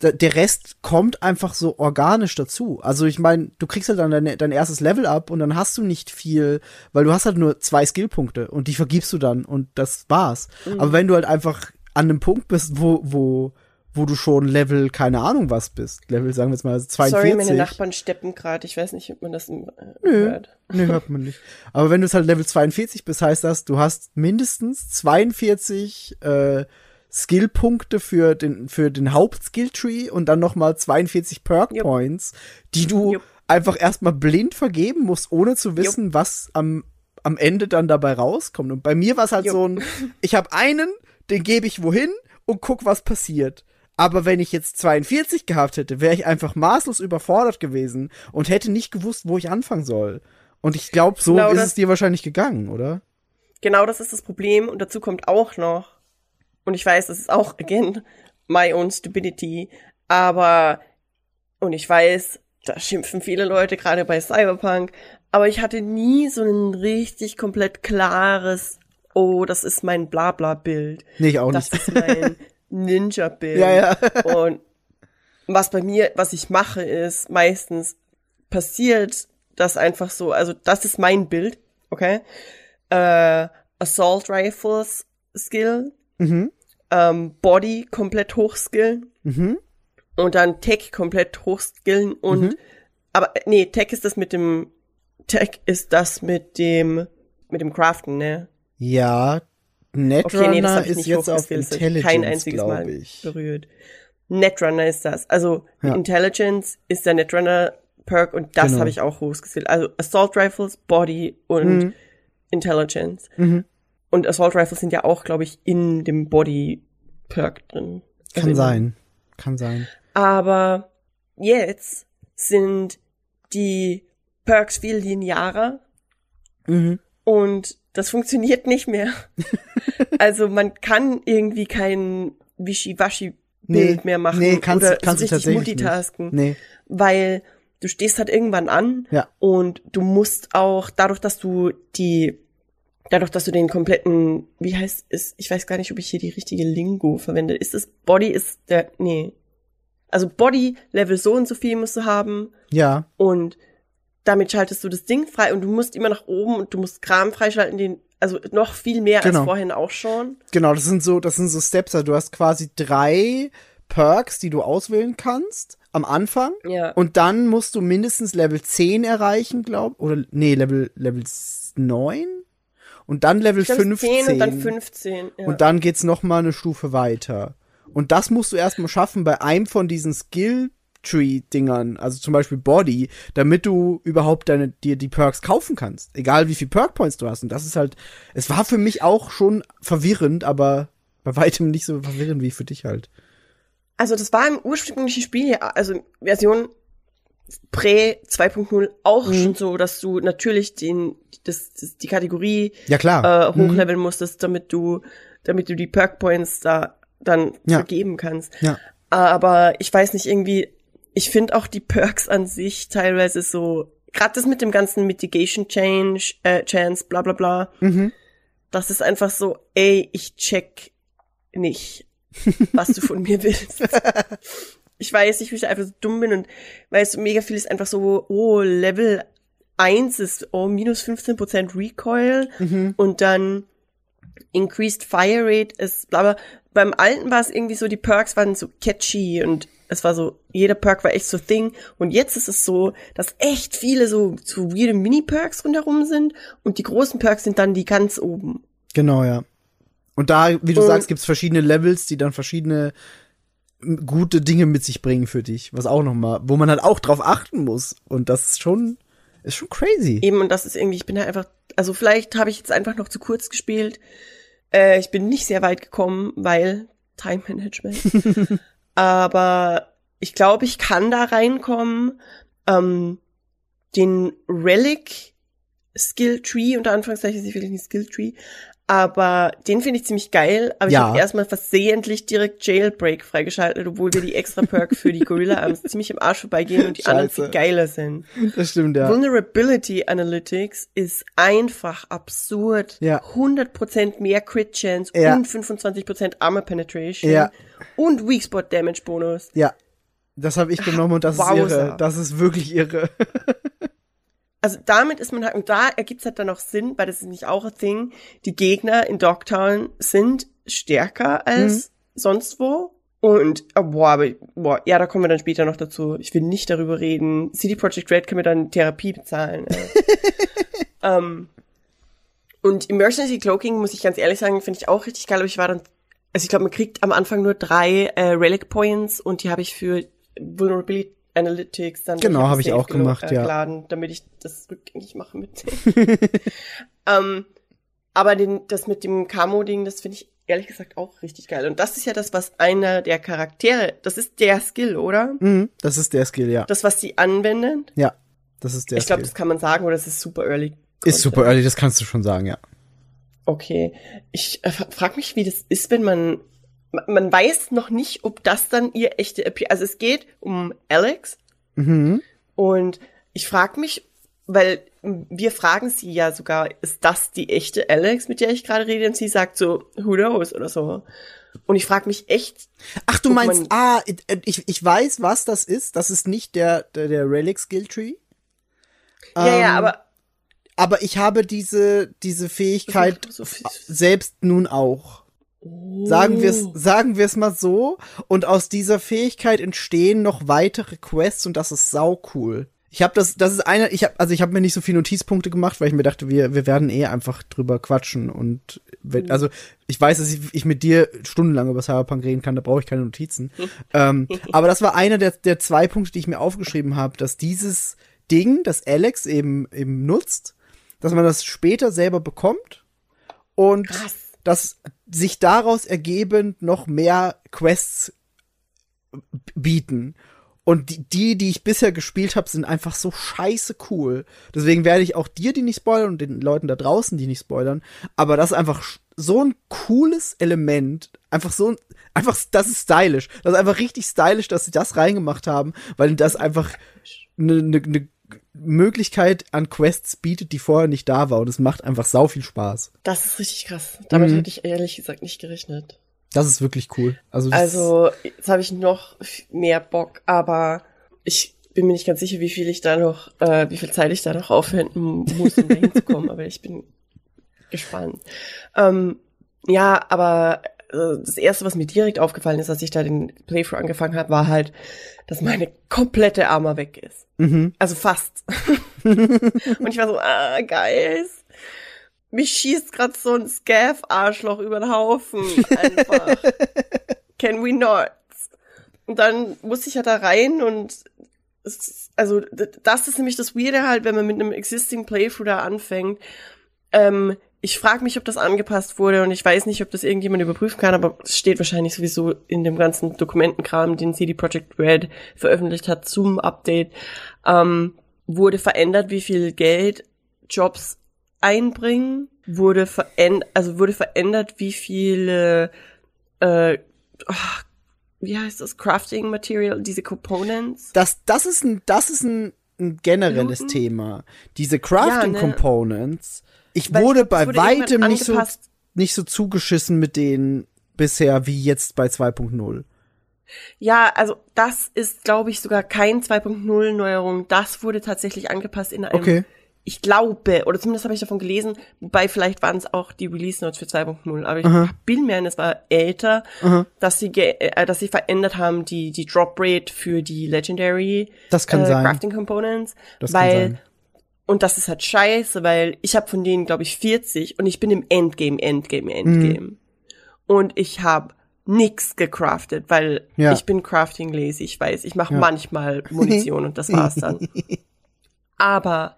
da- der Rest kommt einfach so organisch dazu. Also ich meine, du kriegst halt dann dein, dein erstes Level ab und dann hast du nicht viel, weil du hast halt nur zwei Skillpunkte und die vergibst du dann und das war's. Aber wenn du halt einfach an einem Punkt bist, wo, wo, wo du schon Level, keine Ahnung was bist, Level, sagen wir jetzt mal 42. Sorry, meine Nachbarn steppen gerade, ich weiß nicht, ob man das äh, hört. Nee, hört man nicht. Aber wenn du es halt Level 42 bist, heißt das, du hast mindestens 42 äh, Skillpunkte für den für den Hauptskilltree und dann noch mal 42 Perk Jupp. Points, die du Jupp. einfach erstmal blind vergeben musst, ohne zu wissen, was am am Ende dann dabei rauskommt. Und bei mir war es halt Jupp. so ein, ich habe einen, den gebe ich wohin und guck, was passiert. Aber wenn ich jetzt 42 gehabt hätte, wäre ich einfach maßlos überfordert gewesen und hätte nicht gewusst, wo ich anfangen soll. Und ich glaube, so Genau ist das- es dir wahrscheinlich gegangen, oder? Genau das ist das Problem und dazu kommt auch noch, und ich weiß, das ist auch, again, my own stupidity, aber, und ich weiß, da schimpfen viele Leute gerade bei Cyberpunk, aber ich hatte nie so ein richtig komplett klares, oh, das ist mein Blabla-Bild. Nee, ich auch Das nicht. ist mein Ninja-Bild. Ja, ja. Und was bei mir, was ich mache, ist meistens passiert das einfach so, also das ist mein Bild, okay? Äh, Assault Rifles Skill, Mhm. ähm, Body komplett hochskillen Mhm. und dann Tech komplett hochskillen und Mhm. aber nee, Tech ist das mit dem Tech ist das mit dem mit dem Craften, ne? Ja, Netrunner Okay, nee, das ist nicht jetzt auf Intelligence, kein einziges Mal ich. berührt. Netrunner ist das. Also Ja. Intelligence ist der Netrunner Perk und das Genau. habe ich auch hochgeskillt. Also Assault Rifles, Body und Mhm. Intelligence. Mhm. Und Assault Rifles sind ja auch, glaube ich, in dem Body Perk drin. Also Kann in- sein. Kann sein. Aber jetzt sind die Perks viel linearer Mhm. Und das funktioniert nicht mehr. also man kann irgendwie kein Wischi-Waschi-Bild mehr machen nee, kannst, oder kannst richtig tatsächlich multitasken, Nicht. Nee. weil du stehst halt irgendwann an Ja. und du musst auch dadurch, dass du die dadurch, dass du den kompletten, wie heißt es, ich weiß gar nicht, ob ich hier die richtige Lingo verwende. Ist es Body ist der nee. Also Body Level so und so viel musst du haben Ja. und damit schaltest du das Ding frei und du musst immer nach oben und du musst Kram freischalten, den, also noch viel mehr Genau. als vorhin auch schon. Genau, das sind so, das sind so Steps. Also du hast quasi drei Perks, die du auswählen kannst am Anfang. Ja. Und dann musst du mindestens Level 10 erreichen, glaub, oder nee, Level Level 9 und dann Level glaub, es 15 10 und dann 15. Ja. und dann geht's noch mal eine Stufe weiter. Und das musst du erstmal schaffen bei einem von diesen Skill Tree Dingern, also zum Beispiel Body, damit du überhaupt deine dir die Perks kaufen kannst, egal wie viel Perk Points du hast. Und das ist halt, es war für mich auch schon verwirrend, aber bei weitem nicht so verwirrend wie für dich halt. Also das war im ursprünglichen Spiel ja, also Version Prä 2.0 auch Mhm. schon so, dass du natürlich den, das, das die Kategorie Ja klar. äh, hochleveln musstest, damit du, damit du die Perk Points da dann Ja. vergeben kannst. Ja. Aber ich weiß nicht, irgendwie, ich finde auch die Perks an sich teilweise so, gerade das mit dem ganzen Mitigation Change, äh, Chance, bla bla bla, Mhm. das ist einfach so, ey, ich check nicht, was du von mir willst. Ich weiß nicht, wie ich einfach so dumm bin und weißt du, mega viel ist einfach so, oh, Level 1 ist, oh, minus 15% Recoil Mhm. und dann Increased Fire Rate ist, bla bla. Beim alten war es irgendwie so, die Perks waren so catchy und es war so, jeder Perk war echt so Thing. Und jetzt ist es so, dass echt viele so, so weirde Mini-Perks rundherum sind und die großen Perks sind dann die ganz oben. Genau, ja. Und da, wie du Und- sagst, gibt's verschiedene Levels, die dann verschiedene gute Dinge mit sich bringen für dich, was auch noch mal, wo man halt auch drauf achten muss. Und das ist schon, ist schon crazy. Eben, und das ist irgendwie, ich bin da einfach, also vielleicht habe ich jetzt einfach noch zu kurz gespielt. Äh, ich bin nicht sehr weit gekommen, weil Time Management. Aber ich glaube, ich kann da reinkommen. Ähm, den Relic Skill Tree, unter Anführungszeichen ist wirklich ein Skill Tree. Aber den finde ich ziemlich geil. Aber Ja. ich habe erstmal versehentlich direkt Jailbreak freigeschaltet, obwohl wir die extra Perk für die Gorilla Arms ziemlich im Arsch vorbeigehen und die anderen Scheiße. viel geiler sind. Das stimmt, ja. Vulnerability Analytics ist einfach absurd. Ja. 100% mehr Crit Chance Ja. und 25% Armor Penetration. Ja. Und Weak Spot Damage Bonus. Ja. Das habe ich genommen und das ist Wowser. irre. Das ist wirklich irre. Also damit ist man halt, und da ergibt's halt dann auch Sinn, weil das ist nicht auch ein Thing, die Gegner in Dogtown sind stärker als sonst wo. Und, oh, boah, aber, boah, ja, da kommen wir dann später noch dazu. Ich will nicht darüber reden. CD Projekt Red kann mir dann Therapie bezahlen. Äh. und Emergency Cloaking, muss ich ganz ehrlich sagen, finde ich auch richtig geil, aber ich war dann, also ich glaube, man kriegt am Anfang nur drei äh, Relic Points und die habe ich für Vulnerability Analytics dann Genau, durch hab ich auch gemacht, gelo- ja. geladen, damit ich das rückgängig mache mit. ähm, aber den, das mit dem Camo-Ding, das finde ich ehrlich gesagt auch richtig geil. Und das ist ja das, was einer der Charaktere, das ist der Skill, oder? Mhm, das ist der Skill, ja. Das, was sie anwenden. Ja, das ist der ich glaube, das kann man sagen, oder das ist super early. Ist super early, das kannst du schon sagen, ja. Okay. Ich äh, frage mich, wie das ist, wenn man ma- man weiß noch nicht, ob das dann ihr echte Appeal, also es geht um Alex Mhm. und ich frage mich, weil wir fragen sie ja sogar, ist das die echte Alex, mit der ich gerade rede? Und sie sagt so, who knows oder so. Und ich frage mich echt, Ach, du meinst, ah, ich, ich weiß, was das ist. Das ist nicht der, der, der Relic Skill Tree. ja, ja, Ähm, aber Aber ich habe diese, diese Fähigkeit so selbst nun auch. Sagen wir es, sagen wir es mal so. Und aus dieser Fähigkeit entstehen noch weitere Quests und das ist sau cool. Ich habe das, das ist einer, ich habe, also ich habe mir nicht so viele Notizpunkte gemacht, weil ich mir dachte, wir, wir werden eh einfach drüber quatschen und, wenn, also ich weiß, dass ich, ich mit dir stundenlang über Cyberpunk reden kann, da brauche ich keine Notizen. ähm, aber das war einer der, der zwei Punkte, die ich mir aufgeschrieben habe, dass dieses Ding, das Alex eben eben nutzt, dass man das später selber bekommt und Krass. dass sich daraus ergebend noch mehr Quests bieten. Und die, die, die ich bisher gespielt habe, sind einfach so scheiße cool. Deswegen werde ich auch dir die nicht spoilern und den Leuten da draußen die nicht spoilern. Aber das ist einfach so ein cooles Element. Einfach so ein, einfach, das ist stylisch. Das ist einfach richtig stylisch, dass sie das reingemacht haben, weil das einfach eine ne, ne Möglichkeit an Quests bietet, die vorher nicht da war. Und es macht einfach sau viel Spaß. das ist richtig krass. Damit Mhm. hätte ich ehrlich gesagt nicht gerechnet. Das ist wirklich cool. Also, Also, jetzt habe ich noch mehr Bock, aber ich bin mir nicht ganz sicher, wie viel ich da noch, äh, wie viel Zeit ich da noch aufwenden muss, um da hinzukommen, aber ich bin gespannt. Ähm, ja, aber das erste, was mir direkt aufgefallen ist, als ich da den Playthrough angefangen habe, war halt, dass meine komplette Armor weg ist. Mhm. Also fast. Und ich war so, ah, geil. Mich schießt grad so ein Scav-Arschloch über den Haufen. Einfach. Can we not? Und dann musste ich ja da rein und es, also das ist nämlich das Weirde halt, wenn man mit einem existing Playthrough da anfängt. Ähm, ich frage mich, ob das angepasst wurde und ich weiß nicht, ob das irgendjemand überprüfen kann, aber es steht wahrscheinlich sowieso in dem ganzen Dokumentenkram, den CD Projekt Red veröffentlicht hat zum Update, ähm, wurde verändert, wie viel Geld Jobs einbringen, wurde verändert, also wurde verändert, wie viele äh, oh, wie heißt das, Crafting Material, diese Components. das, das ist ein, das ist ein, ein generelles Looten? Thema. Diese Crafting Ja, ne? Components. Ich Weil wurde bei wurde weitem nicht so, nicht so zugeschissen mit denen bisher wie jetzt bei 2.0. Ja, also das ist, glaube ich, sogar kein 2.0 Neuerung. Das wurde tatsächlich angepasst in einem, Okay. ich glaube, oder zumindest habe ich davon gelesen, wobei vielleicht waren es auch die Release Notes für 2.0, aber ich bin mir ein, es war älter, Aha. dass sie, äh, dass sie verändert haben, die, die Drop Rate für die Legendary Das kann äh, sein. Crafting Components, Das kann weil sein. Und das ist halt scheiße, weil ich habe von denen, glaube ich, 40 und ich bin im Endgame, Endgame, Endgame. Mhm. Und ich habe nix gecraftet, weil Ja. ich bin crafting lazy, ich weiß. Ich mache Ja. manchmal Munition und das war's dann. Aber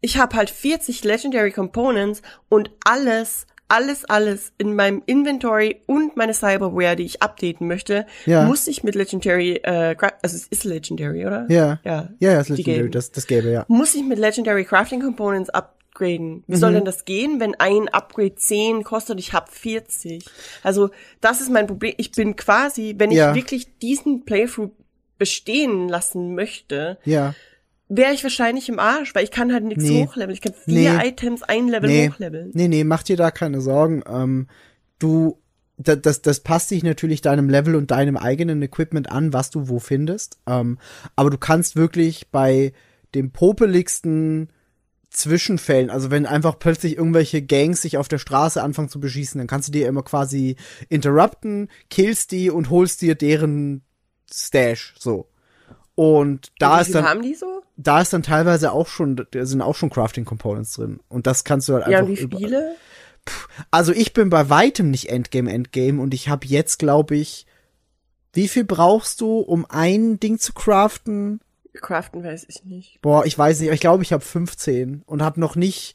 ich habe halt 40 Legendary Components und alles alles, alles in meinem Inventory und meine Cyberware, die ich updaten möchte, Ja. muss ich mit Legendary, äh, also es ist Legendary, oder? Ja. Ja. Ja, ja, Die Legendary, das, das Gelbe, ja. Muss ich mit Legendary Crafting Components upgraden? Wie soll denn das gehen, wenn ein Upgrade 10 kostet und ich habe 40? Also, das ist mein Problem. Ich bin quasi, wenn ich Ja. wirklich diesen Playthrough bestehen lassen möchte, Ja. Wäre ich wahrscheinlich im Arsch, weil ich kann halt nichts Nee. hochleveln. Ich kann vier Nee. Items ein Level Nee. hochleveln. Nee, nee, mach dir da keine Sorgen. Ähm, du, da- das, das passt sich natürlich deinem Level und deinem eigenen Equipment an, was du wo findest. Ähm, aber du kannst wirklich bei dem popeligsten Zwischenfällen, also wenn einfach plötzlich irgendwelche Gangs sich auf der Straße anfangen zu beschießen, dann kannst du dir immer quasi interrupten, killst die und holst dir deren Stash, so. Und da Und ist dann, haben die so? da ist dann teilweise auch schon, da sind auch schon Crafting Components drin. Und das kannst du halt einfach Ja, wie viele? also ich bin bei weitem nicht Endgame Endgame und ich habe jetzt glaube ich wie viel brauchst du um ein Ding zu craften? Craften weiß ich nicht. Boah, ich weiß nicht, aber ich glaube ich habe 15 und habe noch nicht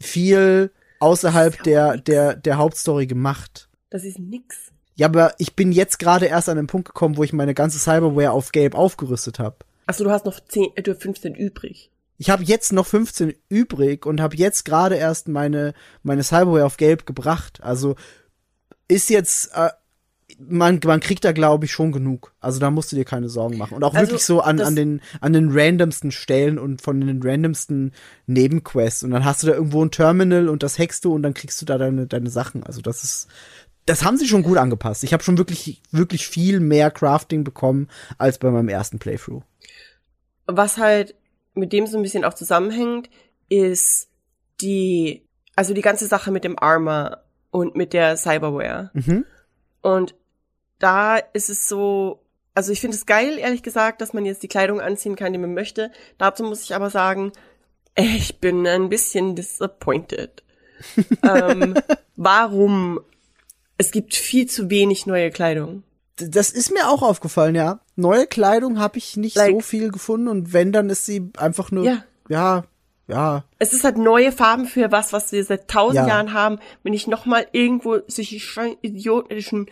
viel außerhalb der der der Hauptstory gemacht. Das ist nix. Ja, aber ich bin jetzt gerade erst an den Punkt gekommen, wo ich meine ganze Cyberware auf gelb aufgerüstet habe. Achso, du hast noch 10, äh, du hast 15 übrig. Ich habe jetzt noch 15 übrig und habe jetzt gerade erst meine meine Cyberware auf gelb gebracht. Also ist jetzt äh, man man kriegt da glaube ich schon genug. Also da musst du dir keine Sorgen machen und auch Also, wirklich so an an den an den randomsten Stellen und von den randomsten Nebenquests und dann hast du da irgendwo ein Terminal und das hackst du und dann kriegst du da deine deine Sachen. Also das ist das haben sie schon gut angepasst. Ich habe schon wirklich wirklich viel mehr Crafting bekommen als bei meinem ersten Playthrough. Was halt mit dem so ein bisschen auch zusammenhängt, ist die, also die ganze Sache mit dem Armor und mit der Cyberware. Mhm. Und da ist es so, also ich finde es geil, ehrlich gesagt, dass man jetzt die Kleidung anziehen kann, die man möchte. Dazu muss ich aber sagen, ich bin ein bisschen disappointed. ähm, warum? Es gibt viel zu wenig neue Kleidung. Das ist mir auch aufgefallen, ja. Neue Kleidung habe ich nicht Like- so viel gefunden und wenn, dann ist sie einfach nur, Ja. ja, ja, Es ist halt neue Farben für was, was wir seit tausend Ja. Jahren haben. Wenn ich noch mal irgendwo solche idiotischen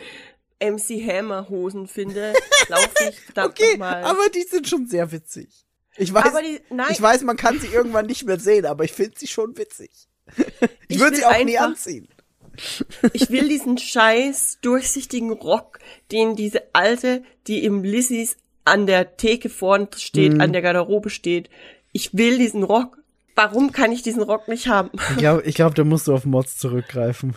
MC Hammer Hosen finde, laufe ich verdammt okay, noch mal. aber die sind schon sehr witzig. Ich weiß, Aber die- nein. ich weiß, man kann sie irgendwann nicht mehr sehen, aber ich finde sie schon witzig. Ich, Ich würde sie auch nie anziehen. Ich will diesen scheiß durchsichtigen Rock, den diese alte, die im Lissys an der Theke vorn steht, Mhm. an der Garderobe steht. Ich will diesen Rock. Warum kann ich diesen Rock nicht haben? Ich glaube, ich glaub, da musst du auf Mods zurückgreifen.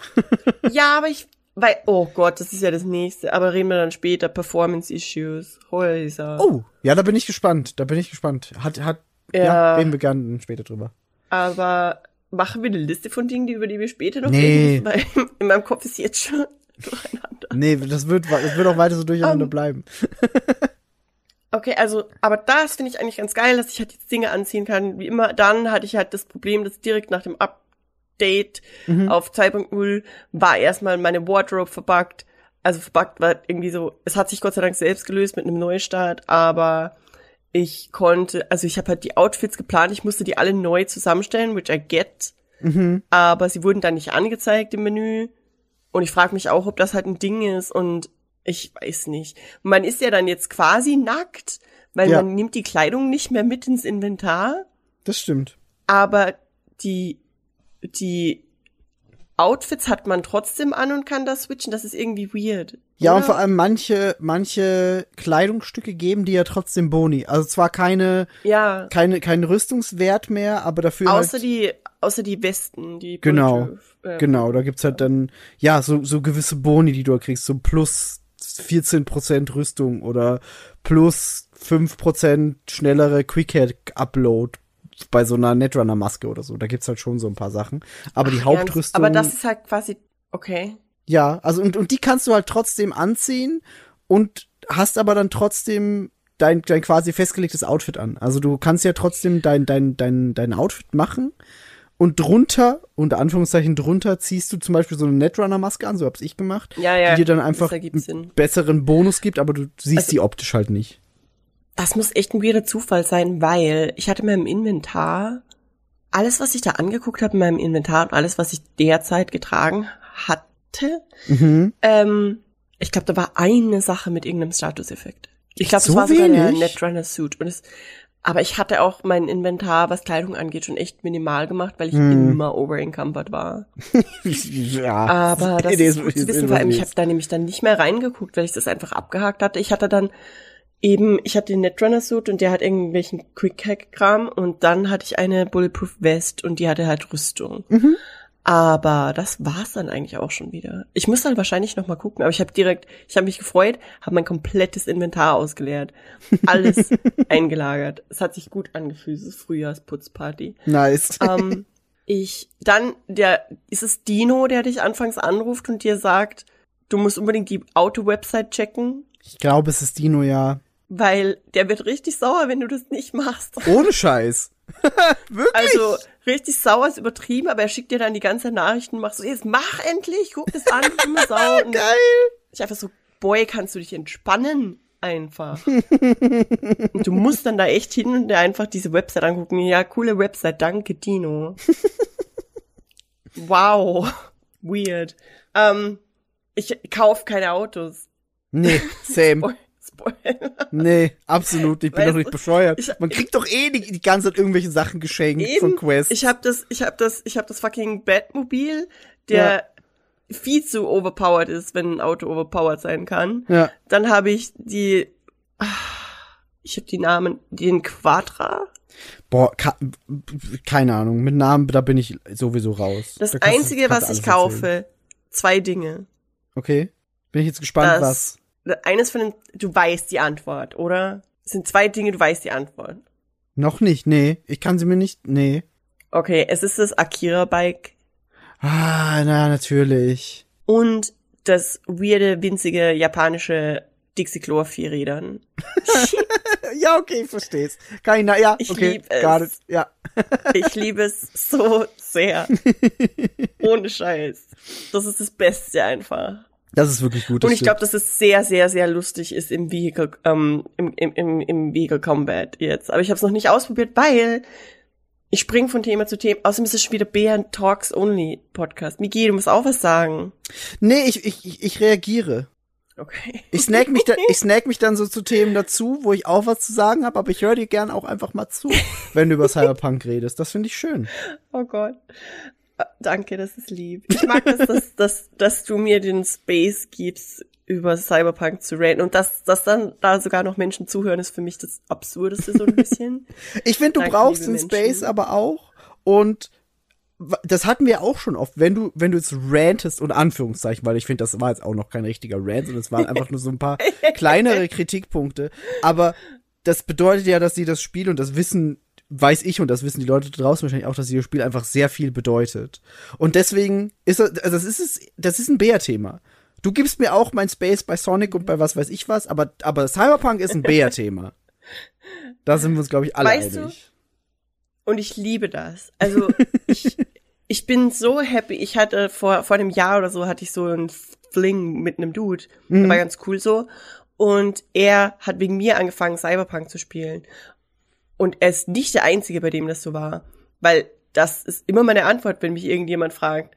ja, aber ich, weil, oh Gott, das ist ja das nächste. Aber reden wir dann später. Performance Issues. Häuser. Oh, ja, da bin ich gespannt. Da bin ich gespannt. Hat, hat, ja, Ja. reden wir gerne später drüber. Aber machen wir eine Liste von Dingen, die, über die wir später noch Nee. reden weil in meinem Kopf ist jetzt schon durcheinander. Nee, das wird, das wird auch weiter so durcheinander Um, bleiben. Okay, also, aber das finde ich eigentlich ganz geil, dass ich halt jetzt Dinge anziehen kann. Wie immer, dann hatte ich halt das Problem, dass direkt nach dem Update Mhm. auf 2.0 war erstmal meine Wardrobe verbuggt. Also verbuggt war irgendwie so, es hat sich Gott sei Dank selbst gelöst mit einem Neustart, aber ich konnte, also ich habe halt die Outfits geplant, ich musste die alle neu zusammenstellen, which I get, Mhm. aber sie wurden dann nicht angezeigt im Menü. Und ich frage mich auch, ob das halt ein Ding ist und ich weiß nicht. Man ist ja dann jetzt quasi nackt, weil Ja. man nimmt die Kleidung nicht mehr mit ins Inventar, Das stimmt. aber die, die Outfits hat man trotzdem an und kann da switchen. Das ist irgendwie weird. Ja, oder? und vor allem manche, manche Kleidungsstücke geben dir ja trotzdem Boni. Also zwar keine, Ja, keine, kein Rüstungswert mehr, aber dafür außer halt, die, außer die Westen, die Genau, äh, genau, da gibt's halt dann, ja, so, so gewisse Boni, die du kriegst, so plus 14% Rüstung oder plus 5% schnellere Quick-Upload bei so einer Netrunner-Maske oder so. Da gibt's halt schon so ein paar Sachen. Aber die Ernst? Hauptrüstung. Aber das ist halt quasi, okay. Ja, also und, und die kannst du halt trotzdem anziehen und hast aber dann trotzdem dein, dein quasi festgelegtes Outfit an. Also du kannst ja trotzdem dein, dein, dein, dein Outfit machen und drunter, unter Anführungszeichen drunter, ziehst du zum Beispiel so eine Netrunner-Maske an, so hab's ich gemacht, Ja, ja, die dir dann einfach einen besseren Bonus gibt, aber du siehst Also- die optisch halt nicht. Das muss echt ein weirder Zufall sein, weil ich hatte mir im Inventar alles, was ich da angeguckt habe in meinem Inventar und alles, was ich derzeit getragen hatte, Mhm. ähm, ich glaube, da war eine Sache mit irgendeinem Statuseffekt. Ich glaube, So das war sogar der wenig? Netrunner Suit. Und es, aber ich hatte auch mein Inventar, was Kleidung angeht, schon echt minimal gemacht, weil ich Hm. immer overencumbered war. ja. Aber das ist gut zu wissen, vor allem ich habe da nämlich dann nicht mehr reingeguckt, weil ich das einfach abgehakt hatte. Ich hatte dann eben, ich hatte den Netrunner Suit und der hat irgendwelchen Quick Hack Kram und dann hatte ich eine Bulletproof Vest und die hatte halt Rüstung. Mhm. Aber das war's dann eigentlich auch schon wieder. Ich muss dann wahrscheinlich noch mal gucken, aber ich habe direkt, ich habe mich gefreut, habe mein komplettes Inventar ausgeleert, alles eingelagert. Es hat sich gut angefühlt, es ist Frühjahrsputzparty. Nice. ähm, ich, dann, der, ist es Dino, der dich anfangs anruft und dir sagt, du musst unbedingt die Auto-Website checken, Ich glaube, es ist Dino, ja. weil der wird richtig sauer, wenn du das nicht machst. Ohne Scheiß. Wirklich? Also, richtig sauer ist übertrieben, aber er schickt dir dann die ganze Nachrichten, machst so, jetzt mach endlich, guck das an, du immer sauer. Und Geil. ich einfach so, boy, kannst du dich entspannen? Einfach. und du musst dann da echt hin und dir einfach diese Website angucken. Ja, coole Website, danke, Dino. wow. Weird. Ähm, ich kauf keine Autos. Nee, same. Spoil- Spoiler. Nee, absolut. Ich bin Weißt doch nicht du, bescheuert. ich- Man kriegt doch eh die, die ganze Zeit irgendwelche Sachen geschenkt von Quest. Ich habe das, ich habe das, ich habe das fucking Batmobil, der viel zu overpowered ist, wenn ein Auto overpowered sein kann. ja. Dann habe ich die, ich habe die Namen, den Quadra. Boah, keine Ahnung. Mit Namen, da bin ich sowieso raus. Das Da du- einzige, kannst was du ich alles erzählen. kaufe, zwei Dinge. Okay. Bin ich jetzt gespannt, Das- was. Eines von den, du weißt die Antwort, oder? Es sind zwei Dinge, du weißt die Antwort. Noch nicht, nee. Ich kann sie mir nicht, nee. Okay, es ist das Akira Bike Ah, na, natürlich. und das weirde, winzige japanische Dixie Klo auf vier Rädern. Ja, okay, ich versteh's. Na, ja, Ich okay, lieb es. ja. Ich liebe es so sehr. Ohne Scheiß. Das ist das Beste einfach. Das ist wirklich gut. Und ich glaube, dass es sehr, sehr, sehr lustig ist im Vehicle, ähm, im, im, im, im Vehicle Combat jetzt. Aber ich habe es noch nicht ausprobiert, weil ich spring von Thema zu Thema. Außerdem ist es schon wieder Bären Talks Only Podcast. Miki, du musst auch was sagen. Nee, ich, ich, ich, ich reagiere. Okay. Ich snack mich, da, ich snack mich dann so zu Themen dazu, wo ich auch was zu sagen habe, aber ich höre dir gern auch einfach mal zu, wenn du über Cyberpunk redest. Das finde ich schön. Oh Gott. Danke, das ist lieb. Ich mag das, dass, dass, dass du mir den Space gibst, über Cyberpunk zu raten. Und dass, dass dann da sogar noch Menschen zuhören, ist für mich das Absurdeste so ein bisschen. Ich finde, du Danke, brauchst den. Space aber auch und das hatten wir auch schon oft, wenn du, wenn du jetzt rantest, und Anführungszeichen, weil ich finde, das war jetzt auch noch kein richtiger Rant, sondern es waren einfach nur so ein paar kleinere Kritikpunkte. Aber das bedeutet ja, dass sie das Spiel, und das wissen, weiß ich und das wissen die Leute draußen wahrscheinlich auch, dass sie das Spiel einfach sehr viel bedeutet. Und deswegen ist das, also das ist es, das ist ein Bär-Thema. Du gibst mir auch mein Space bei Sonic und bei was weiß ich was, aber, aber Cyberpunk ist ein Bär-Thema. Da sind wir uns, glaube ich, alle Weißt du, einig. Und ich liebe das. Also ich, ich bin so happy. Ich hatte vor, vor einem Jahr oder so hatte ich so einen Fling mit einem Dude. Mhm. Der war ganz cool so. Und er hat wegen mir angefangen, Cyberpunk zu spielen. Und er ist nicht der Einzige, bei dem das so war. Weil das ist immer meine Antwort, wenn mich irgendjemand fragt,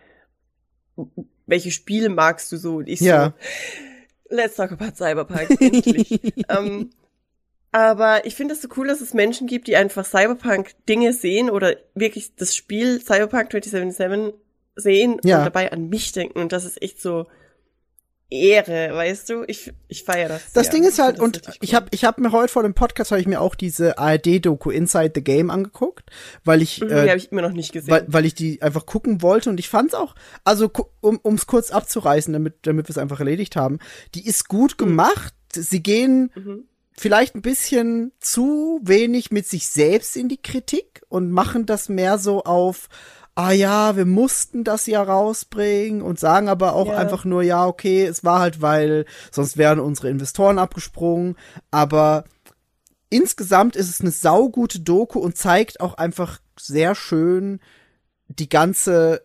welche Spiele magst du so? Und ich Ja. so, let's talk about Cyberpunk, endlich. ähm, aber ich finde es so cool, dass es Menschen gibt, die einfach Cyberpunk Dinge sehen oder wirklich das Spiel Cyberpunk 2077 sehen Ja. und dabei an mich denken. Und das ist echt so Ehre, weißt du? Ich, ich feiere das. Das sehr. Ding ist halt, das und ich habe ich hab mir heute vor dem Podcast habe ich mir auch diese ARD-Doku Inside the Game angeguckt, weil ich, Mhm, äh, die habe ich immer noch nicht gesehen. weil, weil ich die einfach gucken wollte und ich fand's auch, also um ums kurz abzureißen, damit damit wir es einfach erledigt haben, die ist gut gemacht. Sie gehen Mhm. vielleicht ein bisschen zu wenig mit sich selbst in die Kritik und machen das mehr so auf Ah ja, wir mussten das ja rausbringen und sagen aber auch Ja. einfach nur, ja, okay, es war halt, weil sonst wären unsere Investoren abgesprungen. Aber insgesamt ist es eine saugute Doku und zeigt auch einfach sehr schön die ganze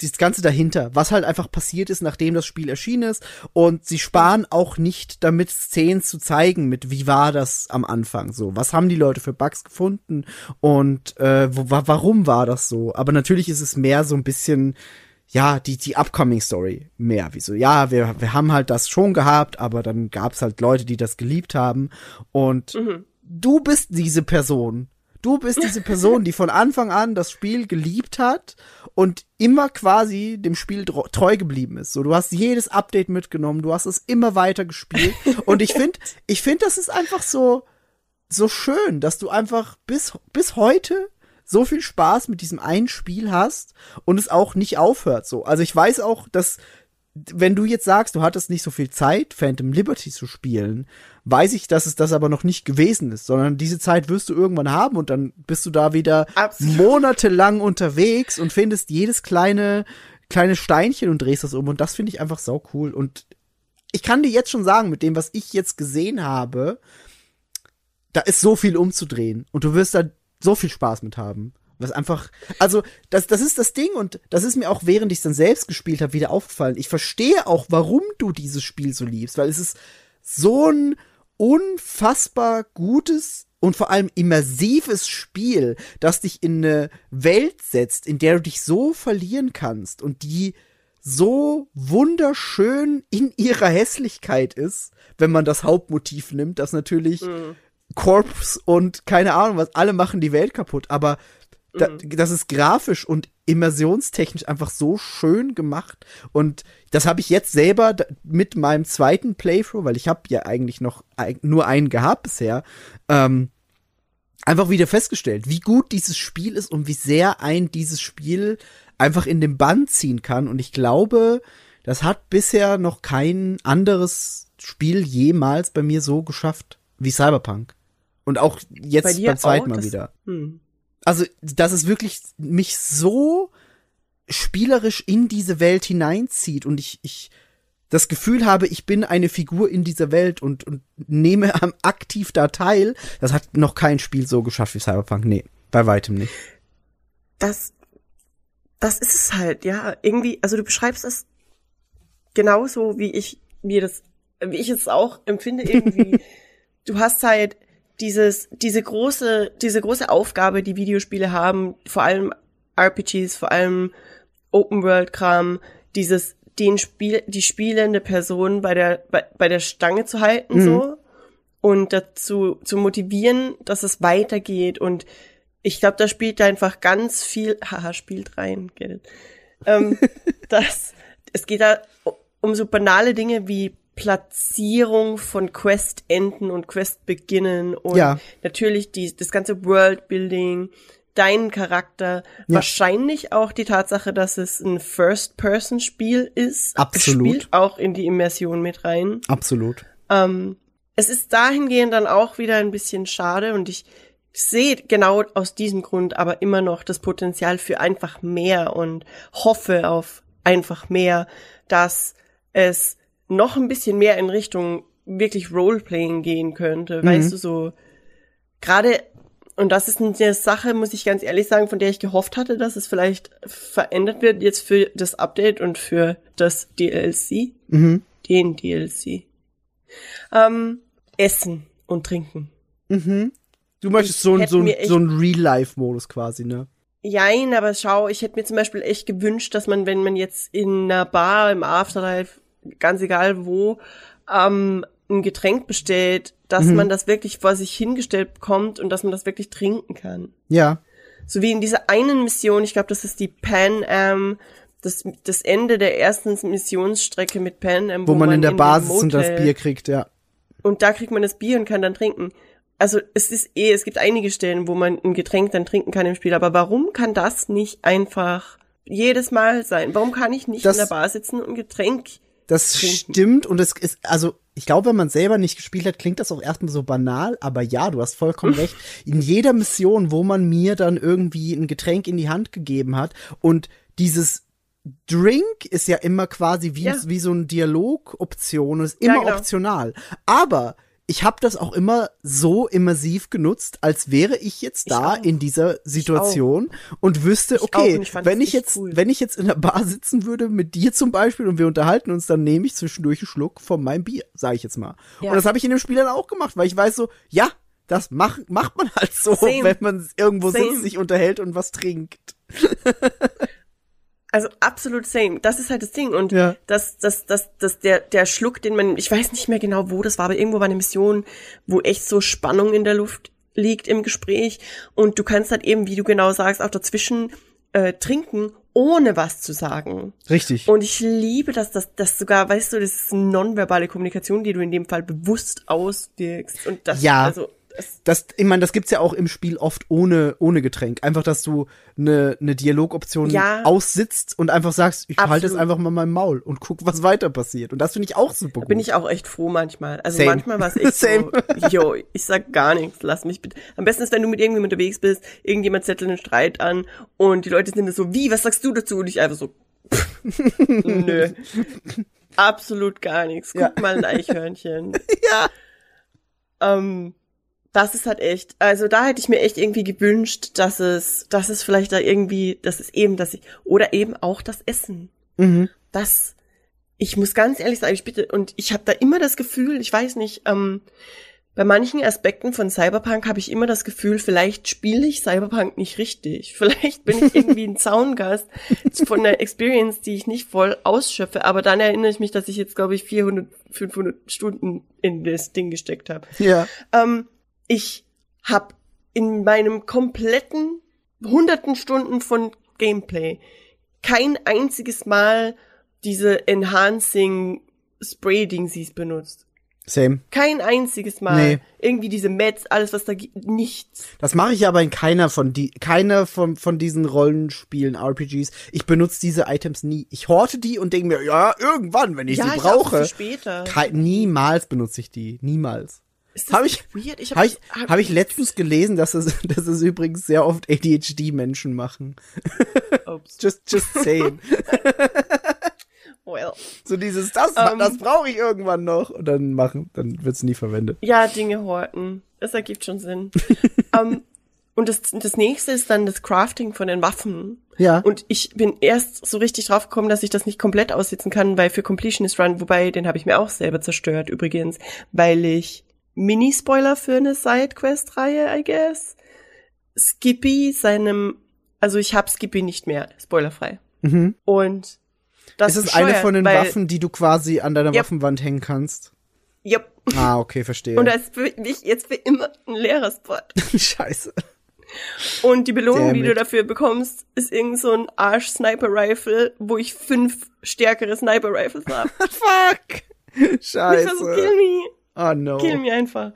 das Ganze dahinter, was halt einfach passiert ist, nachdem das Spiel erschienen ist. Und sie sparen auch nicht damit, Szenen zu zeigen, mit wie war das am Anfang so. Was haben die Leute für Bugs gefunden und äh, wo, wa warum war das so? Aber natürlich ist es mehr so ein bisschen, ja, die, die Upcoming Story mehr. Wie so, ja, wir, wir haben halt das schon gehabt, aber dann gab's halt Leute, die das geliebt haben. Und Mhm. du bist diese Person. Du bist diese Person, die von Anfang an das Spiel geliebt hat und immer quasi dem Spiel treu geblieben ist. So, du hast jedes Update mitgenommen, du hast es immer weiter gespielt. und ich finde, ich finde, das ist einfach so, so schön, dass du einfach bis, bis heute so viel Spaß mit diesem einen Spiel hast und es auch nicht aufhört so. Also ich weiß auch, dass wenn du jetzt sagst, du hattest nicht so viel Zeit, Phantom Liberty zu spielen, weiß ich, dass es das aber noch nicht gewesen ist, sondern diese Zeit wirst du irgendwann haben und dann bist du da wieder Absolut. monatelang unterwegs und findest jedes kleine kleine Steinchen und drehst das um und das finde ich einfach sau cool und ich kann dir jetzt schon sagen, mit dem, was ich jetzt gesehen habe, da ist so viel umzudrehen und du wirst da so viel Spaß mit haben. Was einfach, also das, das ist das Ding und das ist mir auch während ich es dann selbst gespielt habe wieder aufgefallen. Ich verstehe auch, warum du dieses Spiel so liebst, weil es ist so ein unfassbar gutes und vor allem immersives Spiel, das dich in eine Welt setzt, in der du dich so verlieren kannst und die so wunderschön in ihrer Hässlichkeit ist, wenn man das Hauptmotiv nimmt, das natürlich Corpse und keine Ahnung was, alle machen die Welt kaputt, aber da, das ist grafisch und immersionstechnisch einfach so schön gemacht und das habe ich jetzt selber mit meinem zweiten Playthrough, weil ich habe ja eigentlich noch nur einen gehabt bisher, ähm, einfach wieder festgestellt, wie gut dieses Spiel ist und wie sehr ein dieses Spiel einfach in den Bann ziehen kann. Und ich glaube, das hat bisher noch kein anderes Spiel jemals bei mir so geschafft wie Cyberpunk. Und auch jetzt Bei beim zweiten auch? Mal wieder. Hm. Also, dass es wirklich mich so spielerisch in diese Welt hineinzieht und ich, ich das Gefühl habe, ich bin eine Figur in dieser Welt und, und nehme am aktiv da teil, das hat noch kein Spiel so geschafft wie Cyberpunk. Nee, bei weitem nicht. das, das ist es halt, ja. Irgendwie, also du beschreibst es genauso, wie ich mir das, wie ich es auch empfinde, irgendwie. du hast halt dieses, diese große, diese große Aufgabe, die Videospiele haben, vor allem RPGs, vor allem Open World Kram, dieses, den Spiel, die spielende Person bei der, bei, bei der Stange zu halten, Mhm. so. Und dazu, zu motivieren, dass es weitergeht und ich glaube, da spielt einfach ganz viel, haha, spielt rein, it. Ähm, das, es geht da um so banale Dinge wie Platzierung von Quest-Enden und Quest-Beginnen und Ja. natürlich die, das ganze Worldbuilding, deinen Charakter, Ja. wahrscheinlich auch die Tatsache, dass es ein First-Person-Spiel ist, Absolut. spielt auch in die Immersion mit rein. Absolut. Ähm, es ist dahingehend dann auch wieder ein bisschen schade und ich sehe genau aus diesem Grund aber immer noch das Potenzial für einfach mehr und hoffe auf einfach mehr, dass es noch ein bisschen mehr in Richtung wirklich Roleplaying gehen könnte. Weißt du, so gerade, und das ist eine Sache, muss ich ganz ehrlich sagen, von der ich gehofft hatte, dass es vielleicht verändert wird jetzt für das Update und für das DLC Mhm. den DLC. Ähm, Essen und Trinken. Mhm. Du möchtest Ich so, so, so ein Real-Life-Modus quasi, ne? Jein, aber schau, ich hätte mir zum Beispiel echt gewünscht, dass man, wenn man jetzt in einer Bar, im Afterlife, ganz egal wo, ähm, ein Getränk bestellt, dass Mhm. man das wirklich vor sich hingestellt bekommt und dass man das wirklich trinken kann. Ja. So wie in dieser einen Mission, ich glaube, das ist die Pan Am, das, das Ende der ersten Missionsstrecke mit Pan Am, Wo, man in der dem Basis und das Bier kriegt, ja. und da kriegt man das Bier und kann dann trinken. Also es ist eh, es gibt einige Stellen, wo man ein Getränk dann trinken kann im Spiel, aber warum kann das nicht einfach jedes Mal sein? Warum kann ich nicht Das- in der Bar sitzen und ein Getränk? Das Trinken. stimmt und es ist, also ich glaube, wenn man selber nicht gespielt hat, klingt das auch erstmal so banal, aber ja, du hast vollkommen recht. In jeder Mission, wo man mir dann irgendwie ein Getränk in die Hand gegeben hat und dieses Drink ist ja immer quasi wie, Ja. wie so eine Dialogoption und ist Ja, immer genau. optional. Aber ich habe das auch immer so immersiv genutzt, als wäre ich jetzt da auch. in dieser Situation und wüsste, okay, ich wenn ich jetzt, cool. wenn ich jetzt in der Bar sitzen würde mit dir zum Beispiel und wir unterhalten uns, dann nehme ich zwischendurch einen Schluck von meinem Bier, sage ich jetzt mal. Ja. Und das habe ich in dem Spiel dann auch gemacht, weil ich weiß so, ja, das mach, macht man halt so, Same. wenn man irgendwo Same. sitzt, sich unterhält und was trinkt. Also absolut same. Das ist halt das Ding. Und Ja. das, das, das, das, der, der Schluck, den man, ich weiß nicht mehr genau, wo das war, aber irgendwo war eine Mission, wo echt so Spannung in der Luft liegt im Gespräch. Und du kannst halt eben, wie du genau sagst, auch dazwischen äh, trinken, ohne was zu sagen. Richtig. Und ich liebe das, dass das sogar, weißt du, das ist nonverbale Kommunikation, die du in dem Fall bewusst auswirkst. Und das, Ja. also, das, ich meine, das gibt's ja auch im Spiel oft ohne, ohne Getränk. Einfach, dass du eine, eine Dialogoption Ja. aussitzt und einfach sagst, ich halte es einfach mal mein Maul und guck, was weiter passiert. Und das finde ich auch super gut. bin ich auch echt froh manchmal. Also Same. manchmal war es echt Same. so, yo, ich sag gar nichts, lass mich bitte. Am besten ist, wenn du mit irgendjemandem unterwegs bist, irgendjemand zettelt einen Streit an und die Leute sind dann so, wie, was sagst du dazu? Und ich einfach so, nö. Absolut gar nichts. Guck Ja. mal ein Eichhörnchen. ja. Ähm, das ist halt echt, also da hätte ich mir echt irgendwie gewünscht, dass es, dass es vielleicht da irgendwie, dass es eben, dass ich, oder eben auch das Essen. Mhm. Das, ich muss ganz ehrlich sagen, ich bitte, und ich habe da immer das Gefühl, ich weiß nicht, ähm, bei manchen Aspekten von Cyberpunk habe ich immer das Gefühl, vielleicht spiele ich Cyberpunk nicht richtig. Vielleicht bin ich irgendwie ein Zaungast von der Experience, die ich nicht voll ausschöpfe. Aber dann erinnere ich mich, dass ich jetzt, glaube ich, 400, 500 Stunden in das Ding gesteckt habe. Ja. Ähm, ich habe in meinem kompletten hunderten Stunden von Gameplay kein einziges Mal diese Enhancing Spray-Dingsies benutzt. Same. Kein einziges Mal. Nee. Irgendwie diese Mets, alles was da gibt, nichts. Das mache ich aber in keiner von die, keiner von, von diesen Rollenspielen, RPGs. Ich benutze diese Items nie. Ich horte die und denke mir, ja, irgendwann, wenn ich ja, sie ich auch brauche. später. Niemals benutze ich die. Niemals. Ist das Hab ich- weird? Ich Habe ich, hab- hab ich letztens gelesen, dass es, dass es übrigens sehr oft ADHD-Menschen machen. Just, just saying. Well. so dieses, das, Ähm. das brauche ich irgendwann noch. Und dann machen, dann wird's nie verwendet. Ja, Dinge horten. Das ergibt schon Sinn. ähm, und das, das nächste ist dann das Crafting von den Waffen. Ja. Und ich bin erst so richtig drauf gekommen, dass ich das nicht komplett aussitzen kann, weil für Completionist Run, wobei den habe ich mir auch selber zerstört übrigens, weil ich Mini-Spoiler für eine Sidequest-Reihe, I guess, Skippy seinem, also ich hab Skippy nicht mehr, spoilerfrei. Mhm. Und das ist es eine von den weil, Waffen, die du quasi an deiner Yep. Waffenwand hängen kannst? Yep. Ah, okay, verstehe. Und da ist für mich jetzt für immer ein leerer Spot. Scheiße. Und die Belohnung, die du dafür bekommst, ist irgend so ein Arsch-Sniper-Rifle, wo ich fünf stärkere Sniper-Rifles habe. Fuck. Scheiße. kill me, Oh no. kill me einfach.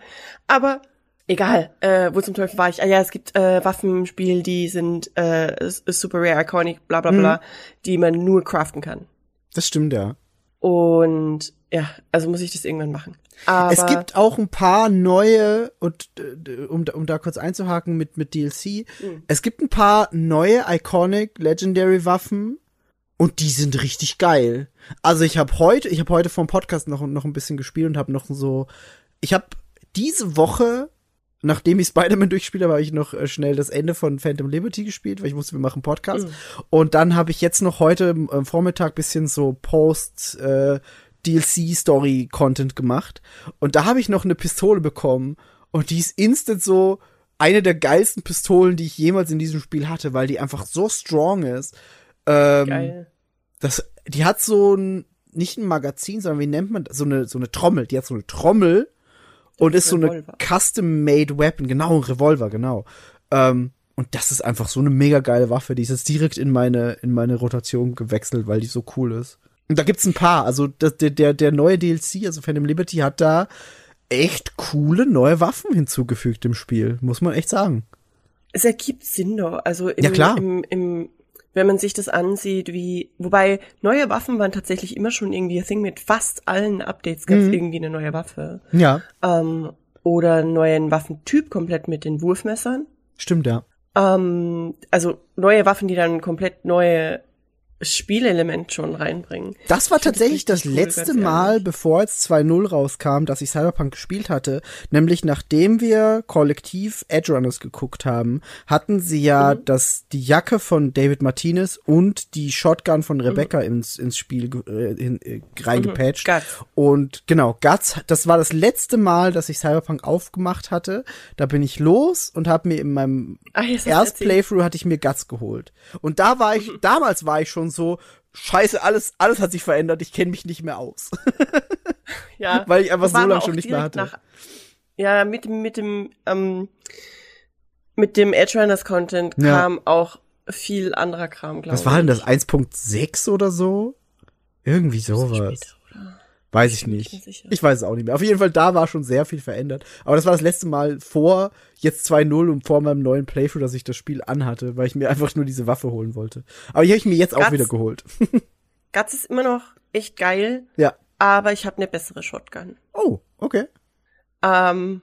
Aber egal, äh, wo zum Teufel war ich? Ah ja, es gibt äh, Waffen im Spiel, die sind äh, super rare, iconic, bla bla bla, Mhm. die man nur craften kann. Das stimmt, ja. Und ja, also muss ich das irgendwann machen. Aber es gibt auch ein paar neue, und um, da- um da kurz einzuhaken mit, mit DLC, Mhm. es gibt ein paar neue Iconic Legendary Waffen und die sind richtig geil. Also ich habe heute, ich habe heute vom Podcast noch, noch ein bisschen gespielt und habe noch so, ich habe diese Woche, nachdem ich Spider-Man durchgespielt habe, habe ich noch äh, schnell das Ende von Phantom Liberty gespielt, weil ich wusste, wir machen Podcast. Und dann habe ich jetzt noch heute am am Vormittag bisschen so Post äh, DLC Story Content gemacht und da habe ich noch eine Pistole bekommen und die ist instant so eine der geilsten Pistolen, die ich jemals in diesem Spiel hatte, weil die einfach so strong ist. Ähm, geil. Das, die hat so ein, nicht ein Magazin, sondern wie nennt man das? So eine, so eine Trommel. Die hat so eine Trommel und ist so eine custom-made Weapon. Genau, ein Revolver, genau. Ähm, und das ist einfach so eine mega geile Waffe. Die ist jetzt direkt in meine, in meine Rotation gewechselt, weil die so cool ist. Und da gibt's ein paar. Also das, der, der, der neue DLC, also Phantom Liberty, hat da echt coole neue Waffen hinzugefügt im Spiel. Muss man echt sagen. Es ergibt Sinn doch. Also im, Ja, klar. Im, im, wenn man sich das ansieht, wie, wobei neue Waffen waren tatsächlich immer schon irgendwie ein Thing mit fast allen Updates gab es Mhm. irgendwie eine neue Waffe. Ja, Ähm, oder einen neuen Waffentyp komplett mit den Wurfmessern. stimmt, ja. Ähm, also neue Waffen, die dann komplett neue Spielelement schon reinbringen. Das war Ich tatsächlich das cool, letzte Mal, bevor jetzt 2.0 rauskam, dass ich Cyberpunk gespielt hatte. Nämlich nachdem wir kollektiv Edge Runners geguckt haben, hatten sie ja Mhm. das, die Jacke von David Martinez und die Shotgun von Rebecca Mhm. ins, ins Spiel äh, hin, äh, reingepatcht. Guts. Und genau, Guts, das war das letzte Mal, dass ich Cyberpunk aufgemacht hatte. Da bin ich los und habe mir in meinem du Erst. Playthrough hatte ich mir Guts geholt. Und da war ich, damals war ich schon so, scheiße, alles, alles hat sich verändert, ich kenne mich nicht mehr aus. Ja, Weil ich einfach so aber lang auch schon nicht mehr hatte. Nach, ja, mit, dem- mit dem, ähm, mit dem Edge Runners Content Ja. kam auch viel anderer Kram, glaube ich. Was war denn das? 1.6 oder so? Irgendwie sowas. Weiß ich bin nicht. Ich weiß es auch nicht mehr. Auf jeden Fall, da war schon sehr viel verändert. Aber das war das letzte Mal vor jetzt 2.0 und vor meinem neuen Playthrough, dass ich das Spiel anhatte, weil ich mir einfach nur diese Waffe holen wollte. Aber die habe ich mir jetzt auch Guts. wieder geholt. Guts ist immer noch echt geil, ja. aber ich habe eine bessere Shotgun. Oh, okay. Ähm,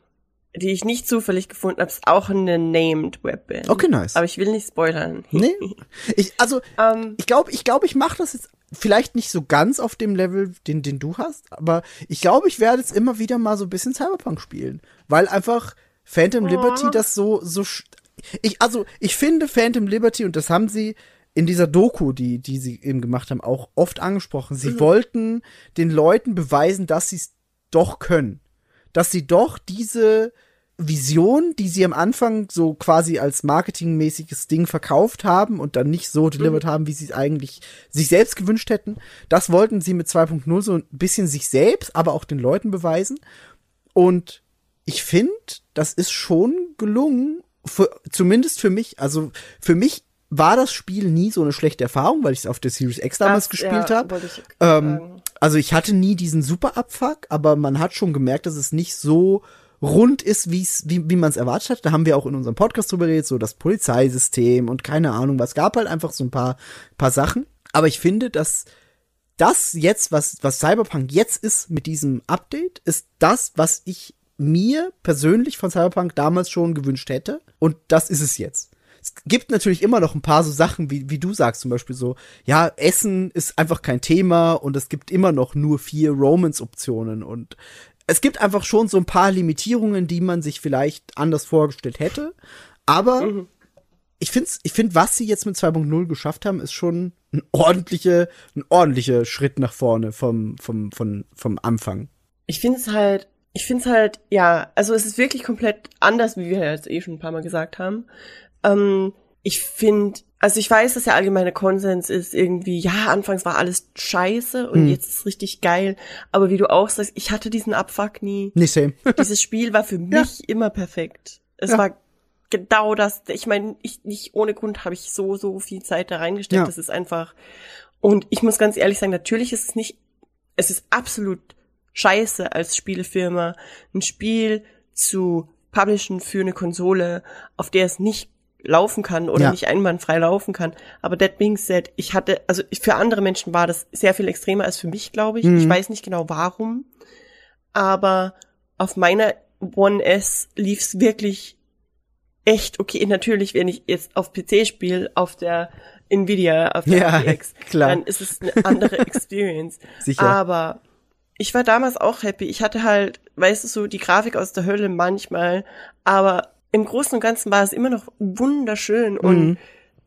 die ich nicht zufällig gefunden habe, ist auch eine Named Weapon. Okay, nice. Aber ich will nicht spoilern. Nee. Ich, also, Ähm, ich glaube, ich glaube, ich mache das jetzt vielleicht nicht so ganz auf dem Level, den, den du hast, aber ich glaube, ich werde jetzt immer wieder mal so ein bisschen Cyberpunk spielen, weil einfach Phantom Liberty das so, so, ich, also, ich finde Phantom Liberty, und das haben sie in dieser Doku, die, die sie eben gemacht haben, auch oft angesprochen. Sie wollten den Leuten beweisen, dass sie es doch können. Dass sie doch diese Vision, die sie am Anfang so quasi als marketingmäßiges Ding verkauft haben und dann nicht so delivered haben, wie sie es eigentlich sich selbst gewünscht hätten. Das wollten sie mit 2.0 so ein bisschen sich selbst, aber auch den Leuten beweisen. Und ich finde, das ist schon gelungen, für, zumindest für mich. Also für mich war das Spiel nie so eine schlechte Erfahrung, weil ich es auf der Series X damals das, gespielt ja, habe. Ähm, also ich hatte nie diesen super Abfuck, aber man hat schon gemerkt, dass es nicht so rund ist, wie's, wie, wie man es erwartet hat. Da haben wir auch in unserem Podcast drüber geredet, so das Polizeisystem und keine Ahnung was. Gab halt einfach so ein paar, paar Sachen. Aber ich finde, dass das jetzt, was, was Cyberpunk jetzt ist mit diesem Update, ist das, was ich mir persönlich von Cyberpunk damals schon gewünscht hätte. Und das ist es jetzt. Es gibt natürlich immer noch ein paar so Sachen, wie, wie du sagst, zum Beispiel so, ja, Essen ist einfach kein Thema und es gibt immer noch nur vier Romance-Optionen und es gibt einfach schon so ein paar Limitierungen, die man sich vielleicht anders vorgestellt hätte. Aber ich finde, ich find, was sie jetzt mit 2.0 geschafft haben, ist schon ein ordentlicher, ein ordentlicher Schritt nach vorne vom, vom, vom, vom Anfang. Ich finde es halt, ich finde es halt, ja, also es ist wirklich komplett anders, wie wir jetzt eh schon ein paar Mal gesagt haben. Ähm, ich finde, also ich weiß, dass der allgemeine Konsens ist irgendwie, ja, anfangs war alles scheiße und Hm. jetzt ist richtig geil. Aber wie du auch sagst, ich hatte diesen Abfuck nie. Nicht same. Dieses Spiel war für mich immer perfekt. Es Ja. war genau das. Ich meine, ich nicht ohne Grund habe ich so so viel Zeit da reingesteckt. Ja. Das ist einfach. Und ich muss ganz ehrlich sagen, natürlich ist es nicht. Es ist absolut scheiße als Spielefirma ein Spiel zu publishen für eine Konsole, auf der es nicht laufen kann oder Ja. nicht einwandfrei laufen kann. Aber that being said, ich hatte, also für andere Menschen war das sehr viel extremer als für mich, glaube ich. Mhm. Ich weiß nicht genau warum, aber auf meiner One S lief's wirklich echt okay. Natürlich, wenn ich jetzt auf PC spiele, auf der Nvidia, auf der Ja, RTX, klar. dann ist es eine andere Experience. Sicher. Aber ich war damals auch happy. Ich hatte halt, weißt du, so die Grafik aus der Hölle manchmal, aber im Großen und Ganzen war es immer noch wunderschön Mhm. und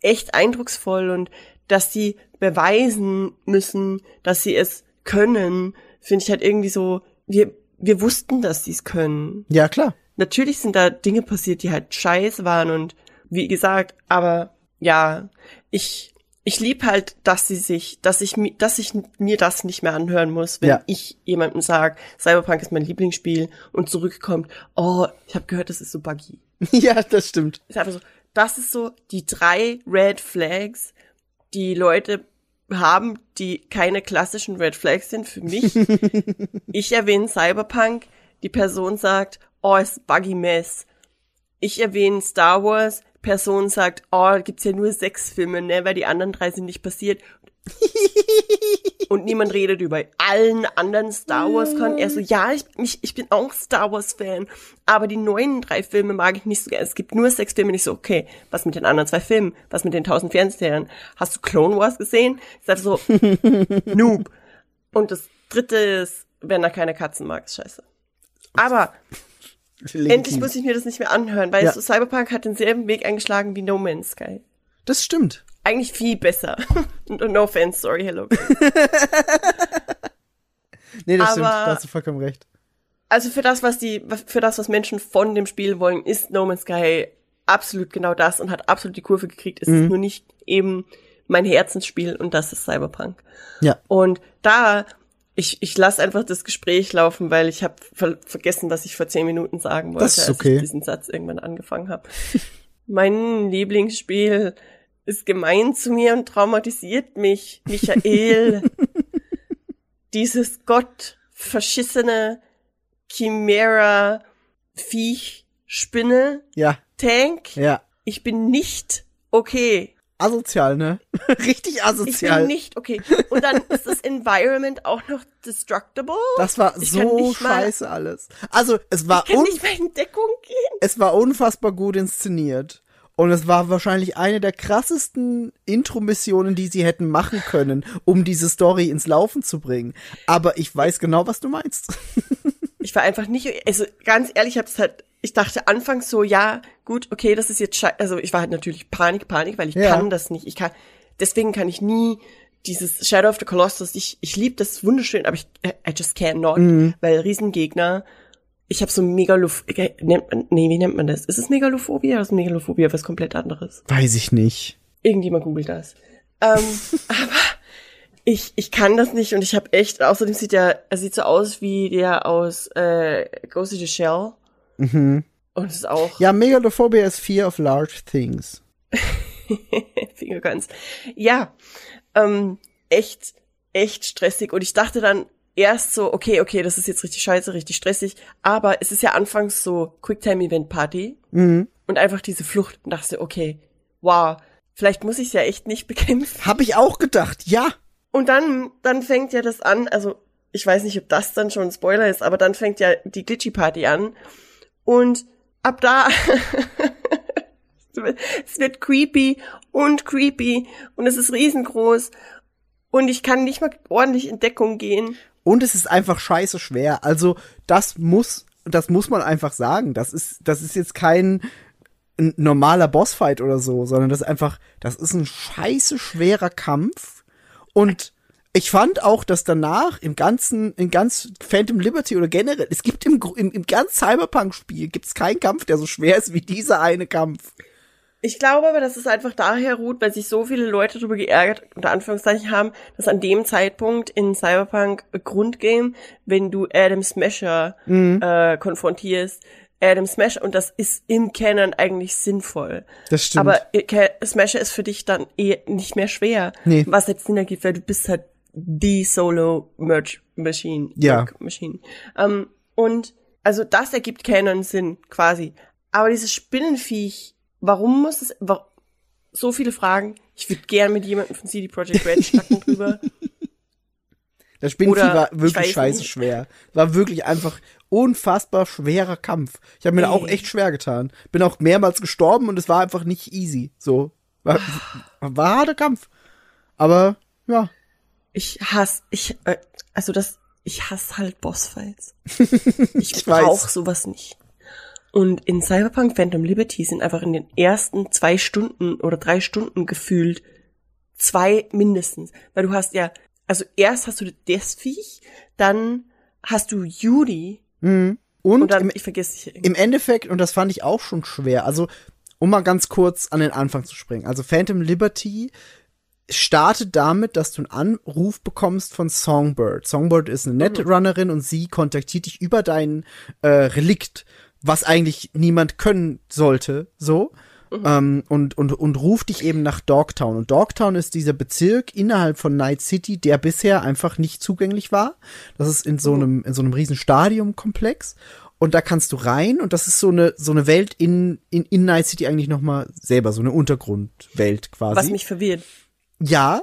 echt eindrucksvoll und dass sie beweisen müssen, dass sie es können, finde ich halt irgendwie so, wir, wir wussten, dass sie es können. Ja, klar. Natürlich sind da Dinge passiert, die halt scheiß waren und wie gesagt, aber ja, ich, ich lieb halt, dass sie sich, dass ich dass ich mir das nicht mehr anhören muss, wenn Ja. ich jemandem sag, Cyberpunk ist mein Lieblingsspiel und zurückkommt, oh, ich habe gehört, das ist so buggy. ja, das stimmt. Ist einfach so, das ist so die drei Red Flags, die Leute haben, die keine klassischen Red Flags sind für mich. ich erwähne Cyberpunk, die Person sagt, oh, ist buggy mess. Ich erwähne Star Wars, Person sagt, oh, gibt's ja nur sechs Filme, ne, weil die anderen drei sind nicht passiert. Und niemand redet über allen anderen Star Wars Con. Er so, ja, ich, ich, ich bin auch Star Wars Fan, aber die neuen drei Filme mag ich nicht so gerne. Es gibt nur sechs Filme. Und ich so, okay, was mit den anderen zwei Filmen? Was mit den tausend Fernsehserien? Hast du Clone Wars gesehen? Ich sag so, Noob. Und das dritte ist, wenn er keine Katzen mag, ist scheiße. Aber endlich muss ich mir das nicht mehr anhören, weil Ja. so Cyberpunk hat denselben Weg eingeschlagen wie No Man's Sky. Das stimmt. Eigentlich viel besser. no offense, sorry, hello. Nee, das stimmt. Aber- Da hast du vollkommen recht. Also für das, was die, für das, was Menschen von dem Spiel wollen, ist No Man's Sky absolut genau das und hat absolut die Kurve gekriegt. Es ist nur nicht eben mein Herzensspiel und das ist Cyberpunk. Ja. Und da, ich, ich lasse einfach das Gespräch laufen, weil ich habe ver vergessen, was ich vor zehn Minuten sagen wollte, ist als okay. ich diesen Satz irgendwann angefangen habe. mein Lieblingsspiel ist gemein zu mir und traumatisiert mich, Michael. Dieses Gott verschissene Chimera Viech Spinne Ja, Tank. ja. Ich bin nicht okay. Asozial, ne? Richtig Ich asozial. bin nicht okay. Und dann ist das Environment auch noch destructible. das war Ich so nicht mal- scheiße alles. Also, es war, Ich kann nicht mehr in Deckung gehen. es war unfassbar gut inszeniert. Und es war wahrscheinlich eine der krassesten Intro-Missionen, die sie hätten machen können, um diese Story ins Laufen zu bringen. Aber ich weiß genau, was du meinst. Ich war einfach nicht, also ganz ehrlich, ich hab's halt, ich dachte anfangs so, ja, gut, okay, das ist jetzt scheiße. Also ich war halt natürlich Panik, Panik, weil ich Ja. kann das nicht. Ich kann, deswegen kann ich nie dieses Shadow of the Colossus, ich, ich liebe das wunderschön, aber ich, I just cannot, Mhm. weil Riesengegner, ich habe so Megaloph, äh, nee, wie nennt man das? Ist es Megalophobia oder ist Megalophobia was komplett anderes? Weiß ich nicht. Irgendjemand googelt das. Ähm, aber ich, ich kann das nicht und ich habe echt, außerdem sieht der, er sieht so aus wie der aus äh, Ghost in the Shell. Mhm. Und es ist auch Ja, Megalophobia is fear of large things. Fingerguns. Ja, ähm, echt, echt stressig. Und ich dachte dann erst so, okay, okay, das ist jetzt richtig scheiße, richtig stressig. Aber es ist ja anfangs so Quicktime-Event-Party Mhm. und einfach diese Flucht. Und dachte, okay, wow, vielleicht muss ich es ja echt nicht bekämpfen. Hab ich auch gedacht, ja. Und dann, dann fängt ja das an, also ich weiß nicht, ob das dann schon ein Spoiler ist, aber dann fängt ja die Glitchy Party an. Und ab da, es wird creepy und creepy und es ist riesengroß und ich kann nicht mal ordentlich in Deckung gehen. Und es ist einfach scheiße schwer. Also, das muss, das muss man einfach sagen. Das ist, das ist jetzt kein ein normaler Bossfight oder so, sondern das ist einfach, das ist ein scheiße schwerer Kampf. Und ich fand auch, dass danach im ganzen, in ganz Phantom Liberty oder generell, es gibt im, im, im ganz Cyberpunk-Spiel gibt's keinen Kampf, der so schwer ist wie dieser eine Kampf. Ich glaube aber, dass es einfach daher ruht, weil sich so viele Leute darüber geärgert, unter Anführungszeichen haben, dass an dem Zeitpunkt in Cyberpunk Grundgame, wenn du Adam Smasher äh, konfrontierst, Adam Smasher, und das ist im Canon eigentlich sinnvoll. Das stimmt. Aber äh, Smasher ist für dich dann eh nicht mehr schwer. Nee. Was jetzt Sinn ergibt, weil du bist halt die Solo-Merch-Machine. Ja. Merch-Machine. Ähm, und also das ergibt Canon Sinn, quasi. Aber dieses Spinnenviech, warum muss es, wa so viele Fragen. Ich würde gern mit jemandem von CD Projekt Red schnacken drüber. Das Spinnvieh war ich wirklich scheiße nicht. schwer. War wirklich einfach unfassbar schwerer Kampf. Ich habe mir da auch echt schwer getan. Bin auch mehrmals gestorben und es war einfach nicht easy. So. War, war harter Kampf. Aber, ja. Ich hasse, ich, äh, also das, ich hasse halt Bossfights. Ich, Ich weiß. brauch sowas nicht. Und in Cyberpunk Phantom Liberty sind einfach in den ersten zwei Stunden oder drei Stunden gefühlt zwei mindestens. Weil du hast ja, also erst hast du das Viech, dann hast du Yuri Mhm. und, Und, dann, im, ich vergesse dich im Endeffekt, und das fand ich auch schon schwer, also um mal ganz kurz an den Anfang zu springen. Also Phantom Liberty startet damit, dass du einen Anruf bekommst von Songbird. Songbird ist eine Netrunnerin und sie kontaktiert dich über dein äh, Relikt, was eigentlich niemand können sollte, so. Ähm, und, und, und ruft dich eben nach Dogtown. Und Dogtown ist dieser Bezirk innerhalb von Night City, der bisher einfach nicht zugänglich war. Das ist in so einem, in so einem riesen Stadionkomplex. Und da kannst du rein und das ist so eine, so eine Welt in, in, in Night City eigentlich nochmal selber, so eine Untergrundwelt quasi. was mich verwirrt. Ja,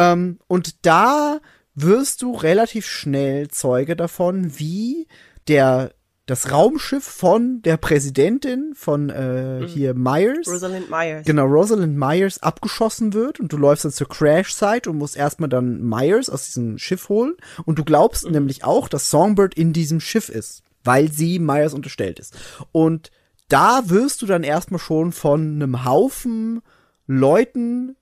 Ähm, und da wirst du relativ schnell Zeuge davon, wie der das Raumschiff von der Präsidentin von äh, hier Myers, Rosalind Myers. genau Rosalind Myers abgeschossen wird und du läufst dann zur Crash-Site und musst erstmal dann Myers aus diesem Schiff holen und du glaubst nämlich auch, dass Songbird in diesem Schiff ist, weil sie Myers unterstellt ist. Und da wirst du dann erstmal schon von einem Haufen Leuten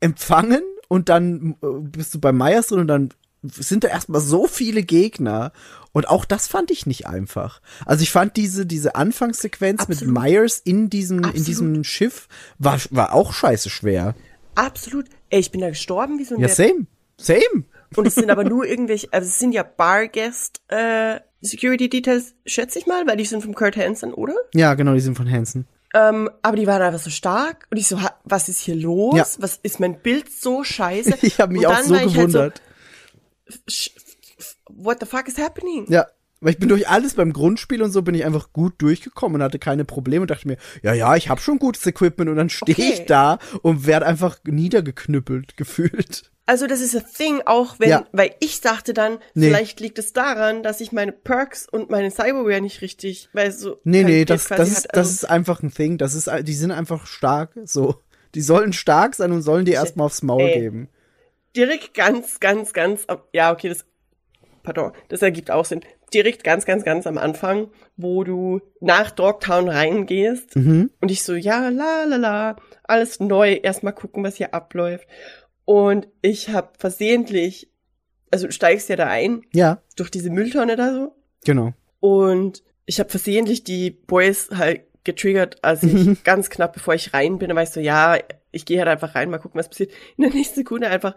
empfangen und dann äh, bist du bei Myers drin und dann sind da erstmal so viele Gegner und auch das fand ich nicht einfach. Also ich fand diese diese Anfangssequenz Absolut. mit Myers in diesem in Absolut. diesem Schiff war war auch scheiße schwer. Absolut. Ey, ich bin da gestorben wie so ein Ja, same. Same. Und es sind aber nur irgendwelche, also es sind ja Barguest äh, Security Details, schätze ich mal, weil die sind vom Kurt Hansen, oder? Ja, genau, die sind von Hansen. Ähm, aber die waren einfach so stark und ich so, was ist hier los? Ja. Was ist mein Bild so scheiße? Ich habe mich auch dann so ich halt gewundert. What the fuck is happening? Ja, weil ich bin durch alles beim Grundspiel und so bin ich einfach gut durchgekommen und hatte keine Probleme und dachte mir, ja, ja, ich habe schon gutes Equipment und dann stehe Okay. ich da und werde einfach niedergeknüppelt gefühlt. Also das ist a thing, auch wenn, Ja. weil ich dachte dann, Nee. vielleicht liegt es daran, dass ich meine Perks und meine Cyberware nicht richtig, weil so Nee, nee, das, das, ist, hat. das Also, ist einfach ein Thing. Das ist, die sind einfach stark. So. Die sollen stark sein und sollen dir erstmal aufs Maul Ey. geben. Direkt ganz, ganz, ganz, ja, okay, das, pardon, das ergibt auch Sinn. Direkt ganz, ganz, ganz am Anfang, wo du nach Dogtown reingehst Mhm. und ich so, ja, la, la, la, alles neu, erstmal gucken, was hier abläuft. Und ich habe versehentlich, also du steigst ja da ein, Ja, durch diese Mülltonne da so, genau. und ich habe versehentlich die Boys halt getriggert, als ich ganz knapp bevor ich rein bin, dann war ich so, ja, ich gehe halt einfach rein, mal gucken, was passiert. In der nächsten Sekunde einfach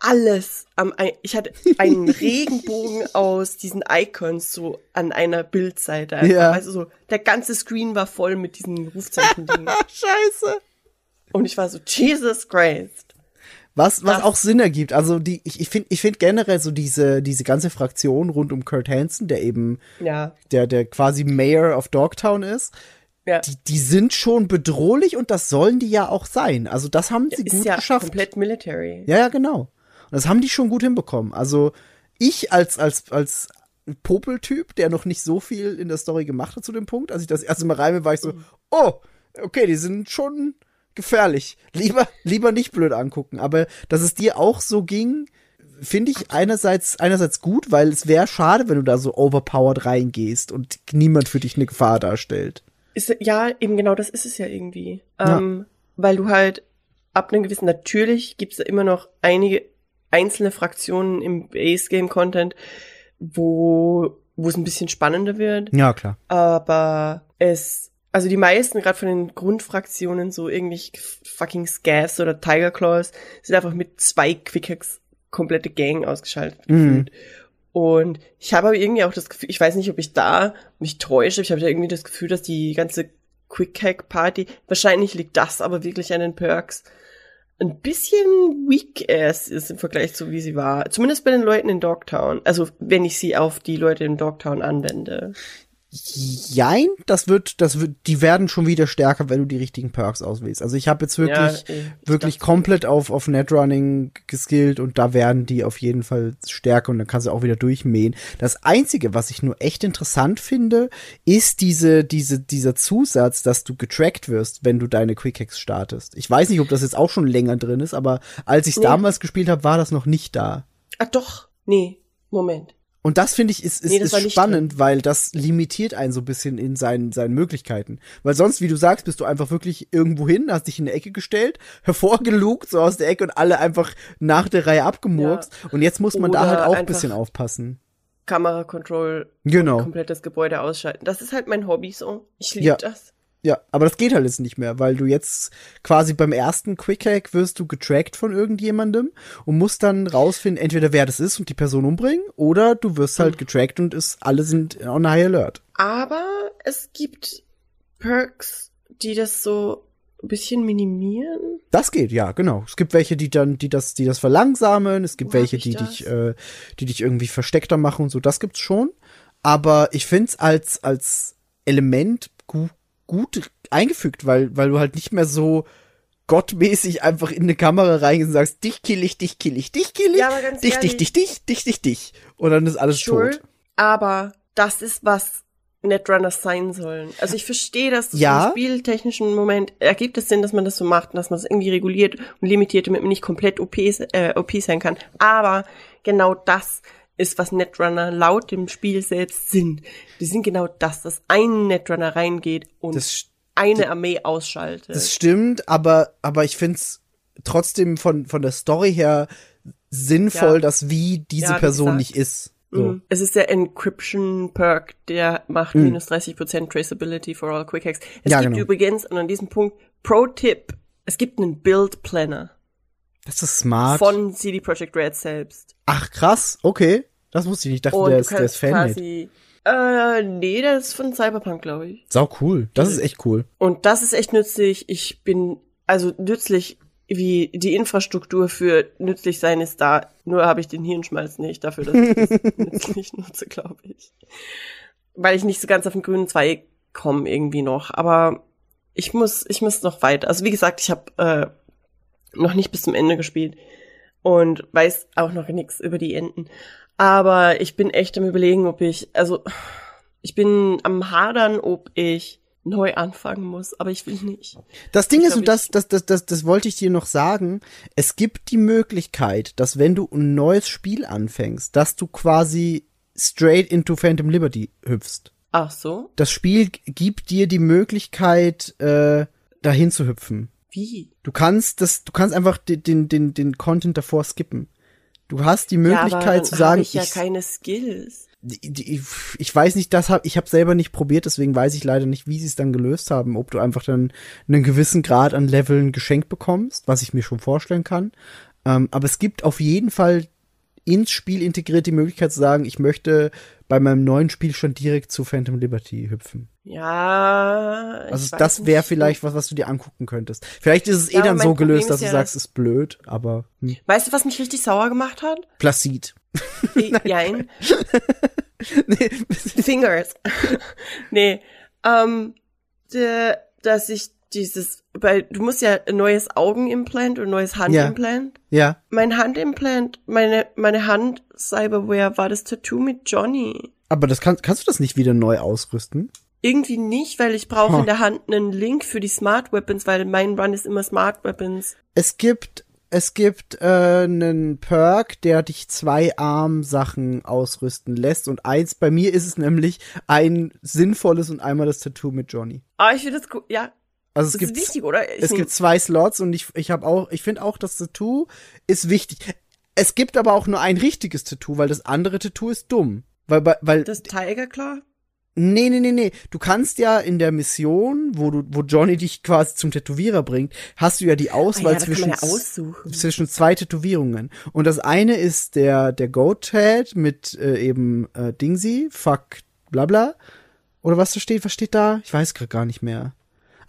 alles am, ich hatte einen Regenbogen aus diesen Icons so an einer Bildseite. Einfach, Ja. Du, so, der ganze Screen war voll mit diesen Rufzeichen-Dingen. Scheiße. Und ich war so, Jesus Christ. Was, was Das- auch Sinn ergibt. Also die, ich, ich finde ich find generell so diese, diese ganze Fraktion rund um Kurt Hansen, der eben, Ja, der, der quasi Mayor of Dogtown ist, ja. die, die sind schon bedrohlich und das sollen die ja auch sein. Also das haben sie ist gut ja geschafft. komplett military. Ja, ja, genau. Und das haben die schon gut hinbekommen. Also ich als, als, als Popeltyp, der noch nicht so viel in der Story gemacht hat zu dem Punkt, als ich das erste Mal bin, war ich so, oh, okay, die sind schon gefährlich. Lieber, lieber nicht blöd angucken. Aber dass es dir auch so ging, finde ich einerseits, einerseits gut, weil es wäre schade, wenn du da so overpowered reingehst und niemand für dich eine Gefahr darstellt. Ist, ja, eben genau, das ist es ja irgendwie. Ja. Ähm, weil du halt ab einem gewissen, natürlich gibt's da immer noch einige einzelne Fraktionen im Base-Game-Content, wo wo es ein bisschen spannender wird, Ja, klar. aber es, also die meisten, gerade von den Grundfraktionen, so irgendwie fucking Scavs oder Tiger Claws, sind einfach mit zwei Quickhacks komplette Gang ausgeschaltet Mhm. gefühlt. Und ich habe aber irgendwie auch das Gefühl, ich weiß nicht, ob ich da mich täusche, ich habe da irgendwie das Gefühl, dass die ganze Quick-Hack-Party, wahrscheinlich liegt das aber wirklich an den Perks, ein bisschen weak-ass ist im Vergleich zu wie sie war. Zumindest bei den Leuten in Dogtown. Also wenn ich sie auf die Leute in Dogtown anwende. Jein, das wird, das wird, die werden schon wieder stärker, wenn du die richtigen Perks auswählst. Also ich habe jetzt wirklich, Ja, ich wirklich dachte- komplett auf, auf Netrunning geskillt und da werden die auf jeden Fall stärker und dann kannst du auch wieder durchmähen. Das einzige, was ich nur echt interessant finde, ist diese, diese, dieser Zusatz, dass du getrackt wirst, wenn du deine Quickhacks startest. Ich weiß nicht, ob das jetzt auch schon länger drin ist, aber als ich Nee. damals gespielt habe, war das noch nicht da. Ah doch, nee, Moment. Und das finde ich ist, ist, Nee, ist spannend, weil das limitiert einen so ein bisschen in seinen, seinen Möglichkeiten. Weil sonst, wie du sagst, bist du einfach wirklich irgendwo hin, hast dich in eine Ecke gestellt, hervorgelugt, so aus der Ecke und alle einfach nach der Reihe abgemurkst. Und jetzt muss man da Oder halt auch ein bisschen aufpassen. Kamera-Control, Genau. komplett das Gebäude ausschalten. Das ist halt mein Hobby so. Ich liebe Ja. das. Ja, aber das geht halt jetzt nicht mehr, weil du jetzt quasi beim ersten Quickhack wirst du getrackt von irgendjemandem und musst dann rausfinden, entweder wer das ist und die Person umbringen, oder du wirst halt getrackt und ist, alle sind on High Alert. Aber es gibt Perks, die das so ein bisschen minimieren. Das geht, ja, genau. Es gibt welche, die dann, die das, die das verlangsamen. Es gibt Wo welche, die das? dich, äh, die dich irgendwie versteckter machen und so. Das gibt's schon. Aber ich find's als als Element gut eingefügt, weil weil du halt nicht mehr so gottmäßig einfach in eine Kamera reingehst und sagst, dich kill ich, dich kill ich, dich kill ich, Ja, dich, dich, ehrlich- dich, dich, dich, dich, dich. Und dann ist alles Sure, tot. aber das ist, was Netrunners sein sollen. Also ich verstehe, dass das Ja. im spieltechnischen Moment ergibt es Sinn, dass man das so macht und dass man es irgendwie reguliert und limitiert, damit man nicht komplett OP, äh, OP sein kann. Aber genau das ist, was Netrunner laut dem Spiel selbst sind. Die sind genau das, dass ein Netrunner reingeht und eine Armee ausschaltet. das stimmt, aber, aber ich find's trotzdem von, von der Story her sinnvoll, Ja. dass wie diese Ja, Person nicht ist. So. Mhm. Es ist der Encryption-Perk, der macht Mhm. minus 30% Traceability for all Quick Hacks. Es Ja, gibt genau. übrigens, und an diesem Punkt, Pro-Tipp, es gibt einen Build-Planner Das ist smart. von CD Projekt Red selbst. Ach, krass, okay. Das wusste ich nicht. Ich dachte, Und der ist, der ist Fanmade. quasi, äh, nee, der ist von Cyberpunk, glaube ich. Sau cool. Das ist echt cool. Und das ist echt nützlich. Ich bin, also nützlich, wie die Infrastruktur für nützlich sein ist da. Nur habe ich den Hirnschmalz nicht dafür, dass ich das nützlich nutze, glaube ich. Weil ich nicht so ganz auf den grünen Zweig komme irgendwie noch. Aber ich muss, ich muss noch weiter. Also wie gesagt, ich habe äh, noch nicht bis zum Ende gespielt und weiß auch noch nichts über die Enden. Aber ich bin echt am überlegen, ob ich, also ich bin am hadern, ob ich neu anfangen muss, aber ich will nicht. Das Ding Ich ist, glaub, und das, das, das, das, das wollte ich dir noch sagen, es gibt die Möglichkeit, dass wenn du ein neues Spiel anfängst, dass du quasi straight into Phantom Liberty hüpfst. Ach so? Das Spiel gibt dir die Möglichkeit, äh, dahin zu hüpfen. Wie? Du kannst das, du kannst einfach den, den, den, den Content davor skippen. Du hast die Möglichkeit ja, zu sagen, ich ja ich, keine Skills. die, die, ich weiß nicht, das hab, ich habe selber nicht probiert, deswegen weiß ich leider nicht, wie sie es dann gelöst haben, ob du einfach dann einen gewissen Grad an Leveln geschenkt bekommst, was ich mir schon vorstellen kann. Ähm, aber es gibt auf jeden Fall ins Spiel integriert die Möglichkeit zu sagen, ich möchte bei meinem neuen Spiel schon direkt zu Phantom Liberty hüpfen. Ja. ich Also das wäre vielleicht was, was du dir angucken könntest. Vielleicht ist es eh Ja, dann so Problem gelöst, ist dass du ja, sagst, dass- ist blöd, aber hm. Weißt du, was mich richtig sauer gemacht hat? Placid. Jein. nee, Fingers. nee. Ähm, de, dass ich dieses, weil du musst ja ein neues Augenimplant ein neues Handimplant. ja. Mein Handimplant, meine, meine Hand Cyberware war das Tattoo mit Johnny. Aber das kann, kannst du das nicht wieder neu ausrüsten? Irgendwie nicht, weil ich brauche Huh. in der Hand einen Link für die Smart Weapons, weil mein Run ist immer Smart Weapons. Es gibt, es gibt äh, einen Perk, der dich zwei Arm-Sachen ausrüsten lässt. Und eins, bei mir ist es nämlich ein sinnvolles und einmal das Tattoo mit Johnny. Ah, ich finde das cool. Ja, Also es das gibt, ist wichtig, oder? Ich es gibt zwei Slots und ich, ich habe auch, ich finde auch, das Tattoo ist wichtig. Es gibt aber auch nur ein richtiges Tattoo, weil das andere Tattoo ist dumm. Weil, weil, das Tiger klar. Nee, nee, nee, nee. Du kannst ja in der Mission, wo du, wo Johnny dich quasi zum Tätowierer bringt, hast du ja die Auswahl Ah ja, zwischen, ja zwischen zwei Tätowierungen. Und das eine ist der, der Goat-Head mit äh, eben äh, Dingsy, fuck, bla bla. Oder was da steht, was steht da? Ich weiß gerade gar nicht mehr.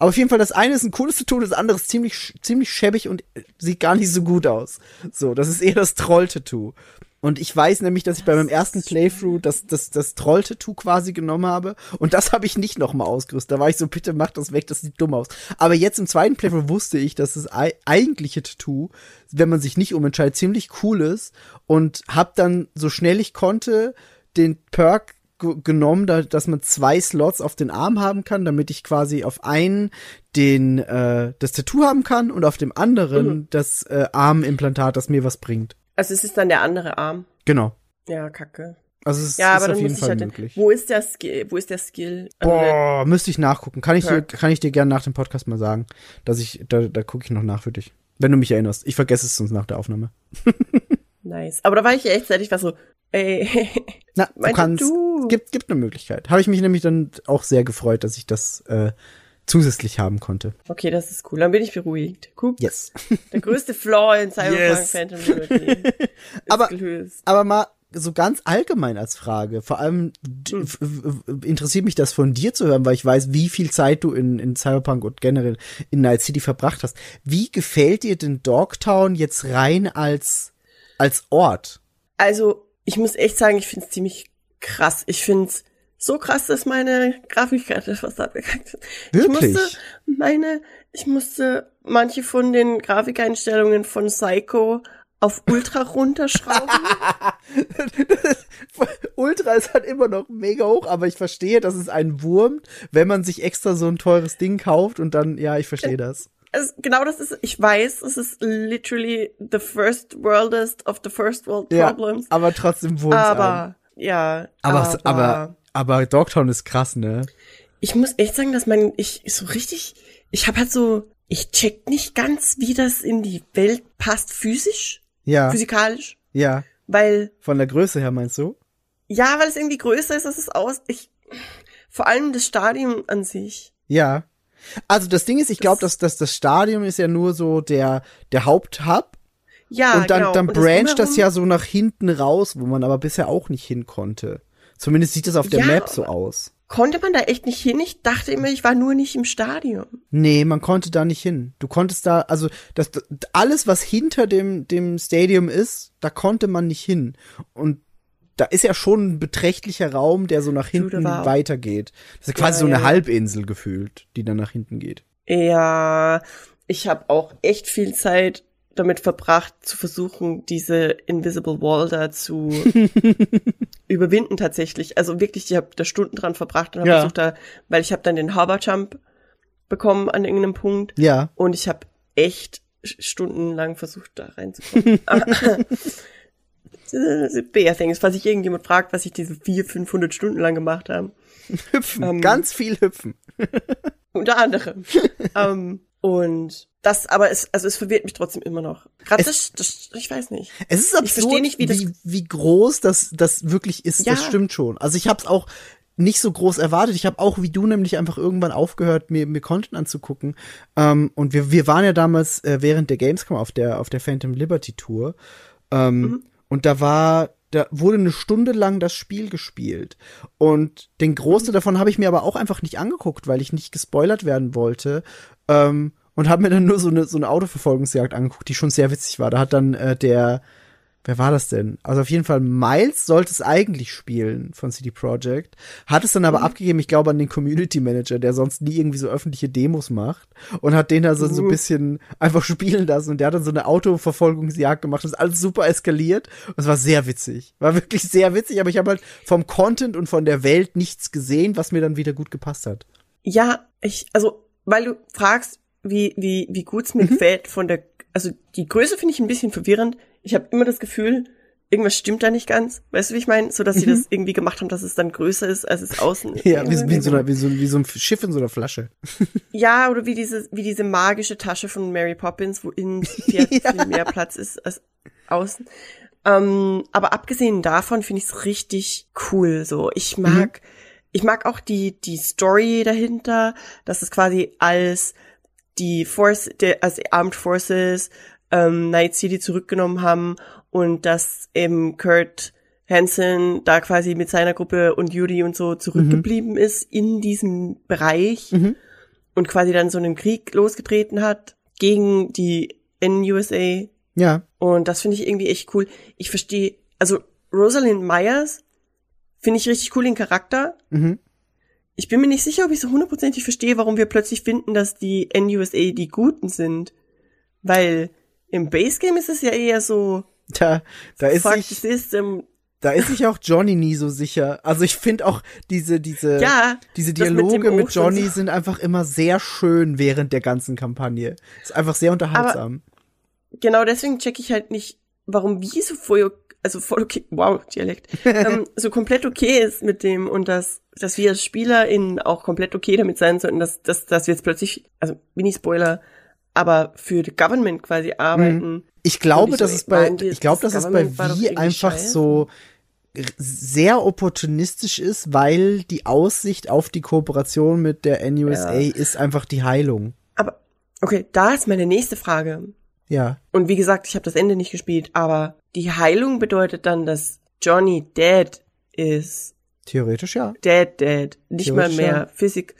Aber auf jeden Fall, das eine ist ein cooles Tattoo, das andere ist ziemlich, ziemlich schäbig und äh, sieht gar nicht so gut aus. So, das ist eher das Troll-Tattoo. Und ich weiß nämlich, dass ich bei meinem ersten Playthrough das, das, das Troll-Tattoo quasi genommen habe. Und das habe ich nicht nochmal ausgerüstet. Da war ich so, bitte mach das weg, das sieht dumm aus. Aber jetzt im zweiten Playthrough wusste ich, dass das ei- eigentliche Tattoo, wenn man sich nicht umentscheidet, ziemlich cool ist. Und hab dann, so schnell ich konnte, den Perk genommen, da, dass man zwei Slots auf den Arm haben kann, damit ich quasi auf einen den äh, das Tattoo haben kann und auf dem anderen Mhm. das äh, Armimplantat, das mir was bringt. Also es ist dann der andere Arm. Genau. Ja, kacke. Also es Ja, ist aber auf jeden Fall halt, möglich. wo ist der Skill, wo ist der Skill? Also Boah, müsste ich nachgucken. Kann ich dir, kann ich dir gerne nach dem Podcast mal sagen, dass ich, da, da gucke ich noch nach für dich. Wenn du mich erinnerst. Ich vergesse es sonst nach der Aufnahme. Nice. Aber da war ich echt, ich war so, ey, Na, du kannst, Tattoo. gibt, gibt eine Möglichkeit. Habe ich mich nämlich dann auch sehr gefreut, dass ich das äh, zusätzlich haben konnte. okay, das ist cool. Dann bin ich beruhigt. Guck, Yes. der größte Flaw in Cyberpunk Yes. Phantom Liberty Aber- gelöst. Aber mal so ganz allgemein als Frage, vor allem Hm. interessiert mich das von dir zu hören, weil ich weiß, wie viel Zeit du in, in Cyberpunk und generell in Night City verbracht hast. Wie gefällt dir denn Dogtown jetzt rein als, als Ort? Also, ich muss echt sagen, ich find's ziemlich krass. Ich find's so krass, dass meine Grafikkarte fast abgekackt ist. Wirklich? Ich musste meine, ich musste manche von den Grafikeinstellungen von Psycho auf Ultra runterschrauben. Ultra ist halt immer noch mega hoch, aber ich verstehe, dass es einen wurmt, wenn man sich extra so ein teures Ding kauft und dann, ja, ich verstehe das. Es, genau das ist, ich weiß, es ist literally the first worldest of the first world problems. Ja, aber trotzdem wurmt aber, ja. aber, aber, aber Dogtown ist krass, ne? ich muss echt sagen, dass mein, ich so richtig, ich habe halt so, ich check nicht ganz, wie das in die Welt passt, physisch, Ja, physikalisch, ja. weil, Von der Größe her meinst du? ja, weil es irgendwie größer ist, als es aus, ich, vor allem das Stadion an sich. Ja. Also das Ding ist, ich glaube, dass, dass das Stadion ist ja nur so der, der Haupthub. Ja, und dann, genau. dann brancht das Drumherum- ja so nach hinten raus, wo man aber bisher auch nicht hin konnte. Zumindest sieht das auf der Ja, Map so aus. Konnte man da echt nicht hin? Ich dachte immer, ich war nur nicht im Stadion. Nee, man konnte da nicht hin. Du konntest da, also das, das alles, was hinter dem, dem Stadium ist, da konnte man nicht hin. Und da ist ja schon ein beträchtlicher Raum, der so nach hinten weitergeht. Das ist quasi Ja, so eine ja. Halbinsel gefühlt, die dann nach hinten geht. Ja, ich habe auch echt viel Zeit damit verbracht, zu versuchen, diese Invisible Wall da zu überwinden tatsächlich. Also wirklich, ich habe da Stunden dran verbracht und habe Ja. versucht da, weil ich habe dann den Hover Jump bekommen an irgendeinem Punkt Ja. und ich habe echt stundenlang versucht, da reinzukommen. Bear Things, falls sich irgendjemand fragt, was ich diese vier, 500 Stunden lang gemacht habe. Hüpfen, Ähm, ganz viel hüpfen. Unter anderem. ähm, und das, aber es, also es verwirrt mich trotzdem immer noch. Gerade das, das, ich weiß nicht. Es ist Ich absurd, verstehe nicht, wie das- wie, wie groß das, das wirklich ist. Das Ja. stimmt schon. Also ich habe es auch nicht so groß erwartet. Ich habe auch wie du nämlich einfach irgendwann aufgehört, mir, mir Content anzugucken. Ähm, und wir, wir waren ja damals äh, während der Gamescom auf der, auf der Phantom Liberty Tour. Ähm, Mhm. Und da war, da wurde eine Stunde lang das Spiel gespielt. Und den Großteil davon habe ich mir aber auch einfach nicht angeguckt, weil ich nicht gespoilert werden wollte. Ähm, und habe mir dann nur so eine, so eine Autoverfolgungsjagd angeguckt, die schon sehr witzig war. Da hat dann äh, der, wer war das denn? Also auf jeden Fall Miles sollte es eigentlich spielen von CD Projekt, hat es dann aber abgegeben, ich glaube an den Community Manager, der sonst nie irgendwie so öffentliche Demos macht und hat den also so ein Mhm. bisschen einfach spielen lassen und der hat dann so eine Autoverfolgungsjagd gemacht, das ist alles super eskaliert und es war sehr witzig. War wirklich sehr witzig, aber ich habe halt vom Content und von der Welt nichts gesehen, was mir dann wieder gut gepasst hat. Ja, ich, also, weil du fragst, wie, wie, wie gut es mir gefällt von der, also die Größe finde ich ein bisschen verwirrend. Ich habe immer das Gefühl, irgendwas stimmt da nicht ganz. Weißt du, wie ich meine? So, dass sie das irgendwie gemacht haben, dass es dann größer ist, als es außen ist. Ja, wie, wie, so einer, wie, so, wie so ein Schiff in so einer Flasche. Ja, oder wie diese, wie diese magische Tasche von Mary Poppins, wo innen viel, viel mehr Platz ist als außen. Ähm, aber abgesehen davon finde ich es richtig cool. So, ich mag, ich mag auch die die Story dahinter, dass es quasi als die Force, der, als die Armed Forces ähm, Night City zurückgenommen haben und dass eben Kurt Hansen da quasi mit seiner Gruppe und Yuri und so zurückgeblieben ist in diesem Bereich Mhm. und quasi dann so einen Krieg losgetreten hat gegen die NUSA. Ja. Und das finde ich irgendwie echt cool. Ich verstehe, also Rosalind Myers finde ich richtig cool den Charakter. Mhm. Ich bin mir nicht sicher, ob ich so hundertprozentig verstehe, warum wir plötzlich finden, dass die NUSA die Guten sind. Weil im Base Game ist es ja eher so, Da, da ist fuck sich, system. da ist sich auch Johnny nie so sicher. Also ich finde auch diese, diese, Ja, diese mit Dialoge mit, und Johnny so. sind einfach immer sehr schön während der ganzen Kampagne. Ist einfach sehr unterhaltsam. genau deswegen check ich halt nicht, warum wie so voll, also voll okay, wow, Dialekt, ähm, so komplett okay ist mit dem und dass, dass wir als SpielerInnen auch komplett okay damit sein sollten, dass, dass, dass wir jetzt plötzlich, also Mini-Spoiler, aber für the Government quasi arbeiten. ich glaube, ich so, dass es bei, die, ich glaube, das dass es bei irgendwie einfach scheiße? so sehr opportunistisch ist, weil die Aussicht auf die Kooperation mit der NUSA Ja. ist einfach die Heilung. Aber, okay, da ist meine nächste Frage. Ja. Und wie gesagt, ich habe das Ende nicht gespielt, aber die Heilung bedeutet dann, dass Johnny dead ist. Theoretisch ja. Dead, dead. Nicht mal mehr ja. Physik.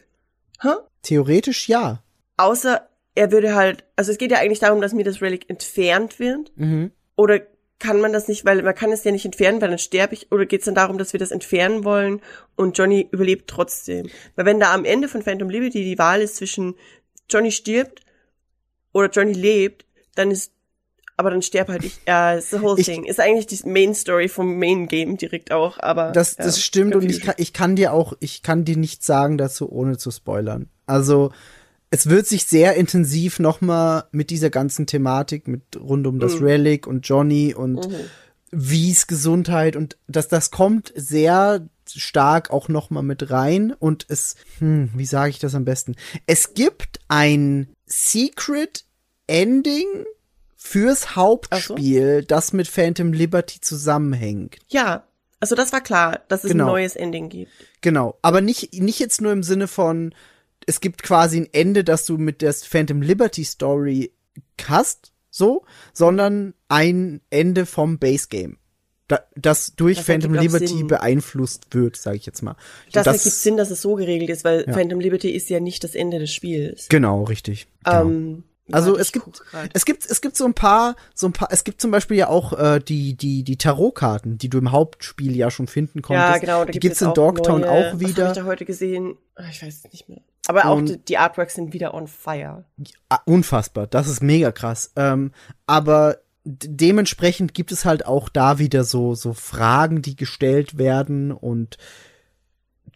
Hä? Theoretisch ja. Außer er würde halt, also es geht ja eigentlich darum, dass mir das Relic entfernt wird. Mhm. Oder kann man das nicht, weil man kann es ja nicht entfernen, weil dann sterbe ich, oder geht es dann darum, dass wir das entfernen wollen und Johnny überlebt trotzdem? Weil wenn da am Ende von Phantom Liberty die Wahl ist zwischen Johnny stirbt oder Johnny lebt, dann ist, aber dann sterbe halt ich, ja, it's the whole Ich- thing. Ist eigentlich die Main Story vom Main Game direkt auch, aber. Das, ja, das stimmt und ich kann, ich kann dir auch, ich kann dir nichts sagen dazu, ohne zu spoilern. Also, es wird sich sehr intensiv nochmal mit dieser ganzen Thematik, mit rund um das Mhm. Relic und Johnny und Wies Gesundheit und das, das kommt sehr stark auch nochmal mit rein und es, hm, wie sage ich das am besten? Es gibt ein Secret Ending fürs Hauptspiel, das mit Phantom Liberty zusammenhängt. Ja, also das war klar, dass es Genau. ein neues Ending gibt. Genau, aber nicht, nicht jetzt nur im Sinne von, es gibt quasi ein Ende, das du mit der Phantom Liberty Story hast, so, sondern ein Ende vom Base Game. Da, das durch Das Phantom Liberty Sinn. beeinflusst wird, sage ich jetzt mal. Das, ergibt Sinn, dass es so geregelt ist, weil Ja. Phantom Liberty ist ja nicht das Ende des Spiels. Genau, richtig. Genau. Ähm, Also es gibt, es gibt, es gibt so ein paar, so ein paar, es gibt zum Beispiel ja auch äh, die, die, die Tarotkarten, die du im Hauptspiel ja schon finden konntest. Ja, genau. Da die gibt's gibt's in Dogtown neue, auch Was habe wieder. ich da heute gesehen? Ah, Ich weiß es nicht mehr. Aber auch die, die Artworks sind wieder on fire. Unfassbar, das ist mega krass. Ähm, aber dementsprechend gibt es halt auch da wieder so so Fragen, die gestellt werden und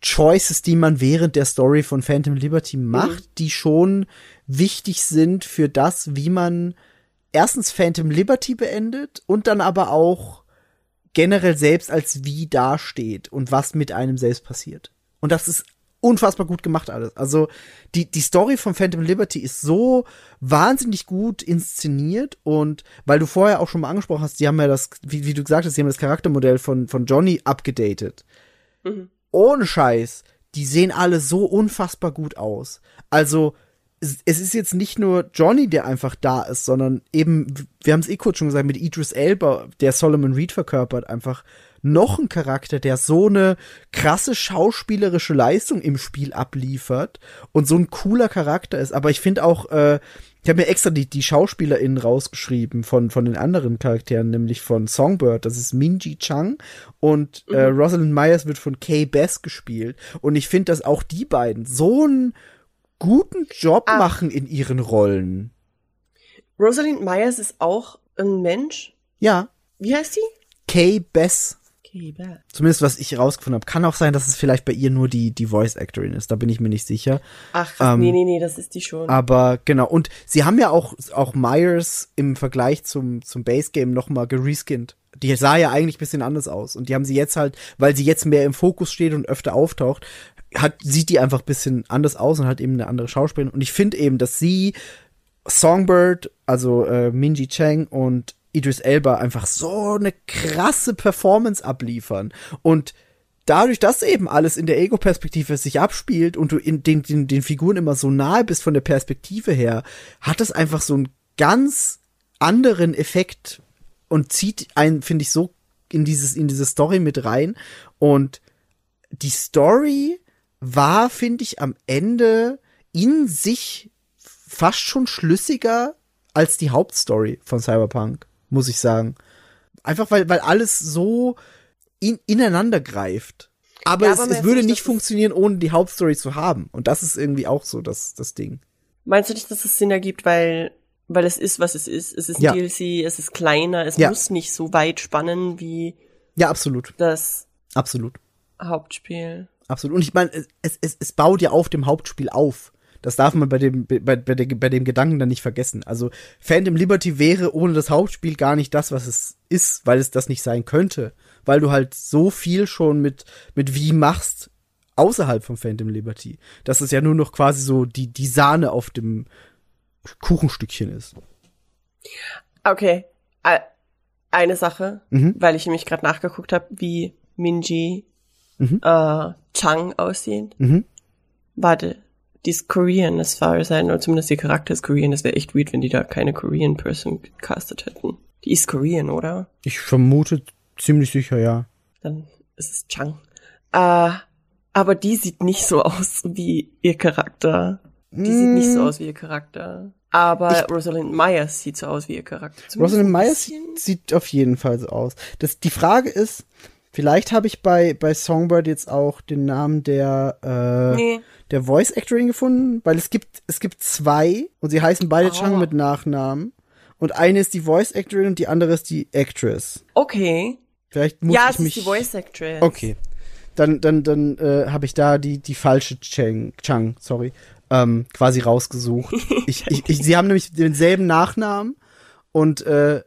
Choices, die man während der Story von Phantom Liberty macht, die schon wichtig sind für das, wie man erstens Phantom Liberty beendet und dann aber auch generell selbst als wie dasteht und was mit einem selbst passiert. Und das ist unfassbar gut gemacht alles. Also die, die Story von Phantom Liberty ist so wahnsinnig gut inszeniert und weil du vorher auch schon mal angesprochen hast, die haben ja das, wie, wie du gesagt hast, die haben das Charaktermodell von, von Johnny abgedatet. Mhm. Ohne Scheiß, die sehen alle so unfassbar gut aus. Also es, es ist jetzt nicht nur Johnny, der einfach da ist, sondern eben, wir haben es eh kurz schon gesagt, mit Idris Elba, der Solomon Reed verkörpert, einfach noch ein Charakter, der so eine krasse schauspielerische Leistung im Spiel abliefert und so ein cooler Charakter ist. Aber ich finde auch, äh, ich habe mir extra die, die SchauspielerInnen rausgeschrieben von, von den anderen Charakteren, nämlich von Songbird, das ist Minji Chang und äh, Rosalind Myers wird von Kay Bess gespielt. Und ich finde, dass auch die beiden so einen guten Job Ah. machen in ihren Rollen. Rosalind Myers ist auch ein Mensch. Ja, Wie heißt sie? Kay Bess. Zumindest was ich rausgefunden habe. Kann auch sein, dass es vielleicht bei ihr nur die, die Voice Actorin ist. Da bin ich mir nicht sicher. Ach, Ähm, nee, nee, nee, das ist die schon. Aber genau. Und sie haben ja auch, auch Myers im Vergleich zum, zum Base Game nochmal gereskinnt. Die sah ja eigentlich ein bisschen anders aus. Und die haben sie jetzt halt, weil sie jetzt mehr im Fokus steht und öfter auftaucht, hat, sieht die einfach ein bisschen anders aus und hat eben eine andere Schauspielerin. Und ich finde eben, dass sie Songbird, also äh, Minji Chang und Idris Elba einfach so eine krasse Performance abliefern. Und dadurch, dass eben alles in der Ego-Perspektive sich abspielt und du in den, den, den Figuren immer so nahe bist von der Perspektive her, hat das einfach so einen ganz anderen Effekt und zieht einen, finde ich, so in dieses, in diese Story mit rein. Und die Story war, finde ich, am Ende in sich fast schon schlüssiger als die Hauptstory von Cyberpunk, muss ich sagen. Einfach weil, weil alles so in, ineinander greift. Aber, Ja, es, aber es meinst würde nicht, es- funktionieren, ohne die Hauptstory zu haben. Und das ist irgendwie auch so das, das Ding. Meinst du nicht, dass es Sinn ergibt, weil, weil es ist, was es ist? Es ist Ja. DLC, es ist kleiner, es Ja. muss nicht so weit spannen wie Ja, absolut. das Absolut. Hauptspiel. Absolut. Und ich meine, es, es, es baut ja auf dem Hauptspiel auf. Das darf man bei dem, bei, bei, bei dem Gedanken dann nicht vergessen. Also Phantom Liberty wäre ohne das Hauptspiel gar nicht das, was es ist, weil es das nicht sein könnte. Weil du halt so viel schon mit, mit wie machst außerhalb von Phantom Liberty. Dass es ja nur noch quasi so die, die Sahne auf dem Kuchenstückchen ist. Okay, eine Sache, Mhm. weil ich nämlich gerade nachgeguckt habe, wie Minji Mhm. äh, Chang aussehen. Mhm. Warte, die ist Korean, as far as I know. Zumindest ihr Charakter ist Korean. Das wäre echt weird, wenn die da keine Korean Person gecastet hätten. Die ist Korean, oder? Ich vermute ziemlich sicher, ja. Dann ist es Chang. Äh, aber die sieht nicht so aus wie ihr Charakter. Die sieht nicht so Mm. aus wie ihr Charakter. Aber Rosalind Myers sieht so aus wie ihr Charakter. Rosalind Myers sieht auf jeden Fall so aus. Das, die Frage ist, vielleicht habe ich bei, bei Songbird jetzt auch den Namen der, äh, Nee. der Voice Actorin gefunden, weil es gibt, es gibt zwei und sie heißen beide Oh. Chang mit Nachnamen. Und eine ist die Voice Actorin und die andere ist die Actress. Okay. Vielleicht muss ja, ich es mich. ist die Voice Actress. Okay. Dann, dann, dann äh, habe ich da die, die falsche Chang, Chang sorry, ähm, quasi rausgesucht. ich, ich, ich, sie haben nämlich denselben Nachnamen und äh,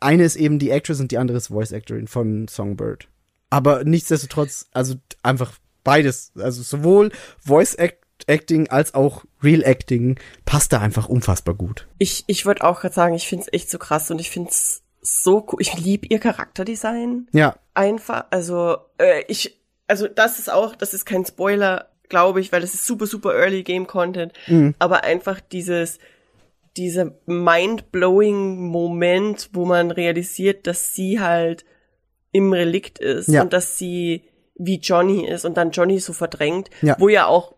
eine ist eben die Actress und die andere ist Voice Actorin von Songbird. Aber nichtsdestotrotz, also einfach beides, also sowohl Voice Act Acting als auch Real Acting passt da einfach unfassbar gut. Ich, ich würde auch gerade sagen, ich finde es echt so krass und ich finde es so cool. Ich liebe ihr Charakterdesign. Ja, Einfach, also äh, ich, also das ist auch, das ist kein Spoiler, glaube ich, weil das ist super, super early Game Content. Mhm. Aber einfach dieses, dieser mind-blowing Moment, wo man realisiert, dass sie halt im Relikt ist Ja. und dass sie wie Johnny ist und dann Johnny so verdrängt, Ja. wo ja auch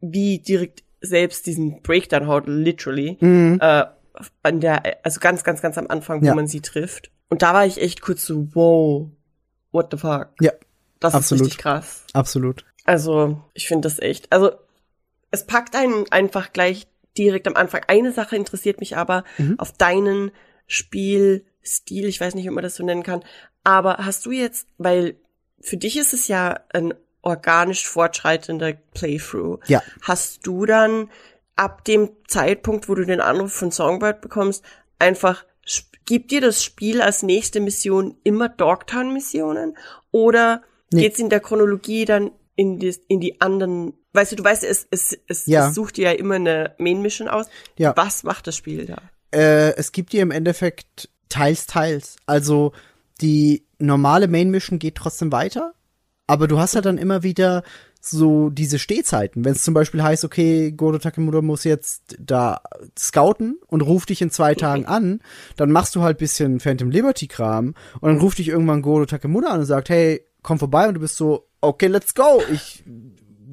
wie direkt selbst diesen Breakdown haut, literally, Mhm. äh, an der, also ganz, ganz, ganz am Anfang, wo Ja. man sie trifft. Und da war ich echt kurz so, wow, what the fuck. Ja, Das absolut. ist richtig krass. absolut. Also, ich finde das echt. Also, es packt einen einfach gleich direkt am Anfang. Eine Sache interessiert mich aber Mhm. auf deinen Spielstil. Ich weiß nicht, ob man das so nennen kann. Aber hast du jetzt, weil für dich ist es ja ein organisch fortschreitender Playthrough. Ja. Hast du dann ab dem Zeitpunkt, wo du den Anruf von Songbird bekommst, einfach gibt dir das Spiel als nächste Mission immer Dogtown-Missionen? Oder Nee. geht's in der Chronologie dann in die, in die anderen, weißt du, du weißt, es, es, es, Ja. es sucht dir ja immer eine Main-Mission aus. Ja. Was macht das Spiel da? Äh, es gibt dir im Endeffekt teils, teils. Also die normale Main Mission geht trotzdem weiter, aber du hast halt dann immer wieder so diese Stehzeiten. Wenn es zum Beispiel heißt, okay, Godo Takemura muss jetzt da scouten und ruft dich in zwei Tagen an, dann machst du halt bisschen Phantom Liberty Kram und dann ruft dich irgendwann Godo Takemura an und sagt, hey, komm vorbei und du bist so, okay, let's go. Ich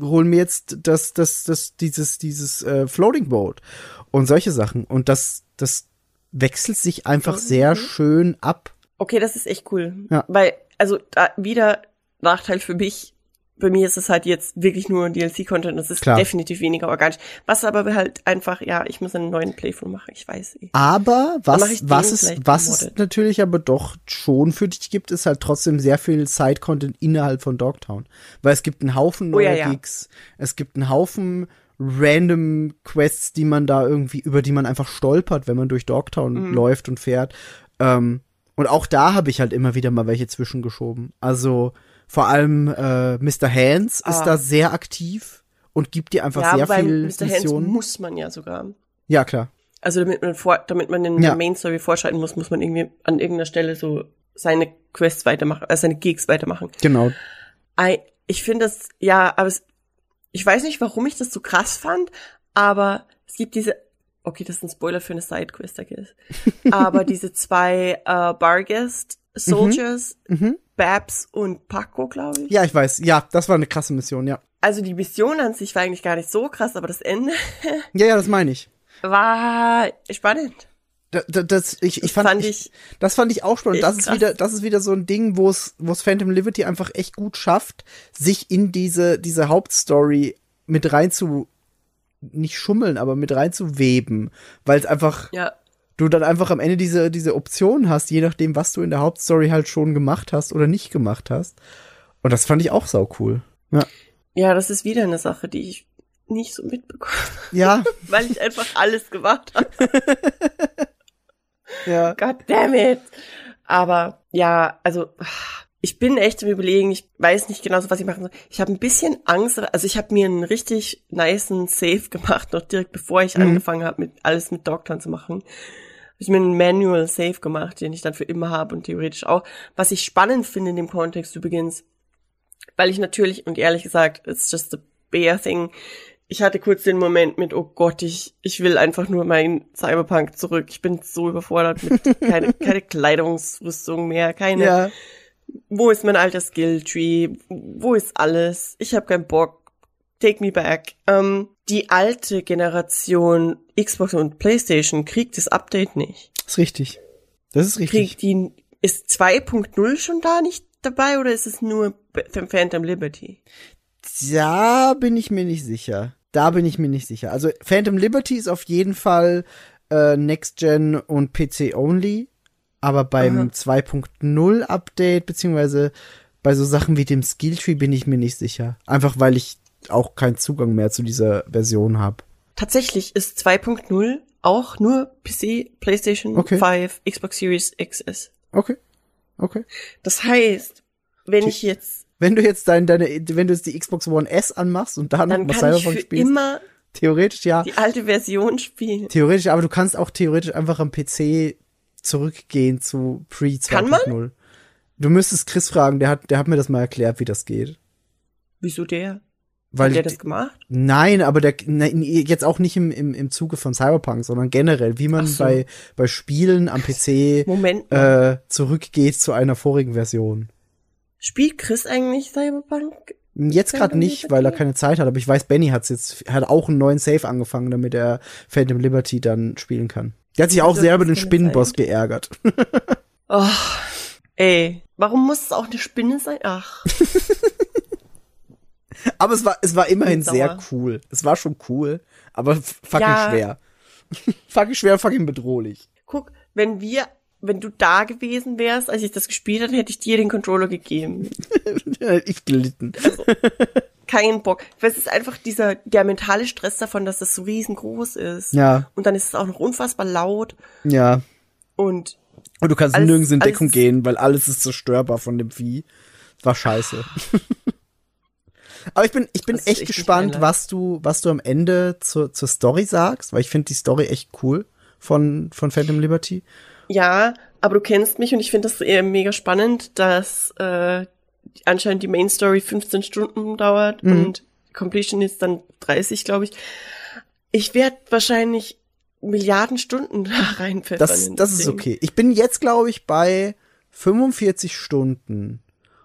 hol mir jetzt das, das, das, dieses, dieses äh, Floating Boat und solche Sachen. Und das, das wechselt sich einfach sehr schön ab. Okay, das ist echt cool. Ja. Weil, also da wieder Nachteil für mich. Bei mir ist es halt jetzt wirklich nur DLC-Content. Das ist Klar. definitiv weniger organisch. Was aber halt einfach, ja, ich muss einen neuen Playthrough machen. Ich weiß eh. Aber was, was es, was es natürlich aber doch schon für dich gibt, ist halt trotzdem sehr viel Side-Content innerhalb von Dogtown. Weil es gibt einen Haufen Oh ja, neuer ja. Gigs, es gibt einen Haufen random Quests, die man da irgendwie, über die man einfach stolpert, wenn man durch Dogtown Mhm. läuft und fährt. Ähm, und auch da habe ich halt immer wieder mal welche zwischengeschoben. Also vor allem äh, Mr. Hands ist Ah. da sehr aktiv und gibt dir einfach ja, sehr viel Mr. Hands Missionen. muss man ja sogar. Ja, klar. Also damit man vor, damit man in Ja. der Main Story vorschreiten muss, muss man irgendwie an irgendeiner Stelle so seine Quests weitermachen, äh, seine Gigs weitermachen. Genau. I, ich finde das, ja, aber es, ich weiß nicht, warum ich das so krass fand, aber es gibt diese, okay, das ist ein Spoiler für eine Sidequest, I guess. aber diese zwei äh, Barguest Soldiers, Mhm. Babs und Paco, glaube ich. Ja, ich weiß. Ja, das war eine krasse Mission, ja. Also die Mission an sich war eigentlich gar nicht so krass, aber das Ende Ja, ja, das meine ich. war spannend. Da, da, das, ich, ich fand, fand ich, ich das fand ich auch spannend. Das ist krass. wieder, das ist wieder so ein Ding, wo es, wo es Phantom Liberty einfach echt gut schafft, sich in diese, diese Hauptstory mit rein zu, nicht schummeln, aber mit rein zu weben. Weil es einfach, Ja, du dann einfach am Ende diese, diese Option hast, je nachdem, was du in der Hauptstory halt schon gemacht hast oder nicht gemacht hast. Und das fand ich auch sau cool. Ja. ja, das ist wieder eine Sache, die ich nicht so mitbekomme, Ja, weil ich einfach alles gemacht habe. ja. God damn it. Aber ja, also ich bin echt im Überlegen, ich weiß nicht genau, so, was ich machen soll. Ich habe ein bisschen Angst, also ich habe mir einen richtig nicen Save gemacht, noch direkt bevor ich Mhm. angefangen habe, mit alles mit Doktoren zu machen. Hab ich mir einen Manual Save gemacht, den ich dann für immer habe und theoretisch auch. Was ich spannend finde in dem Kontext übrigens, weil ich natürlich und ehrlich gesagt, it's just a bear thing. Ich hatte kurz den Moment mit, oh Gott, ich, ich will einfach nur mein Cyberpunk zurück. Ich bin so überfordert mit keine, keine Kleidungsrüstung mehr, keine, Ja. wo ist mein alter Skilltree? Wo ist alles? Ich habe keinen Bock. Take me back. Ähm, die alte Generation Xbox und PlayStation kriegt das Update nicht. Das ist richtig. Das ist richtig. Kriegt die, ist 2.0 schon da nicht dabei oder ist es nur Phantom Liberty? Da bin ich mir nicht sicher. Da bin ich mir nicht sicher. Also Phantom Liberty ist auf jeden Fall äh, Next Gen und PC only, aber beim Aha. 2.0 Update beziehungsweise bei so Sachen wie dem Skilltree bin ich mir nicht sicher. Einfach weil ich auch keinen Zugang mehr zu dieser Version habe. Tatsächlich ist 2.0 auch nur PC, PlayStation Okay. 5, Xbox Series XS. Okay. Okay. Das heißt, wenn Die- ich jetzt, Wenn du jetzt dein, deine, wenn du jetzt die Xbox One S anmachst und da noch dann ich Cyberpunk spielst, immer theoretisch ja. die alte Version spielen. Theoretisch, aber du kannst auch theoretisch einfach am PC zurückgehen zu Pre 2.0. Kann man? Du müsstest Chris fragen, der hat, der hat mir das mal erklärt, wie das geht. Wieso der? Weil Hat der das gemacht? nein, aber der nein, jetzt auch nicht im, im, im Zuge von Cyberpunk, sondern generell, wie man so. bei, bei Spielen am PC äh, zurückgeht zu einer vorigen Version. Spielt Chris eigentlich Cyberpunk? Jetzt gerade nicht, weil er keine Zeit hat, aber ich weiß, Benny hat's jetzt, hat auch einen neuen Save angefangen, damit er Phantom Liberty dann spielen kann. Der hat sich auch sehr über den Spinnenboss geärgert. Oh, ey, warum muss es auch eine Spinne sein? Ach, Aber es war, es war immerhin sehr cool. Es war schon cool, aber fucking Ja. schwer. fucking schwer, fucking bedrohlich. guck, wenn wir, wenn du da gewesen wärst, als ich das gespielt habe, hätte ich dir den Controller gegeben. ich gelitten. Kein Bock. Weil es ist einfach dieser, der mentale Stress davon, dass das so riesengroß ist. Ja, Und dann ist es auch noch unfassbar laut ja. und Und du kannst Alles- nirgends in Deckung gehen, weil alles ist zerstörbar von dem Vieh. War scheiße. Aber ich bin, ich bin ist echt echt gespannt, was du, was du am Ende zur, zur Story sagst, weil ich finde die Story echt cool von, von Phantom Liberty. ja, aber du kennst mich und ich finde das eher mega spannend, dass äh, anscheinend die Main Story 15 Stunden dauert Mhm. und Completion ist dann 30, glaube ich. Ich werde wahrscheinlich Milliarden Stunden da reinpfeffern. Das, das ist Ding. okay. Ich bin jetzt, glaube ich, bei 45 Stunden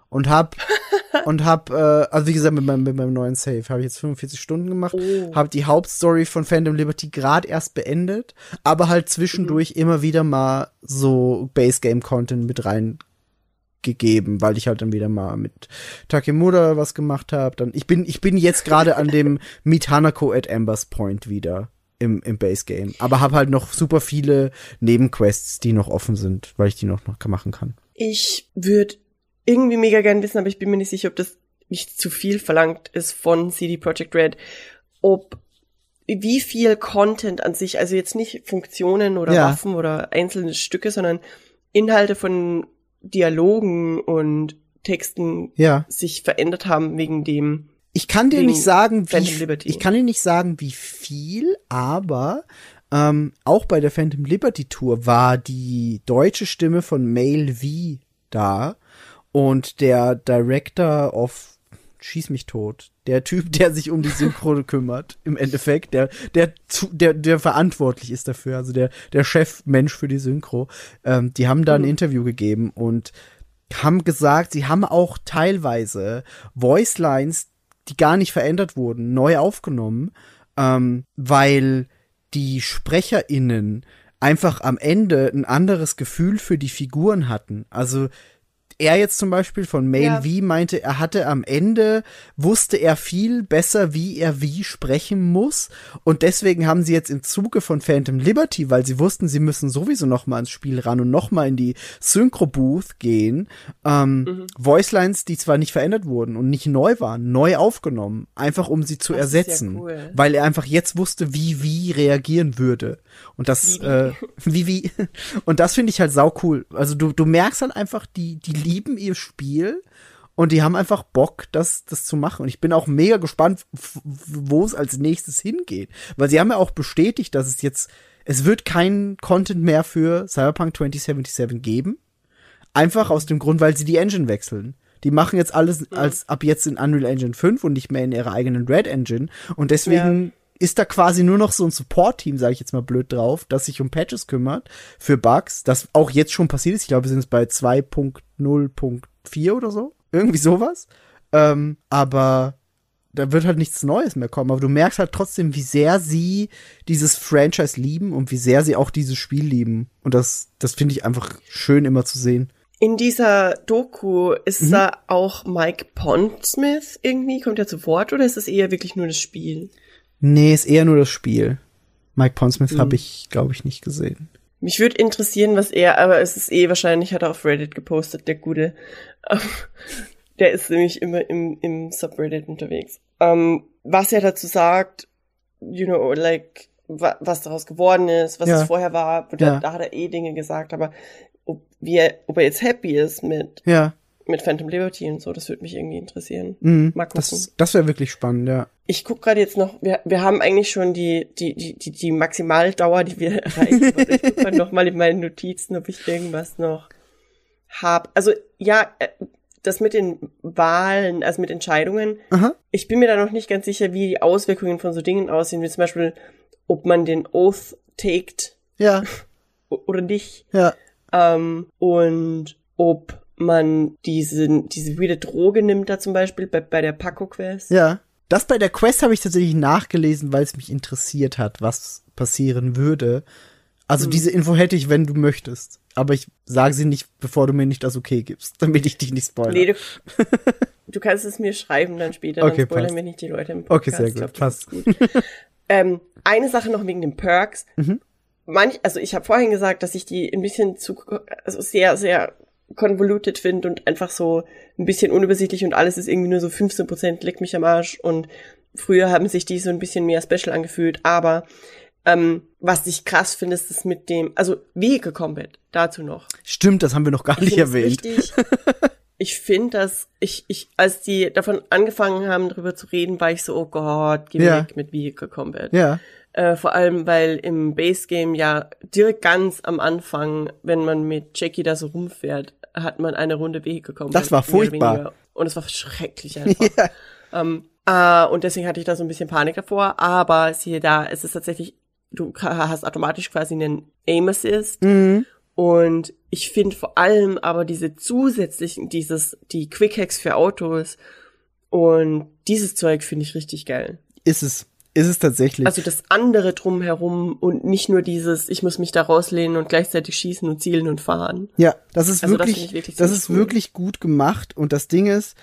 und hab und hab, äh, also wie gesagt, mit meinem, mit meinem neuen Save habe ich jetzt 45 Stunden gemacht, Oh. habe die Hauptstory von Phantom Liberty gerade erst beendet, aber halt zwischendurch Mhm. immer wieder mal so Base Game Content mit rein gegeben, weil ich halt dann wieder mal mit Takemura was gemacht habe. Dann ich bin ich bin jetzt gerade an dem Meet Hanako at Amber's Point wieder im im Base Game, aber habe halt noch super viele Nebenquests, die noch offen sind, weil ich die noch noch machen kann. Ich würde irgendwie mega gern wissen, aber ich bin mir nicht sicher, ob das nicht zu viel verlangt ist von CD Projekt Red, ob wie viel Content an sich, also jetzt nicht Funktionen oder Ja. Waffen oder einzelne Stücke, sondern Inhalte von Dialogen und Texten Ja. sich verändert haben wegen dem. Ich kann dir nicht sagen, Phantom wie Liberty. ich kann dir nicht sagen, wie viel, aber ähm, auch bei der Phantom Liberty Tour war die deutsche Stimme von Mail V da und der Director of Schieß mich tot. Der Typ, der sich um die Synchro kümmert, im Endeffekt, der, der, zu- der, der verantwortlich ist dafür, also der, der Chefmensch für die Synchro, ähm, die haben da ein Interview gegeben und haben gesagt, sie haben auch teilweise Voice Lines, die gar nicht verändert wurden, neu aufgenommen, ähm, weil die SprecherInnen einfach am Ende ein anderes Gefühl für die Figuren hatten. Also er jetzt zum Beispiel von Mail Ja. V meinte, er hatte am Ende, wusste er viel besser, wie er wie sprechen muss. Und deswegen haben sie jetzt im Zuge von Phantom Liberty, weil sie wussten, sie müssen sowieso noch mal ins Spiel ran und noch mal in die Synchro-Booth gehen, ähm, Voicelines, die zwar nicht verändert wurden und nicht neu waren, neu aufgenommen, einfach um sie zu Das ist ja ersetzen. cool. Weil er einfach jetzt wusste, wie wie reagieren würde. Und das, Wie, wie. äh, wie wie. Und das finde ich halt sau cool. Also du, du merkst halt einfach, die, die lieben ihr Spiel und die haben einfach Bock, das, das zu machen. Und ich bin auch mega gespannt, wo es als nächstes hingeht. Weil sie haben ja auch bestätigt, dass es jetzt, es wird kein Content mehr für Cyberpunk 2077 geben. Einfach aus dem Grund, weil sie die Engine wechseln. Die machen jetzt alles als ab jetzt in Unreal Engine 5 und nicht mehr in ihrer eigenen Red Engine. Und deswegen ist da quasi nur noch so ein Support-Team, sage ich jetzt mal blöd drauf, das sich um Patches kümmert für Bugs, das auch jetzt schon passiert ist. Ich glaube, wir sind jetzt bei 2.0.4 oder so. Irgendwie sowas. Ähm, aber da wird halt nichts Neues mehr kommen, aber du merkst halt trotzdem, wie sehr sie dieses Franchise lieben und wie sehr sie auch dieses Spiel lieben. Und das, das finde ich einfach schön immer zu sehen. In dieser Doku ist Mhm. da auch Mike Pondsmith irgendwie, kommt er zu Wort oder ist es eher wirklich nur das Spiel? Nee, ist eher nur das Spiel. Mike Pondsmith Mhm. habe ich, glaube ich, nicht gesehen. Mich würde interessieren, was er, aber es ist eh wahrscheinlich, hat er auf Reddit gepostet, der Gute. Der ist nämlich immer im, im Subreddit unterwegs. Ähm, was er dazu sagt, you know, like, wa was daraus geworden ist, was Ja. es vorher war, Ja. da, da hat er eh Dinge gesagt, aber ob, wie er, ob er jetzt happy ist mit, Ja, mit Phantom Liberty und so, das würde mich irgendwie interessieren. mhm. Mal gucken. das, das wäre wirklich spannend, ja. Ich guck gerade jetzt noch, wir, wir haben eigentlich schon die, die, die, die, die Maximaldauer, die wir erreichen. Ich guck mal noch mal in meinen Notizen, ob ich irgendwas noch hab. Also ja, äh, das mit den Wahlen, also mit Entscheidungen, Aha. ich bin mir da noch nicht ganz sicher, wie die Auswirkungen von so Dingen aussehen, wie zum Beispiel, ob man den Oath taked Ja, oder nicht. ja. Ähm, und ob man diese, diese weirde Droge nimmt da zum Beispiel bei, bei der Paco-Quest. Ja. Das bei der Quest habe ich tatsächlich nachgelesen, weil es mich interessiert hat, was passieren würde. Also diese Info hätte ich, wenn du möchtest. Aber ich sage sie nicht, bevor du mir nicht das Okay gibst, damit ich dich nicht spoilere. Nee, du, du kannst es mir schreiben dann später, Okay, dann spoilern mir nicht die Leute im Okay, Podcast. sehr Ich gut, glaub, passt. gut. ähm, eine Sache noch wegen den Perks. Mhm. Manch, also ich habe vorhin gesagt, dass ich die ein bisschen zu, also sehr, sehr convoluted finde und einfach so ein bisschen unübersichtlich und alles ist irgendwie nur so 15 Prozent, leck mich am Arsch und früher haben sich die so ein bisschen mehr special angefühlt, aber ähm, was ich krass finde, ist das mit dem, also Vehicle Combat, dazu noch. Stimmt, das haben wir noch gar Ich nicht erwähnt. wichtig. Ich finde, dass ich, ich, als die davon angefangen haben, darüber zu reden, war ich so, oh Gott, geh Ja. weg mit Vehicle Combat. Ja. Äh, vor allem, weil im Base Game ja direkt ganz am Anfang, wenn man mit Jackie da so rumfährt, hat man eine Runde Vehicle Combat. Das war furchtbar. Und es war schrecklich einfach. Ja. Ähm, äh, und deswegen hatte ich da so ein bisschen Panik davor. Aber siehe da, es ist tatsächlich, du hast automatisch quasi einen Aim Assist. Mhm. Und ich finde vor allem aber diese zusätzlichen, dieses, die Quick Hacks für Autos und dieses Zeug finde ich richtig geil. Ist es. Ist es tatsächlich. Also das andere drumherum und nicht nur dieses, ich muss mich da rauslehnen und gleichzeitig schießen und zielen und fahren. Ja, das ist Also das wirklich, ich wirklich das ist cool. wirklich gut gemacht. Und das Ding ist,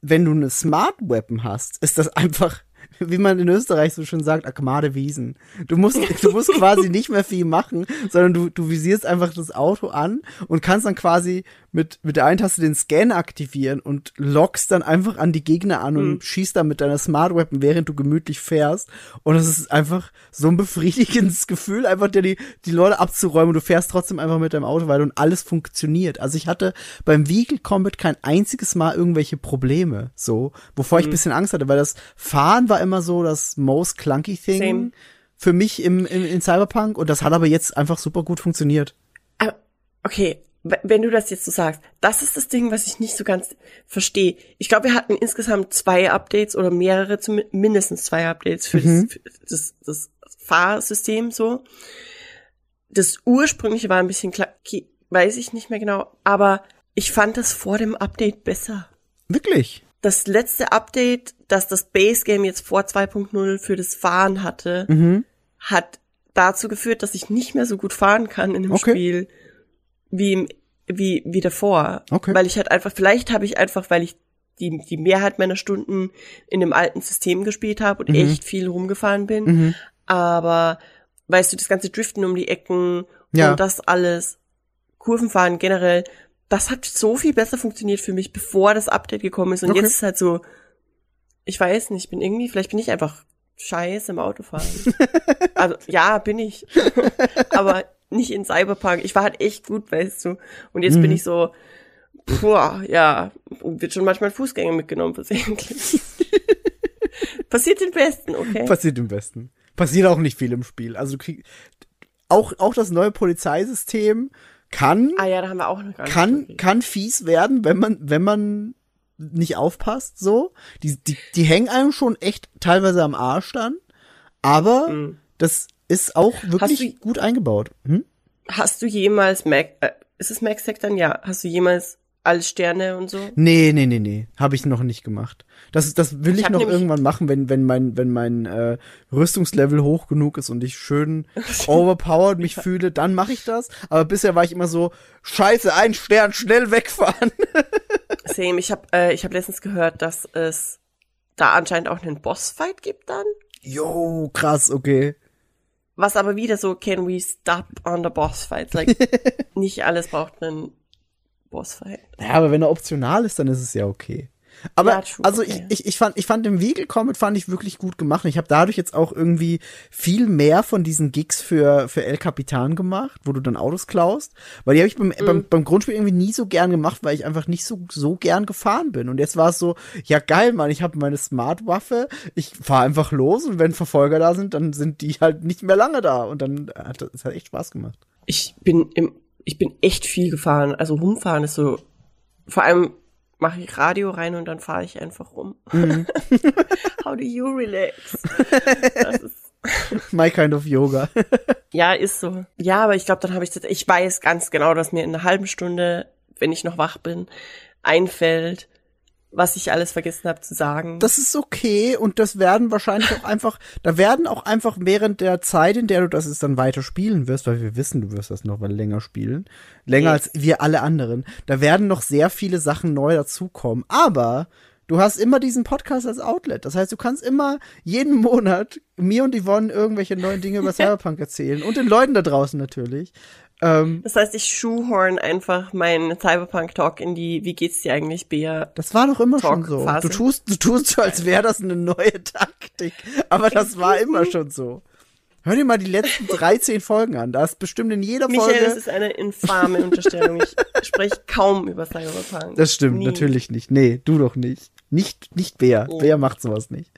wenn du eine Smart Weapon hast, ist das einfach, wie man in Österreich so schön sagt, Akmade Wiesen. Du musst, du musst quasi nicht mehr viel machen, sondern du, du visierst einfach das Auto an und kannst dann quasi mit, mit der einen Taste den Scan aktivieren und lockst dann einfach an die Gegner an und schießt dann mit deiner Smart Weapon, während du gemütlich fährst. Und es ist einfach so ein befriedigendes Gefühl, einfach dir die, die Leute abzuräumen und du fährst trotzdem einfach mit deinem Auto weiter und alles funktioniert. Also ich hatte beim Vehicle Combat kein einziges Mal irgendwelche Probleme, so, wovor ich ein bisschen Angst hatte, weil das Fahren war immer so das most clunky thing Same. für mich im, im, in Cyberpunk und das hat aber jetzt einfach super gut funktioniert. Aber, okay, wenn du das jetzt so sagst, das ist das Ding, was ich nicht so ganz verstehe. Ich glaube, wir hatten insgesamt zwei Updates oder mehrere, mindestens zwei Updates für, das, für das, das Fahrsystem so. Das ursprüngliche war ein bisschen clunky, weiß ich nicht mehr genau, aber ich fand das vor dem Update besser. Wirklich? Das letzte Update, das das Base Game jetzt vor 2.0 für das Fahren hatte, Mhm. hat dazu geführt, dass ich nicht mehr so gut fahren kann in dem Okay. Spiel wie, im- wie, wie davor. Okay. Weil ich halt einfach, vielleicht habe ich einfach, weil ich die, die Mehrheit meiner Stunden in dem alten System gespielt habe und Mhm. echt viel rumgefahren bin. Aber weißt du, das ganze Driften um die Ecken Ja. und das alles, Kurvenfahren generell, das hat so viel besser funktioniert für mich, bevor das Update gekommen ist. Und Okay. jetzt ist halt so, ich weiß nicht, ich bin irgendwie, vielleicht bin ich einfach scheiße im Autofahren. also ja, bin ich. Aber nicht in Cyberpunk. Ich war halt echt gut, weißt du. Und jetzt bin Mhm. ich so, puh, ja, wird schon manchmal Fußgänger mitgenommen, versehentlich. Passiert den Besten, okay? Passiert im Besten. Passiert auch nicht viel im Spiel. Also du auch, auch das neue Polizeisystem kann, ah ja, da haben wir auch noch gar nicht kann, drüber kann fies werden, wenn man, wenn man nicht aufpasst, so. Die, die, die hängen einem schon echt teilweise am Arsch dann. Aber Mhm. das ist auch wirklich du- gut eingebaut. Hm? Hast du jemals Mac, äh, ist es Max Tech dann? Ja. Hast du jemals Alles Sterne und so. Nee, nee, nee, nee. Habe ich noch nicht gemacht. Das, das will Ich ich, noch irgendwann machen, wenn, wenn mein, wenn mein äh, Rüstungslevel hoch genug ist und ich schön overpowered mich fühle, dann mache ich das. Aber bisher war ich immer so, scheiße, ein Stern, schnell wegfahren. Same, ich habe äh, ich hab letztens gehört, dass es da anscheinend auch einen Bossfight gibt dann. Jo, krass, okay. Was aber wieder so, can we stop on the boss fights? Like, nicht alles braucht einen Bossfight. Ja, aber wenn er optional ist, dann ist es ja okay. Aber Ja, true, also okay. ich, ich, ich fand ich fand den Vehicle Comet fand ich wirklich gut gemacht. Ich habe dadurch jetzt auch irgendwie viel mehr von diesen Gigs für für El Capitan gemacht, wo du dann Autos klaust, weil die habe ich beim, Mhm. beim beim Grundspiel irgendwie nie so gern gemacht, weil ich einfach nicht so so gern gefahren bin. Und jetzt war es so, ja geil, Mann, ich habe meine Smart Waffe, ich fahre einfach los und wenn Verfolger da sind, dann sind die halt nicht mehr lange da und dann hat es hat echt Spaß gemacht. Ich bin im, ich bin echt viel gefahren. Also rumfahren ist so, vor allem mache ich Radio rein und dann fahre ich einfach rum. How do you relax? Das ist, My kind of Yoga. ja, ist so. Ja, aber ich glaube, dann habe ich, das- ich weiß ganz genau, dass mir in einer halben Stunde, wenn ich noch wach bin, einfällt, was ich alles vergessen habe zu sagen. das ist okay und das werden wahrscheinlich auch einfach, da werden auch einfach während der Zeit, in der du das jetzt dann weiter spielen wirst, weil wir wissen, du wirst das noch mal länger spielen, länger Yes. als wir alle anderen, da werden noch sehr viele Sachen neu dazukommen, aber du hast immer diesen Podcast als Outlet, das heißt, du kannst immer jeden Monat mir und Yvonne irgendwelche neuen Dinge über Cyberpunk erzählen und den Leuten da draußen natürlich. Ähm, Das heißt, ich shoehorn einfach meinen Cyberpunk-Talk in die Wie geht's dir eigentlich, Bea? Das war doch immer schon so. Du tust, du tust so, als wäre das eine neue Taktik. Aber das war immer schon so. Hör dir mal die letzten 13 Folgen an. Da ist bestimmt in jeder Michael, das Folge. ist eine infame Unterstellung. Ich spreche kaum über Cyberpunk. Das stimmt, Nie. natürlich nicht. Nee, du doch nicht. Nicht, nicht Bea. Oh. Bea macht sowas nicht.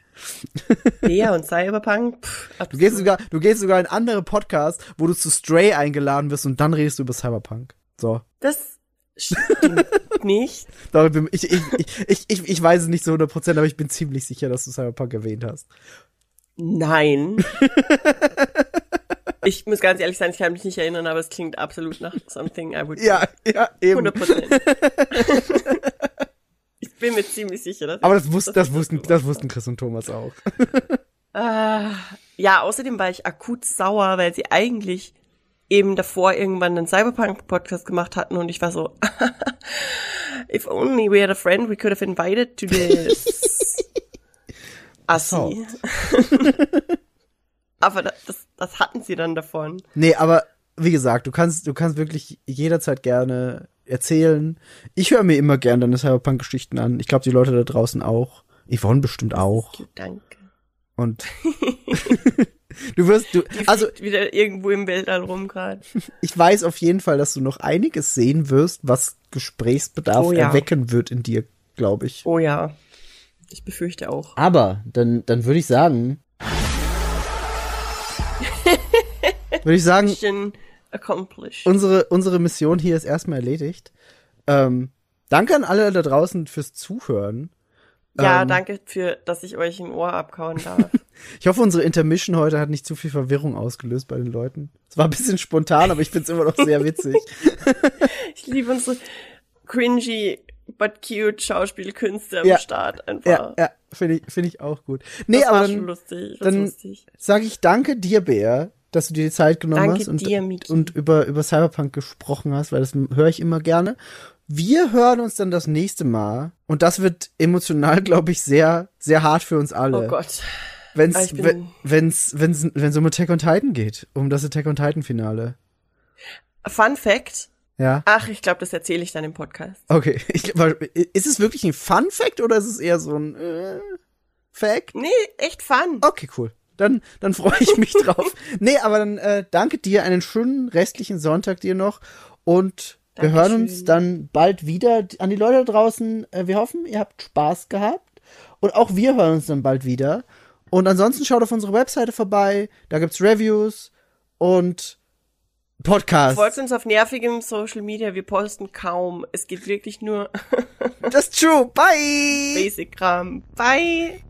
Bea und Cyberpunk. Pff, Du gehst sogar, du gehst sogar in andere Podcasts, wo du zu Stray eingeladen wirst und dann redest du über Cyberpunk. So. Das stimmt nicht. Ich, ich, ich, ich, ich, weiß es nicht zu 100%, aber ich bin ziemlich sicher, dass du Cyberpunk erwähnt hast. Nein. Ich muss ganz ehrlich sein, ich kann mich nicht erinnern, aber es klingt absolut nach something I would Ja, ja, eben. 100 Prozent. ich bin mir ziemlich sicher, dass Aber das, wussten, dass das, ich wussten, das wussten Chris und Thomas auch. Ah, ja, außerdem war ich akut sauer, weil sie eigentlich eben davor irgendwann einen Cyberpunk-Podcast gemacht hatten und ich war so, if only we had a friend we could have invited to this. Assi. Aber das, das, das hatten sie dann davon. Nee, aber wie gesagt, du kannst, du kannst wirklich jederzeit gerne erzählen. Ich höre mir immer gerne deine Cyberpunk-Geschichten an. Ich glaube, die Leute da draußen auch. Yvonne bestimmt auch. Danke. Und du wirst, du, Die also wieder irgendwo im Weltall rum gerade. ich weiß auf jeden Fall, dass du noch einiges sehen wirst, was Gesprächsbedarf Oh ja. erwecken wird in dir, glaube ich. Oh ja. Ich befürchte auch. Aber dann, dann würde ich sagen, würde ich sagen, accomplished. unsere, unsere Mission hier ist erstmal erledigt. Ähm, danke an alle da draußen fürs Zuhören. Ja, Ähm, danke für, dass ich euch ein Ohr abkauen darf. Ich hoffe, unsere Intermission heute hat nicht zu viel Verwirrung ausgelöst bei den Leuten. Es war ein bisschen spontan, aber ich find's immer noch sehr witzig. ich liebe unsere cringy but cute Schauspielkünste am Ja. Start einfach. Ja, ja, finde ich, finde ich auch gut. Nee, das aber war schon dann lustig. Dann- sage ich danke dir, Bär, dass du dir die Zeit genommen Danke hast und, dir, und über, über Cyberpunk gesprochen hast, weil das höre ich immer gerne. Wir hören uns dann das nächste Mal und das wird emotional, glaube ich, sehr, sehr hart für uns alle. Oh Gott. Wenn's, Ah, ich bin- wenn- wenn's, wenn's, wenn's um Attack on Titan geht, um das Attack on Titan Finale. Fun Fact. Ja. Ach, ich glaube, das erzähle ich dann im Podcast. Okay. Ich, ist es wirklich ein Fun Fact oder ist es eher so ein äh, Fact? Nee, echt fun. Okay, cool. Dann, dann freue ich mich drauf. Nee, aber dann äh, danke dir, einen schönen restlichen Sonntag dir noch und wir Dankeschön. hören uns dann bald wieder. An die Leute da draußen, äh, wir hoffen, ihr habt Spaß gehabt und auch wir hören uns dann bald wieder. Und ansonsten schaut auf unsere Webseite vorbei, da gibt's Reviews und Podcasts. Folgt uns auf nervigem Social Media, wir posten kaum. Es geht wirklich nur Das ist true. Bye! Basic-Kram. Bye!